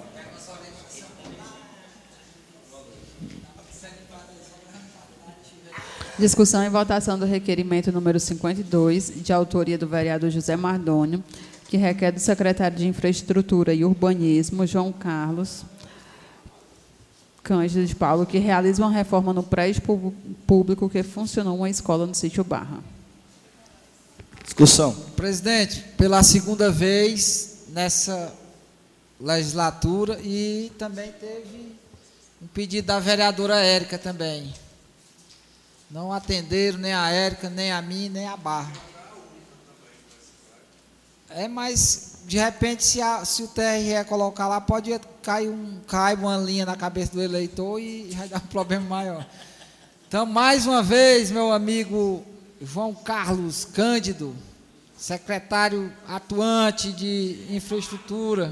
S2: Discussão e votação do requerimento número 52, de autoria do vereador José Mardônio, que requer do secretário de Infraestrutura e Urbanismo, João Carlos Cândido de Paulo, que realize uma reforma no prédio público que funcionou uma escola no sítio Barra.
S1: Discussão.
S3: Presidente, pela segunda vez nessa legislatura e também teve um pedido da vereadora Érica também. Não atenderam nem a Érica, nem a mim, nem a Barra. É, mas de repente, se, a, se o TRE colocar lá, pode cair, um, cair uma linha na cabeça do eleitor e vai dar um problema maior. Então, mais uma vez, meu amigo João Carlos Cândido, secretário atuante de infraestrutura,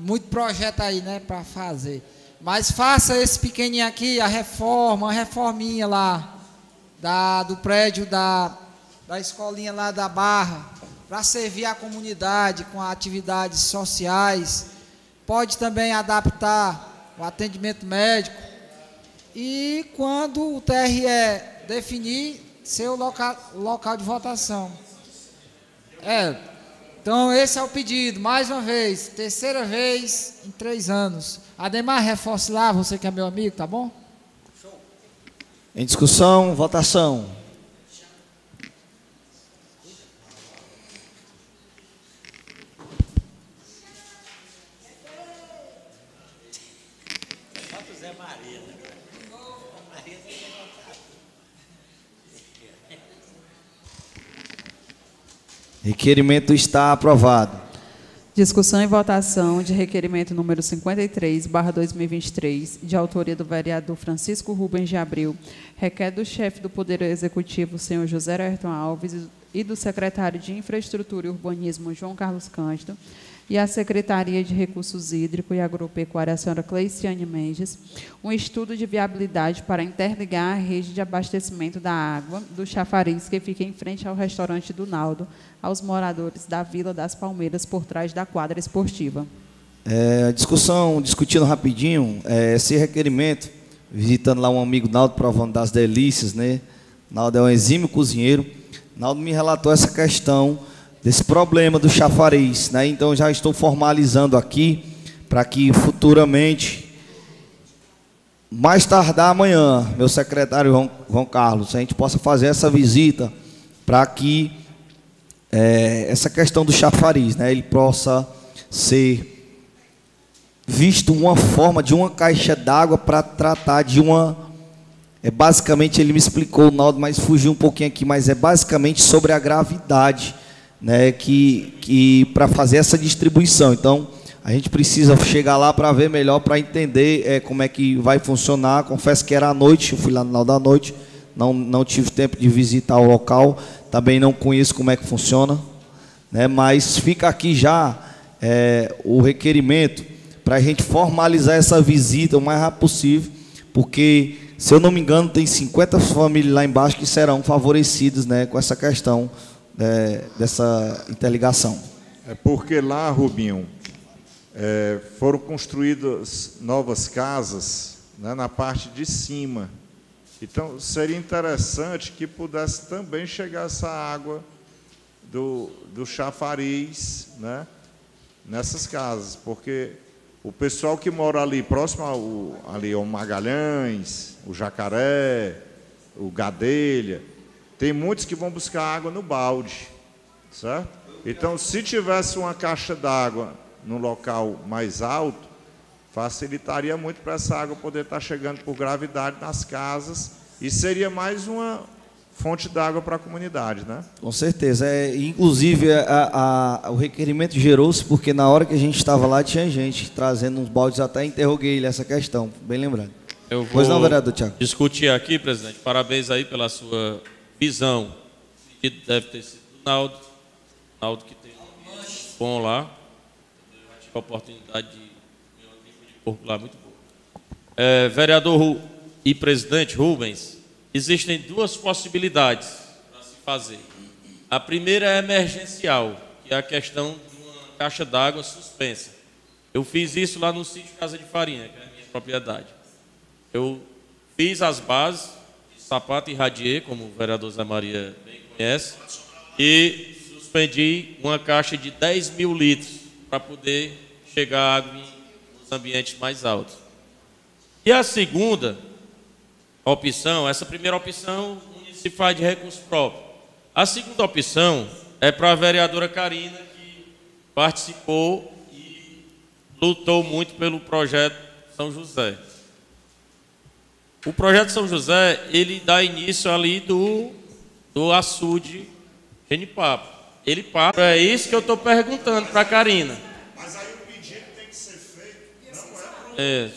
S3: muito projeto aí, né, para fazer. Mas faça esse pequenininho aqui, a reforma, a reforminha lá, da, do prédio da, da escolinha lá da Barra, para servir a comunidade com atividades sociais. Pode também adaptar o atendimento médico. E quando o TRE definir seu local, local de votação. É, então, esse é o pedido, mais uma vez, terceira vez em três anos. Ademar, reforce lá, você que é meu amigo, tá bom?
S1: Em discussão, votação. Requerimento está aprovado.
S2: Discussão e votação de requerimento número 53, barra 2023, de autoria do vereador Francisco Rubens de Abril, requer do chefe do Poder Executivo, senhor José Ayrton Alves, e do secretário de Infraestrutura e Urbanismo, João Carlos Cândido, e a Secretaria de Recursos Hídricos e Agropecuária, a senhora Cleiciane Mendes, um estudo de viabilidade para interligar a rede de abastecimento da água do chafariz que fica em frente ao restaurante do Naldo, aos moradores da Vila das Palmeiras, por trás da quadra esportiva.
S1: É, discussão, discutindo rapidinho, é, esse requerimento, visitando lá um amigo Naldo, provando das delícias, né? Naldo é um exímio cozinheiro. Naldo me relatou essa questão desse problema do chafariz, né? Então já estou formalizando aqui para que futuramente, mais tardar amanhã, meu secretário João, João Carlos, a gente possa fazer essa visita para que é, essa questão do chafariz, né? Ele possa ser visto uma forma de uma caixa d'água para tratar de uma é basicamente ele me explicou o Naldo, mas fugiu um pouquinho aqui, mas é basicamente sobre a gravidade né, que, que para fazer essa distribuição. Então, a gente precisa chegar lá para ver melhor, para entender é, como é que vai funcionar. Confesso que era à noite, eu fui lá no final da noite, não, não tive tempo de visitar o local, também não conheço como é que funciona, né, mas fica aqui já é, o requerimento para a gente formalizar essa visita o mais rápido possível, porque Se eu não me engano, tem 50 famílias lá embaixo que serão favorecidas né, com essa questão é, dessa interligação.
S5: É porque lá, Rubinho, é, foram construídas novas casas né, na parte de cima. Então, seria interessante que pudesse também chegar essa água do, do chafariz né, nessas casas, porque o pessoal que mora ali próximo ao, ali ao Magalhães, o Jacaré, o Gadelha, tem muitos que vão buscar água no balde, certo? Então, se tivesse uma caixa d'água no local mais alto, facilitaria muito para essa água poder estar chegando por gravidade nas casas e seria mais uma fonte d'água para a comunidade, né?
S1: Com certeza. É, inclusive, a, a, o requerimento gerou-se porque na hora que a gente estava lá tinha gente trazendo uns baldes, até interroguei ele essa questão, bem lembrando.
S4: Eu vou pois não, vereador Tiago. discutir aqui, presidente. Parabéns aí pela sua visão. Que deve ter sido do Naldo. Naldo que tem um bom lá. Eu tive a oportunidade de de porco lá muito bom. É, vereador e presidente Rubens, existem duas possibilidades para se fazer. A primeira é emergencial, que é a questão de uma caixa d'água suspensa. Eu fiz isso lá no sítio Casa de Farinha, que é a minha propriedade. Eu fiz as bases, sapato e radier, como o vereador Zé Maria bem conhece, e suspendi uma caixa de 10 mil litros para poder chegar água nos ambientes mais altos. E a segunda opção, essa primeira opção, o município faz de recurso próprio. A segunda opção é para a vereadora Karina, que participou e lutou muito pelo projeto São José. O projeto São José, ele dá início ali do, do açude Genipapo. Ele para. É isso que eu estou perguntando para a Karina.
S5: Mas aí o pedido tem que ser feito, não é,
S6: é.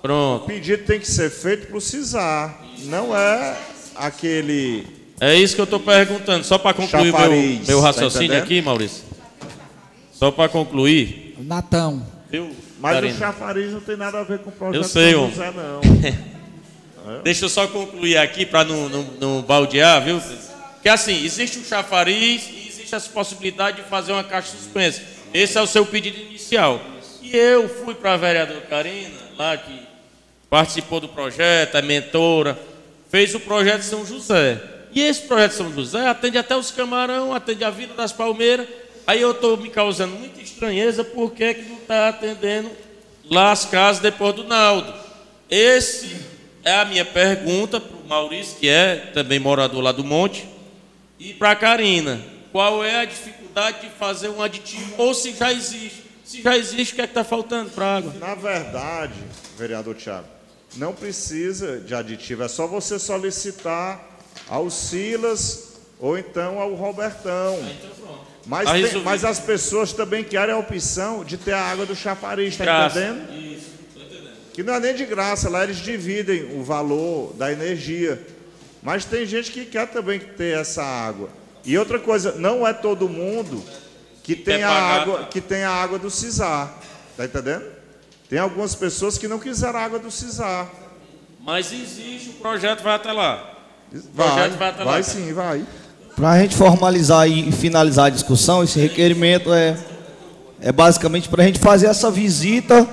S5: Pronto. O pedido tem que ser feito para o CISAR, não é aquele.
S4: É isso que eu estou perguntando, só para concluir Chafariz, meu, meu tá raciocínio tá aqui, Maurício. Só para concluir.
S3: Natão.
S5: Eu, Mas o chafariz não tem nada a ver com o projeto
S4: eu sei, São José, não. Deixa eu só concluir aqui para não, não, não baldear, viu? Que assim, existe o chafariz e existe essa possibilidade de fazer uma caixa suspensa. Esse é o seu pedido inicial. E eu fui para a vereadora Karina, lá que participou do projeto, é mentora, fez o projeto São José. E esse projeto São José atende até os camarão, atende a Vila das Palmeiras. Aí eu estou me causando muita estranheza porque que não está atendendo lá as casas depois do Naldo. Esse é a minha pergunta para o Maurício, que é também morador lá do Monte, e para a Karina. Qual é a dificuldade de fazer um aditivo ou se já existe? Se já existe, o que é que está faltando para a água?
S5: Na verdade, vereador Tiago, não precisa de aditivo, é só você solicitar ao Silas ou então ao Robertão. Ah, então mas, tá tem, mas as pessoas também querem a opção de ter a água do chafariz, está entendendo? Isso, entendendo? Que não é nem de graça, lá eles dividem o valor da energia. Mas tem gente que quer também ter essa água. E outra coisa, não é todo mundo que, tem, a água, tá? que tem a água do CISAR. Está entendendo? Tem algumas pessoas que não quiseram água do CISAR.
S4: Mas existe, o projeto vai até lá.
S5: O projeto vai até lá. Vai sim, vai.
S1: Para a gente formalizar e finalizar a discussão, esse requerimento é, é basicamente para a gente fazer essa visita,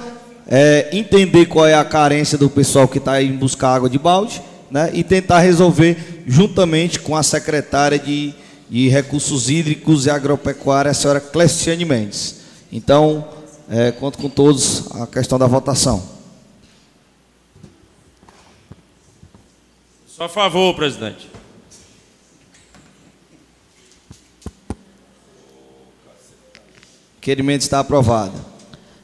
S1: é, entender qual é a carência do pessoal que está indo buscar água de balde, né, e tentar resolver juntamente com a secretária de, de Recursos Hídricos e Agropecuária, a senhora Cleciane Mendes. Então, é, conto com todos a questão da votação.
S4: Só a favor, presidente.
S1: Requerimento está aprovado.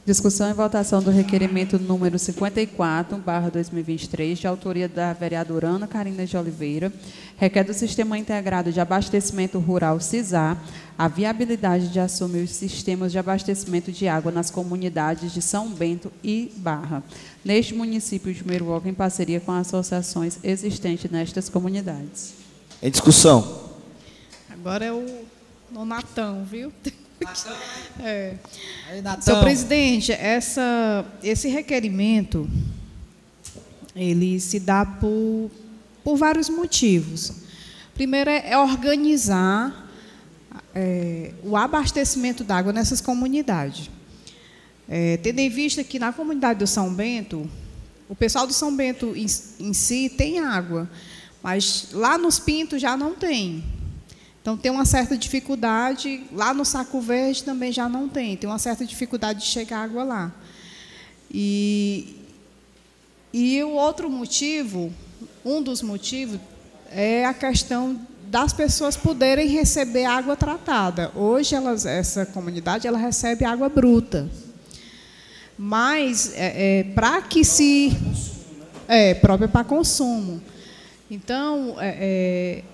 S2: Discussão e votação do requerimento número 54, barra 2023, de autoria da vereadora Ana Carina de Oliveira, requer do Sistema Integrado de Abastecimento Rural, CISAR, a viabilidade de assumir os sistemas de abastecimento de água nas comunidades de São Bento e Barra, neste município de Meruoca, em parceria com associações existentes nestas comunidades.
S1: Em discussão.
S8: Agora é o Nonatão, viu? É. Aí, Senhor presidente, essa, esse requerimento ele se dá por, por vários motivos. Primeiro é, é organizar é, o abastecimento d'água nessas comunidades. É, tendo em vista que na comunidade do São Bento, o pessoal do São Bento em, em si tem água, mas lá nos Pintos já não tem. Então tem uma certa dificuldade, lá no Saco Verde também já não tem, tem uma certa dificuldade de chegar água lá. E, e o outro motivo, um dos motivos, é a questão das pessoas poderem receber água tratada. Hoje elas, essa comunidade ela recebe água bruta. Mas é, é para que se. É, própria para consumo. Então, é, é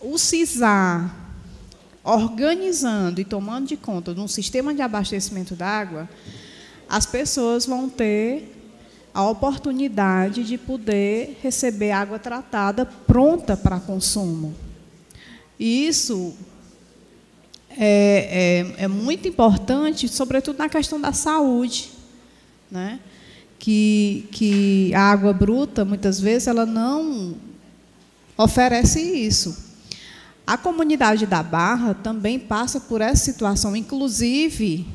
S8: o CISAR, organizando e tomando de conta de um sistema de abastecimento d'água, as pessoas vão ter a oportunidade de poder receber água tratada pronta para consumo. E isso é, é, é, muito importante, sobretudo na questão da saúde, né? que, que a água bruta, muitas vezes, ela não oferece isso. A comunidade da Barra também passa por essa situação, inclusive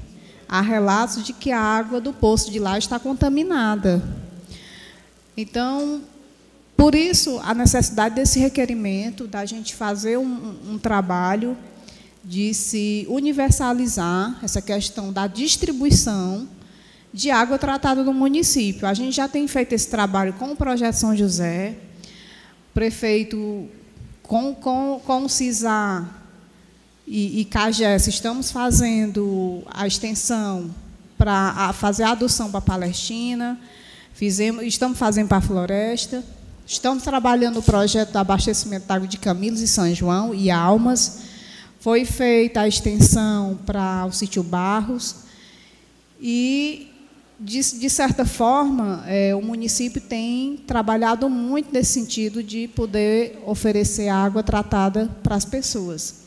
S8: há relatos de que a água do poço de lá está contaminada. Então, por isso, a necessidade desse requerimento, da gente fazer um, um trabalho de se universalizar essa questão da distribuição de água tratada no município. A gente já tem feito esse trabalho com o Projeto São José. O prefeito com, com, com o CISA e, e CAGES, estamos fazendo a extensão para fazer a adoção para a Palestina, fizemos, estamos fazendo para a Floresta, estamos trabalhando o projeto do abastecimento de água de Camilos e São João e Almas, foi feita a extensão para o sítio Barros, e de, de certa forma, é, o município tem trabalhado muito nesse sentido de poder oferecer água tratada para as pessoas.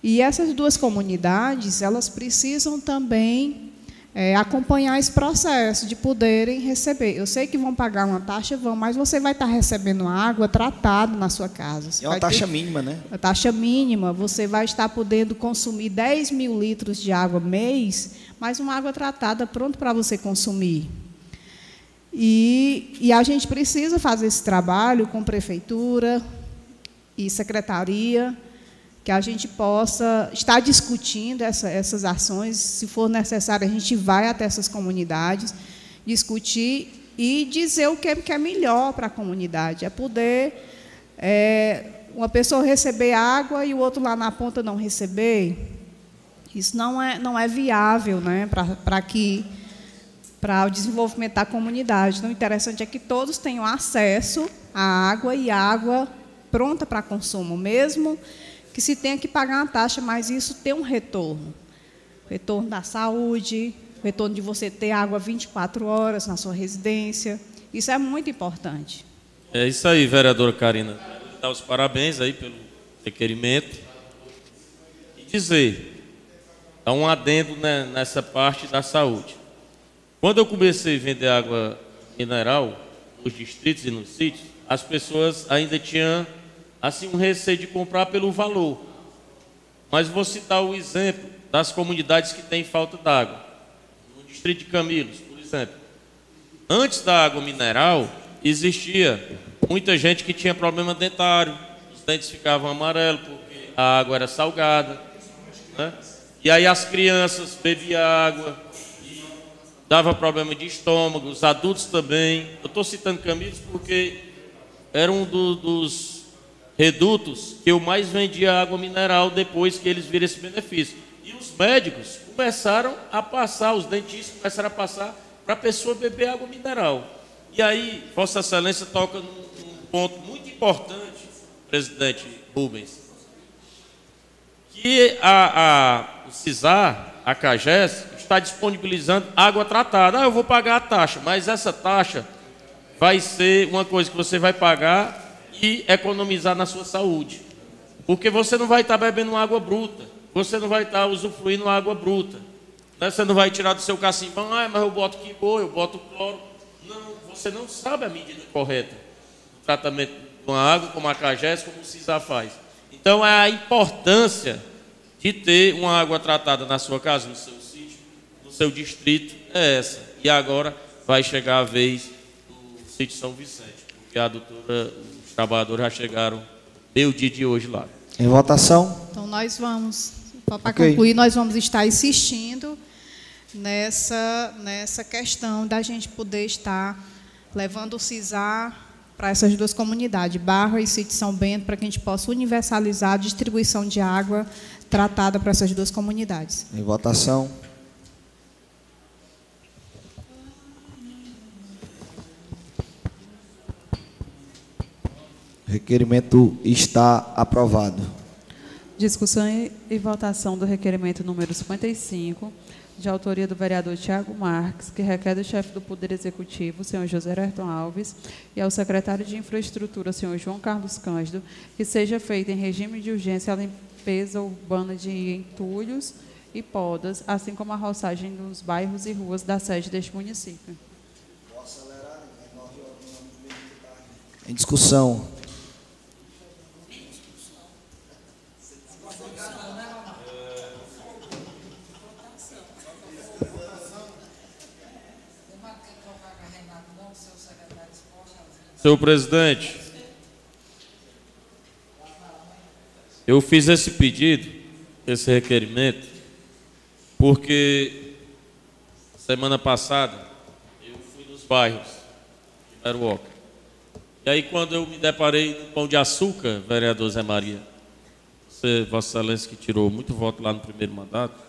S8: E essas duas comunidades, elas precisam também é, acompanhar esse processo de poderem receber. Eu sei que vão pagar uma taxa, vão, mas você vai estar recebendo água tratada na sua casa. Você
S1: é uma taxa mínima, né?
S8: A taxa mínima. Você vai estar podendo consumir 10 mil litros de água mês, mas uma água tratada pronto para você consumir. E, e a gente precisa fazer esse trabalho com prefeitura e secretaria, que a gente possa estar discutindo essa, essas ações. Se for necessário, a gente vai até essas comunidades, discutir e dizer o que é, que é melhor para a comunidade. É poder é, uma pessoa receber água e o outro lá na ponta não receber. Isso não é, não é viável né, para que para o desenvolvimento da comunidade. Então, o interessante é que todos tenham acesso à água e água pronta para consumo, mesmo que se tenha que pagar uma taxa, mas isso tem um retorno. Retorno da saúde, retorno de você ter água 24 horas na sua residência. Isso é muito importante.
S4: É isso aí, vereadora Karina. Dar os parabéns aí pelo requerimento. E dizer, Há um adendo né, nessa parte da saúde. Quando eu comecei a vender água mineral nos distritos e nos sítios, as pessoas ainda tinham assim um receio de comprar pelo valor. Mas vou citar o exemplo das comunidades que têm falta d'água. No distrito de Camilos, por exemplo. Antes da água mineral, existia muita gente que tinha problema dentário, os dentes ficavam amarelos porque a água era salgada. Né? E aí as crianças bebiam água, dava problema de estômago, os adultos também. Eu estou citando Camilos porque era um do, dos redutos que eu mais vendia água mineral depois que eles viram esse benefício. E os médicos começaram a passar, os dentistas começaram a passar para a pessoa beber água mineral. E aí, Vossa Excelência toca num, num ponto muito importante, presidente Rubens, que a, a o CISAR, a CAGES, está disponibilizando água tratada. Ah, eu vou pagar a taxa, mas essa taxa vai ser uma coisa que você vai pagar e economizar na sua saúde. Porque você não vai estar bebendo água bruta, você não vai estar usufruindo água bruta. Né? Você não vai tirar do seu cacimbão, ah, mas eu boto quibô, eu boto cloro. não, você não sabe a medida correta do tratamento de uma água, como a Cagés, como o CISA faz. Então, é a importância de ter uma água tratada na sua casa, no seu sítio, no seu distrito, é essa. E agora vai chegar a vez do sítio São Vicente, porque a doutora, os trabalhadores já chegaram meio dia de hoje lá.
S1: Em votação?
S8: Então, nós vamos, para
S1: Ok.
S8: concluir, nós vamos estar insistindo nessa, nessa questão da gente poder estar levando o CISAR para essas duas comunidades, Barra e Sítio São Bento, para que a gente possa universalizar a distribuição de água tratada para essas duas comunidades.
S1: Em votação? Requerimento está aprovado.
S2: Discussão e, votação do requerimento número 55, de autoria do vereador Tiago Marques, que requer do chefe do Poder Executivo, senhor José Ayrton Alves, e ao secretário de Infraestrutura, senhor João Carlos Cândido, que seja feita em regime de urgência a limpeza urbana de entulhos e podas, assim como a roçagem dos bairros e ruas da sede deste município.
S1: Em discussão.
S4: Senhor presidente, eu fiz esse pedido, esse requerimento, porque semana passada eu fui nos bairros de Meruoca. E aí quando eu me deparei no Pão de Açúcar, vereador Zé Maria, você, Vossa Excelência, que tirou muito voto lá no primeiro mandato,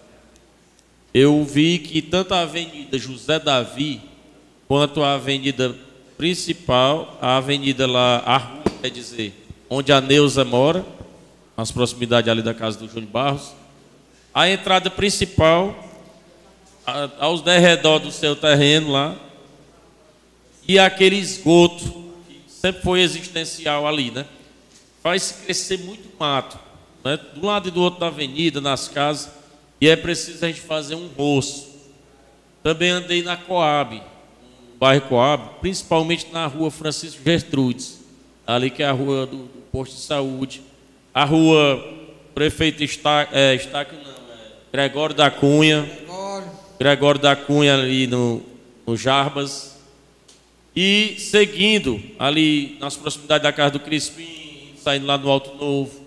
S4: eu vi que tanto a Avenida José Davi quanto a avenida principal, a avenida lá, a rua, quer dizer, onde a Neuza mora, nas proximidades ali da casa do Júnior Barros, a entrada principal, a- aos derredor do seu terreno lá, e aquele esgoto, que sempre foi existencial ali, né? Faz crescer muito mato, né? Do lado e do outro da avenida, nas casas, e é preciso a gente fazer um roço. Também andei na Coab, bairro Coab, principalmente na rua Francisco Gertrudes, ali que é a rua do, do posto de saúde, a rua Prefeito Está, é, não, é Gregório da Cunha, Gregório da Cunha ali no, no Jarbas, e seguindo ali nas proximidades da casa do Crispim, saindo lá no Alto Novo,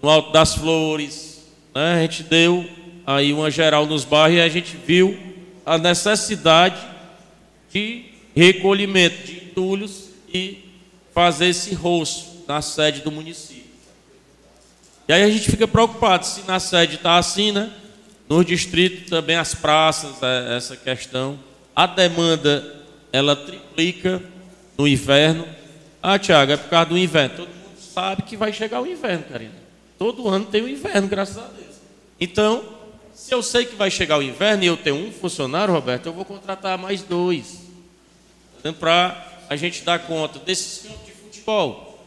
S4: no Alto das Flores, né? a gente deu aí uma geral nos bairros e a gente viu a necessidade de recolhimento de entulhos e fazer esse roço na sede do município. E aí a gente fica preocupado se na sede está assim, né? Nos distritos também as praças, é, essa questão. A demanda ela triplica no inverno. Ah, Tiago, é por causa do inverno. Todo mundo sabe que vai chegar o inverno, Karina. Todo ano tem o inverno, graças a Deus. Então, se eu sei que vai chegar o inverno e eu tenho um funcionário, Roberto, eu vou contratar mais dois. Para a gente dar conta desses campos de futebol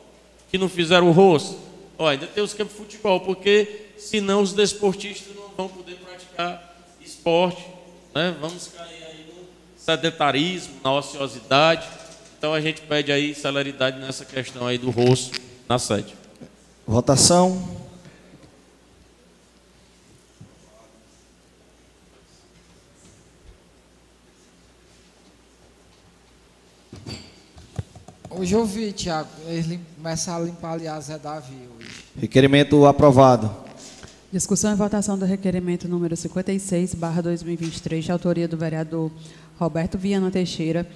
S4: que não fizeram o rosto. Ó, ainda tem os campos de futebol, porque senão os desportistas não vão poder praticar esporte. Né? Vamos cair aí no sedentarismo, na ociosidade. Então a gente pede aí celeridade nessa questão aí do rosto na sede.
S1: Votação.
S3: Hoje eu vi, Tiago, eles começaram a limpar ali a Zé Davi hoje.
S1: Requerimento aprovado.
S2: Discussão e votação do requerimento número 56, barra 2023, de autoria do vereador Roberto Viana Teixeira,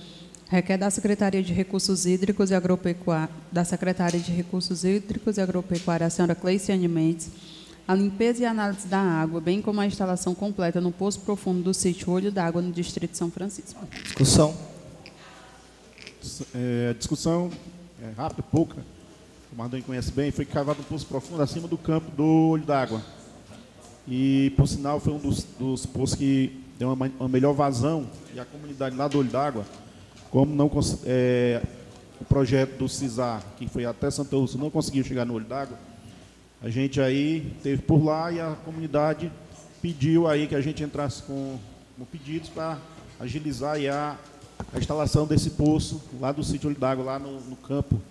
S2: requer da Secretaria de Recursos Hídricos e Agropecuária, da Secretaria de Recursos Hídricos e Agropecuária, a senhora Cleiciane Mendes, a limpeza e análise da água, bem como a instalação completa no poço profundo do sítio Olho d'Água, no Distrito de São Francisco.
S1: Discussão.
S7: É, discussão é, rápida, pouca. O Mardoni conhece bem. Foi cavado um poço profundo acima do campo do Olho d'Água. E, por sinal, foi um dos, dos poços que deu uma, ma- uma melhor vazão. E a comunidade lá do Olho d'Água, como não é, o projeto do CISAR, que foi até Santa Úrsula, não conseguiu chegar no Olho d'Água, a gente aí teve por lá e a comunidade pediu aí que a gente entrasse com, com pedidos para agilizar a a instalação desse poço lá do sítio Olho d'Água, lá no, no, campo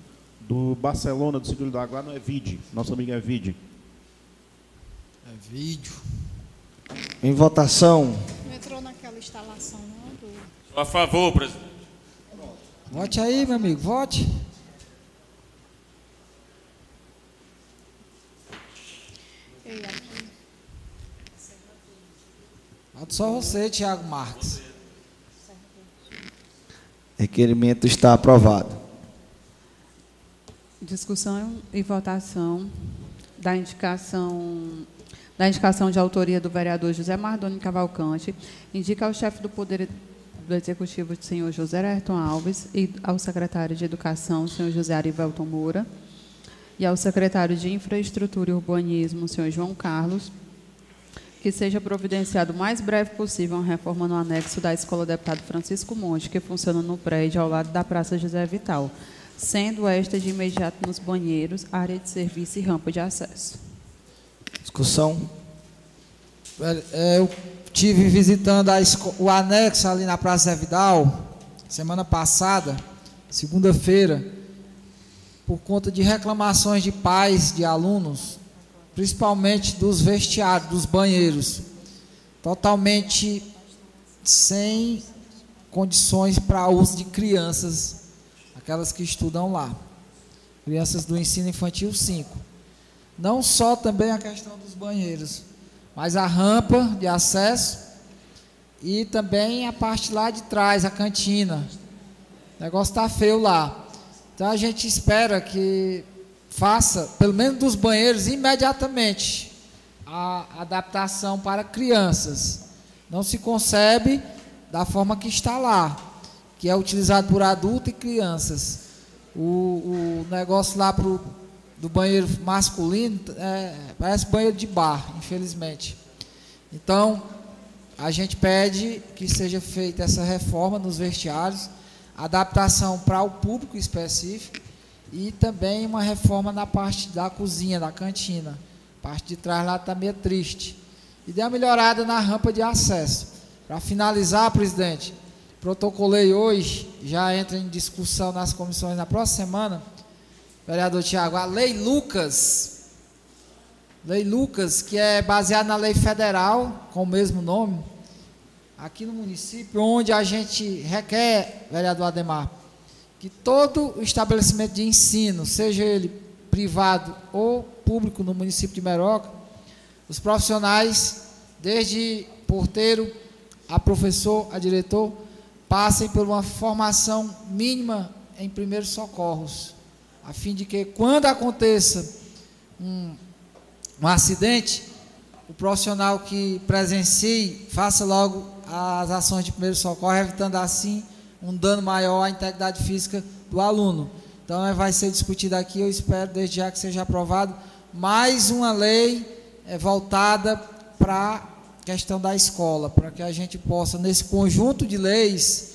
S7: do Barcelona, do sítio Olho d'Água, lá no Evide. Nosso amigo Evide.
S3: É vídeo.
S1: Em votação.
S8: Não entrou naquela instalação, não? Do...
S4: Sou a favor, presidente.
S3: Vote aí, meu amigo, vote. Vote só você, Tiago Marques.
S1: Requerimento está aprovado.
S2: Discussão e votação da indicação da indicação de autoria do vereador José Mardoni Cavalcante, indica ao chefe do Poder do Executivo, senhor José Ayrton Alves, e ao secretário de Educação, senhor José Arivelton Moura, e ao secretário de Infraestrutura e Urbanismo, senhor João Carlos, que seja providenciado o mais breve possível uma reforma no anexo da Escola Deputado Francisco Monte, que funciona no prédio ao lado da Praça José Vital, sendo esta de imediato nos banheiros, área de serviço e rampa de acesso.
S1: Discussão.
S3: É, eu tive visitando o anexo ali na Praça Zé Vidal, semana passada, segunda-feira, por conta de reclamações de pais de alunos, principalmente dos vestiários, dos banheiros, totalmente sem condições para uso de crianças, aquelas que estudam lá, crianças do ensino infantil 5. Não só também a questão dos banheiros, mas a rampa de acesso e também a parte lá de trás, a cantina. O negócio está feio lá. Então a gente espera que faça, pelo menos dos banheiros, imediatamente a adaptação para crianças. Não se concebe da forma que está lá, que é utilizado por adultos e crianças. O, o negócio lá pro, do banheiro masculino é, parece banheiro de bar, infelizmente. Então, a gente pede que seja feita essa reforma nos vestiários, adaptação para o público específico e também uma reforma na parte da cozinha, da cantina. A parte de trás lá está meio triste. E dê uma melhorada na rampa de acesso. Para finalizar, presidente, protocolei hoje, já entra em discussão nas comissões na próxima semana, vereador Tiago, a Lei Lucas, Lei Lucas, que é baseada na lei federal, com o mesmo nome, aqui no município, onde a gente requer, vereador Ademar, que todo estabelecimento de ensino, seja ele privado ou público no município de Meroca, os profissionais, desde porteiro a professor, a diretor, passem por uma formação mínima em primeiros socorros, a fim de que quando aconteça um, um acidente, o profissional que presencie faça logo as ações de primeiro socorro, evitando assim um dano maior à integridade física do aluno. Então, é, vai ser discutido aqui, eu espero desde já que seja aprovado mais uma lei é, voltada para a questão da escola, para que a gente possa, nesse conjunto de leis,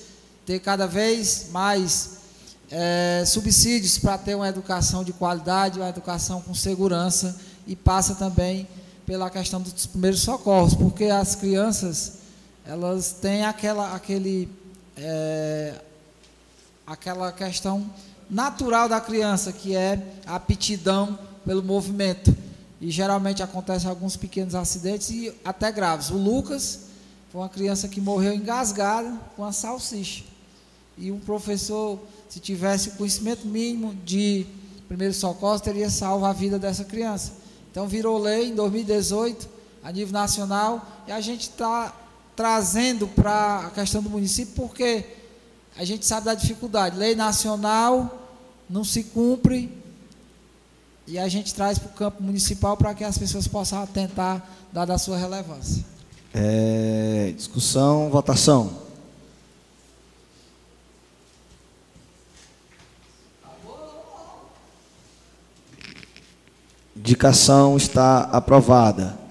S3: ter cada vez mais é, subsídios para ter uma educação de qualidade, uma educação com segurança e passa também pela questão dos primeiros socorros, porque as crianças elas têm aquela, aquele é, aquela questão natural da criança, que é a aptidão pelo movimento. E geralmente acontecem alguns pequenos acidentes e até graves. O Lucas foi uma criança que morreu engasgada com a salsicha. E um professor, se tivesse o conhecimento mínimo de primeiro socorro, teria salvo a vida dessa criança. Então virou lei em 2018, a nível nacional, e a gente está trazendo para a questão do município, porque a gente sabe da dificuldade. Lei nacional não se cumpre e a gente traz para o campo municipal para que as pessoas possam atentar, dada a sua relevância.
S1: É, discussão, votação. Indicação está aprovada.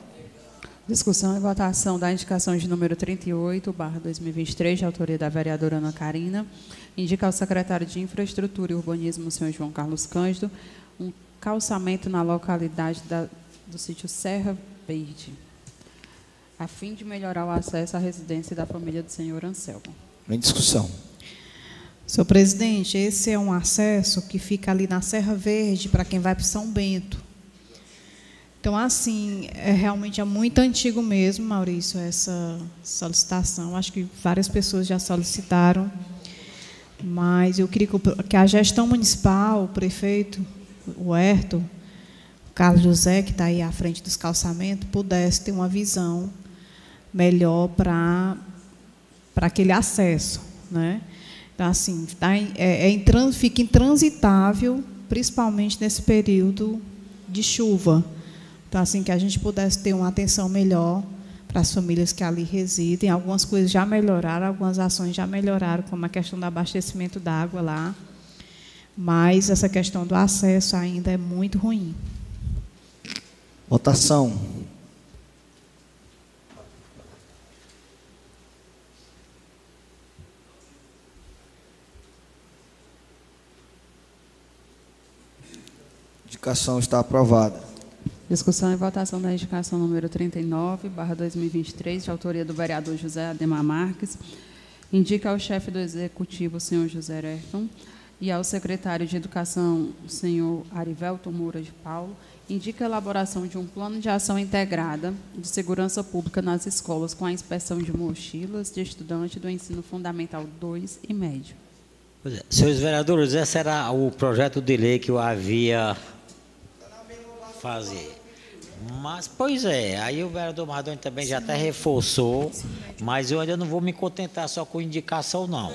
S2: Discussão e votação da indicação de número 38, barra 2023, de autoria da vereadora Ana Carina. Indica ao secretário de Infraestrutura e Urbanismo, senhor João Carlos Cândido, um calçamento na localidade da, do sítio Serra Verde, a fim de melhorar o acesso à residência da família do senhor Anselmo.
S1: Em discussão.
S8: Senhor presidente, esse é um acesso que fica ali na Serra Verde para quem vai para São Bento. Então, assim, é realmente é muito antigo mesmo, Maurício, essa solicitação. Acho que várias pessoas já solicitaram, mas eu queria que a gestão municipal, o prefeito, o Herto, o Carlos José, que está aí à frente dos calçamentos, pudesse ter uma visão melhor para aquele acesso, né? Então, assim, tá em, é, é fica intransitável, principalmente nesse período de chuva. Então, assim, que a gente pudesse ter uma atenção melhor para as famílias que ali residem. Algumas coisas já melhoraram, algumas ações já melhoraram, como a questão do abastecimento da água lá. Mas essa questão do acesso ainda é muito ruim.
S1: Votação. Indicação está aprovada.
S2: Discussão e votação da indicação número 39, barra 2023, de autoria do vereador José Ademar Marques. Indica ao chefe do executivo, senhor José Ayrton, e ao secretário de Educação, senhor Arivelto Moura de Paulo, indica a elaboração de um plano de ação integrada de segurança pública nas escolas com a inspeção de mochilas de estudante do ensino fundamental 2 e médio.
S6: É, senhores vereadores, esse era o projeto de lei que eu havia fazer. Mas, pois é, aí o vereador Mardoni também já até reforçou, mas eu ainda não vou me contentar só com indicação, não.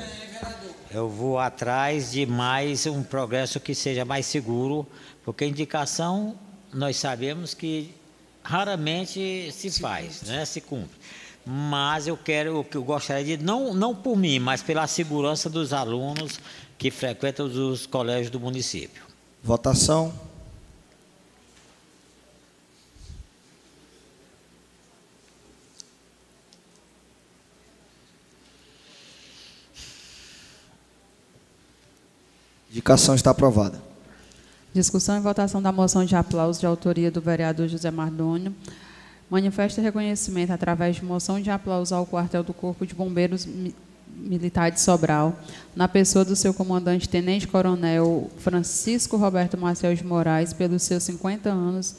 S6: Eu vou atrás de mais um progresso que seja mais seguro, porque indicação nós sabemos que raramente se faz, né, se cumpre. Mas eu quero, o que eu gostaria de, não, não por mim, mas pela segurança dos alunos que frequentam os colégios do município.
S1: Votação. Indicação está aprovada.
S2: Discussão e votação da moção de aplauso de autoria do vereador José Mardônio. Manifesta reconhecimento através de moção de aplauso ao quartel do Corpo de Bombeiros Militar de Sobral, na pessoa do seu comandante Tenente Coronel Francisco Roberto Marcel de Moraes, pelos seus 50 anos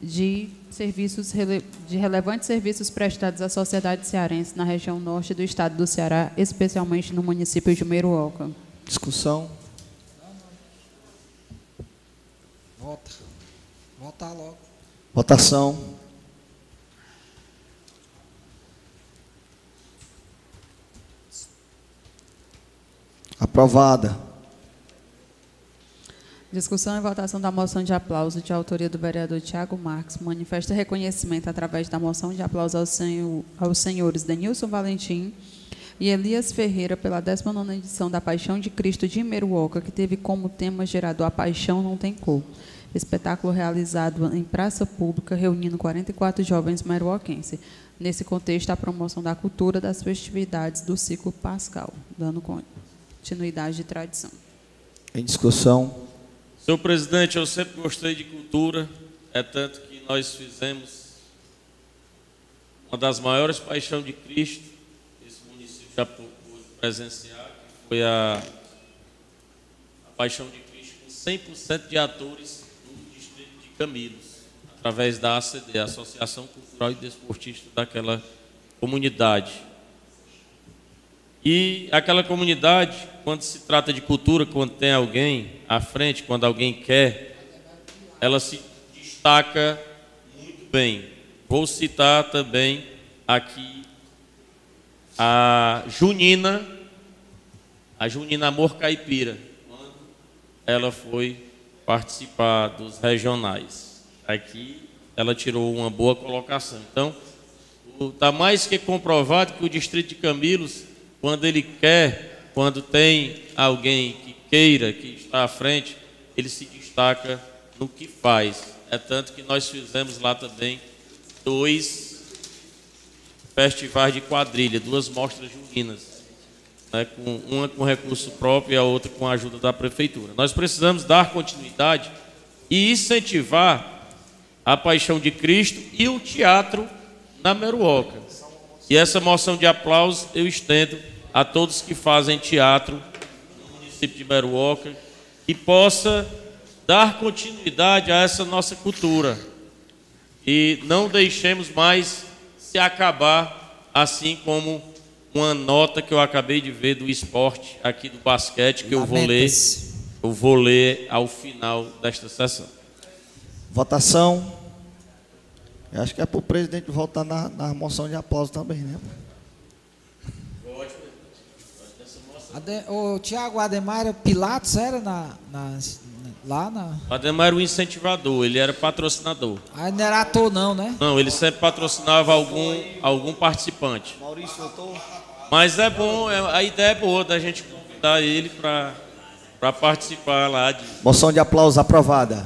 S2: de serviços de relevantes serviços prestados à sociedade cearense na região norte do estado do Ceará, especialmente no município de Meruoca.
S1: Discussão.
S3: Vota. Votar logo.
S1: Votação. Aprovada.
S2: Discussão e votação da moção de aplauso de autoria do vereador Tiago Marques. Manifesta reconhecimento através da moção de aplauso aos, senhor, aos senhores Denilson Valentim e Elias Ferreira pela 19ª edição da Paixão de Cristo de Meruoca, que teve como tema gerador A Paixão Não Tem Cor espetáculo realizado em praça pública, reunindo 44 jovens meruoquenses. Nesse contexto, a promoção da cultura das festividades do ciclo pascal, dando continuidade de tradição.
S1: Em discussão.
S4: Senhor presidente, eu sempre gostei de cultura, é tanto que nós fizemos uma das maiores paixões de Cristo, esse município já pôde presenciar, que foi a, a paixão de Cristo, com 100% de atores Camilos, através da ACD, Associação Cultural e Desportista daquela comunidade. E aquela comunidade, quando se trata de cultura, quando tem alguém à frente, quando alguém quer, ela se destaca muito bem. Vou citar também aqui a Junina, a Junina Amor Caipira, quando ela foi participar dos regionais. Aqui ela tirou uma boa colocação. Então, está mais que comprovado que o distrito de Camilos, quando ele quer, quando tem alguém que queira, que está à frente, ele se destaca no que faz. É tanto que nós fizemos lá também dois festivais de quadrilha, duas mostras juninas né, com, uma com recurso próprio e a outra com a ajuda da prefeitura. Nós precisamos dar continuidade e incentivar a paixão de Cristo e o teatro na Meruoca. E essa moção de aplauso eu estendo a todos que fazem teatro no município de Meruoca, e possa dar continuidade a essa nossa cultura. E não deixemos mais se acabar assim como uma nota que eu acabei de ver do esporte aqui do basquete que eu vou ler, eu vou ler ao final desta sessão.
S1: Votação. Eu acho que é para o presidente votar na, na moção de aplauso também, né?
S3: Ade, o Tiago Ademar Pilatos era na, na, lá na.
S4: O Ademar era o incentivador, ele era patrocinador.
S3: Aí não era ator, não, né?
S4: Não, ele sempre patrocinava algum, algum participante.
S1: Maurício votou?
S4: Mas é bom, é, a ideia é boa da gente convidar ele para participar lá. De...
S1: Moção de aplauso aprovada.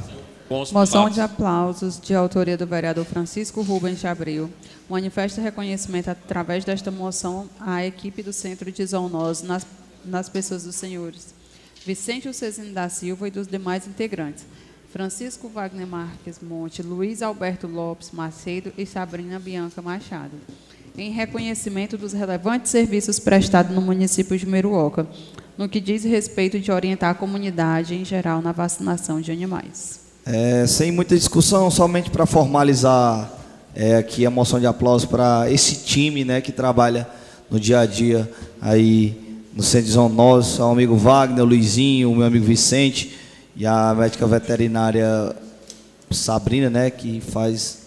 S2: Moção de aplausos de autoria do vereador Francisco Rubens de Abreu. Manifesta reconhecimento através desta moção à equipe do Centro de Zoonose nas nas pessoas dos senhores Vicente Cezino da Silva e dos demais integrantes, Francisco Wagner Marques Monte, Luiz Alberto Lopes Macedo e Sabrina Bianca Machado, em reconhecimento dos relevantes serviços prestados no município de Meruoca, no que diz respeito de orientar a comunidade em geral na vacinação de animais.
S1: É, sem muita discussão, somente para formalizar é, aqui a moção de aplauso para esse time né, que trabalha no dia a dia aí no centro de zoonose, ao amigo Wagner, o Luizinho, o meu amigo Vicente e a médica veterinária Sabrina, né, que faz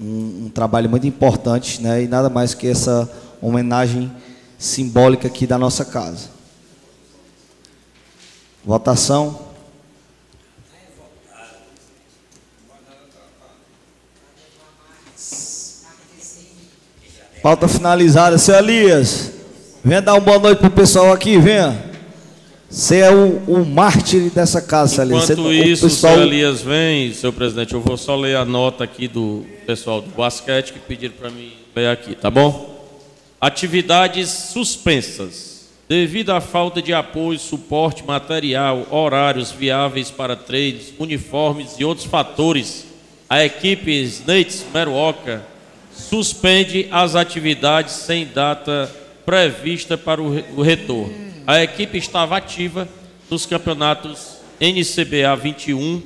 S1: um, um, trabalho muito importante, né, e nada mais que essa homenagem simbólica aqui da nossa casa. Votação. Pauta finalizada, seu Elias. Venha dar uma boa noite pro pessoal aqui, venha. Você é o, o mártir dessa casa,
S4: Elias. Enquanto Você, isso, o pessoal... Elias vem, seu presidente, eu vou só ler a nota aqui do pessoal do basquete que pediram para mim ver aqui, tá bom? Atividades suspensas. Devido à falta de apoio, suporte material, horários viáveis para treinos, uniformes e outros fatores, a equipe Snates Meruoca suspende as atividades sem data prevista para o retorno. A equipe estava ativa nos campeonatos NCBA 21.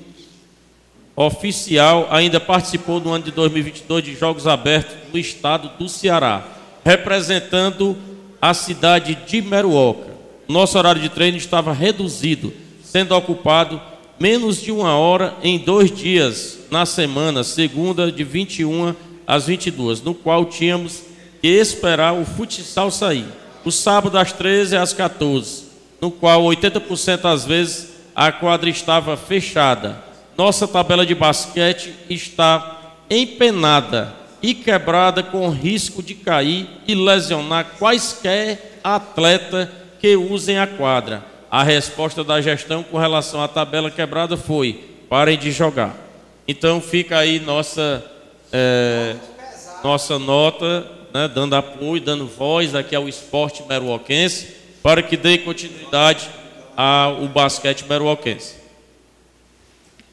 S4: Oficial ainda participou no ano de 2022 de Jogos Abertos no estado do Ceará, representando a cidade de Meruoca. Nosso horário de treino estava reduzido, sendo ocupado menos de uma hora em dois dias na semana, segunda de 21 às 22, no qual tínhamos e esperar o futsal sair. O sábado às 13 às 14, no qual 80% das vezes a quadra estava fechada. Nossa tabela de basquete está empenada e quebrada com risco de cair e lesionar quaisquer atleta que usem a quadra. A resposta da gestão com relação à tabela quebrada foi: parem de jogar. Então fica aí nossa, é, nossa nota né, dando apoio, dando voz aqui ao esporte meruoquense, para que dê continuidade ao basquete meruoquense.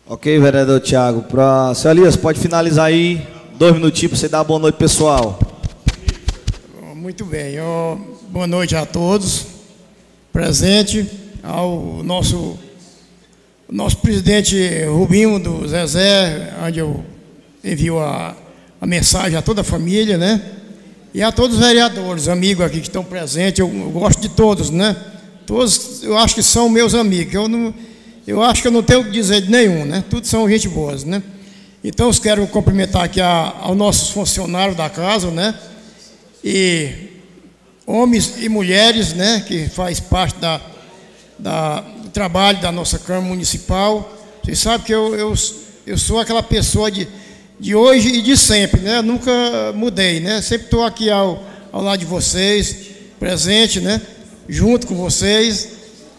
S1: Ok, vereador Tiago. Para seu Elias, pode finalizar aí, dois minutinhos para você dar boa noite, pessoal.
S9: Muito bem, boa noite a todos. Presente ao nosso, nosso presidente Rubinho do Zezé, onde eu envio a, a mensagem a toda a família, né? E a todos os vereadores, amigos aqui que estão presentes, eu, eu, gosto de todos, né? Todos eu acho que são meus amigos. Eu, não, eu acho que eu não tenho o que dizer de nenhum, né? Todos são gente boas, né? Então eu quero cumprimentar aqui a, aos nossos funcionários da casa, né? E homens e mulheres, né? Que faz parte da, da, do trabalho da nossa Câmara Municipal. Vocês sabem que eu, eu, eu sou aquela pessoa de de hoje e de sempre, né? nunca mudei, né? Sempre estou aqui ao, ao lado de vocês, presente, né? Junto com vocês.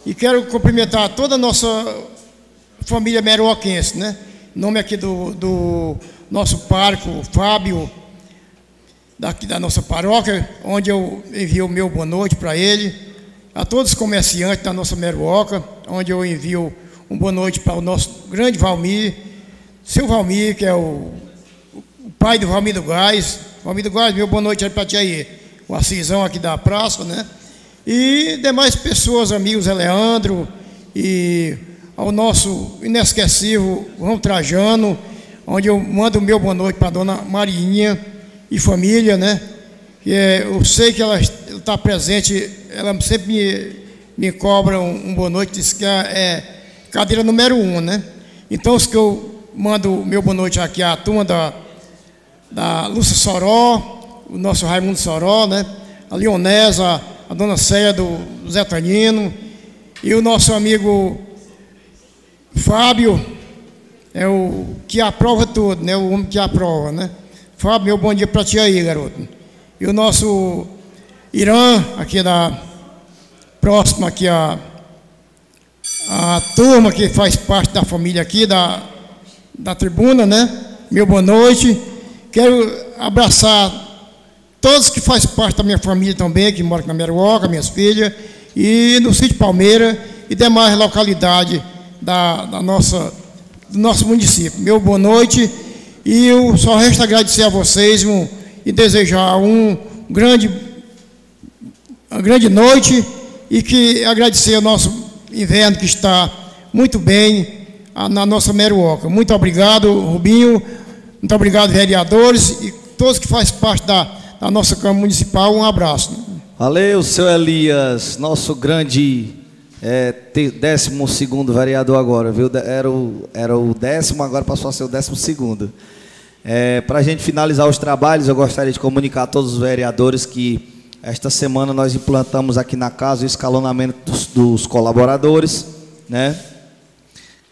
S9: E quero cumprimentar toda a nossa família meruoquense, né? Nome aqui do, do nosso parco, Fábio, daqui da nossa paróquia, onde eu envio o meu boa noite para ele. A todos os comerciantes da nossa Meruoca, onde eu envio um boa noite para o nosso grande Valmir, seu Valmir, que é o pai do Valmir do Gás. Valmir do Gás, meu boa noite aí para ti aí. O Assisão aqui da praça, né? E demais pessoas, amigos, é Leandro e ao nosso inesquecível João Trajano, onde eu mando o meu boa noite para a dona Marinha e família, né? É, eu sei que ela está presente, ela sempre me, me cobra um, um boa noite, diz que é, é cadeira número um, né? Então, os que eu mando meu boa noite aqui à turma da, da Lúcia Soró, o nosso Raimundo Soró, né? A Leonesa, a dona Céia do Zé Tanino, e o nosso amigo Fábio, é o que aprova tudo, né? O homem que aprova, né? Fábio, meu bom dia para ti aí, garoto. E o nosso Irã, aqui da próxima aqui a a turma que faz parte da família aqui da da tribuna, né? Meu boa noite. Quero abraçar todos que fazem parte da minha família também, que moram na Meruoca, minhas filhas, e no sítio Palmeira e demais localidades da, da nossa, do nosso município. Meu boa noite e eu só resta agradecer a vocês um, e desejar um grande, uma grande noite e que agradecer ao nosso inverno que está muito bem na nossa Meruoca. Muito obrigado, Rubinho. Muito obrigado, vereadores e todos que fazem parte da, da nossa Câmara Municipal. Um abraço.
S1: Valeu, seu Elias, nosso grande é, décimo segundo vereador agora, viu? Era o, era o décimo, agora passou a ser o décimo segundo. É, Para a gente finalizar os trabalhos, eu gostaria de comunicar a todos os vereadores que esta semana nós implantamos aqui na casa o escalonamento dos, dos colaboradores, né?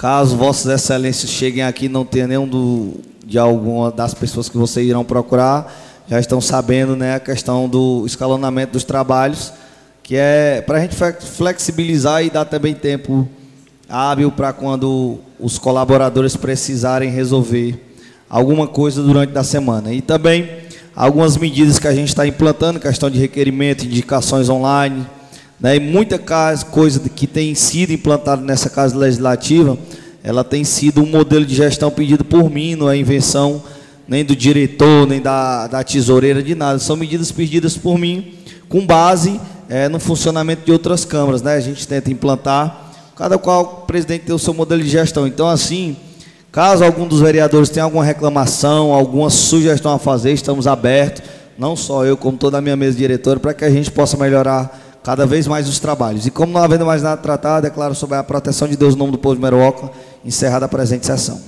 S1: Caso vossas excelências cheguem aqui e não tenha nenhum do, de alguma das pessoas que vocês irão procurar, já estão sabendo né, a questão do escalonamento dos trabalhos, que é para a gente flexibilizar e dar também tempo hábil para quando os colaboradores precisarem resolver alguma coisa durante a semana. E também algumas medidas que a gente está implantando, questão de requerimento, indicações online, né, e muita coisa que tem sido implantada nessa casa legislativa, ela tem sido um modelo de gestão pedido por mim, não é invenção nem do diretor, nem da, da tesoureira, de nada. São medidas pedidas por mim com base é, no funcionamento de outras câmaras. Né? A gente tenta implantar, cada qual presidente tem o seu modelo de gestão. Então, assim, caso algum dos vereadores tenha alguma reclamação, alguma sugestão a fazer, estamos abertos, não só eu, como toda a minha mesa diretora, para que a gente possa melhorar cada vez mais os trabalhos. E como não havendo mais nada tratado, declaro sobre a proteção de Deus no nome do povo de Meruoca, encerrada a presente sessão.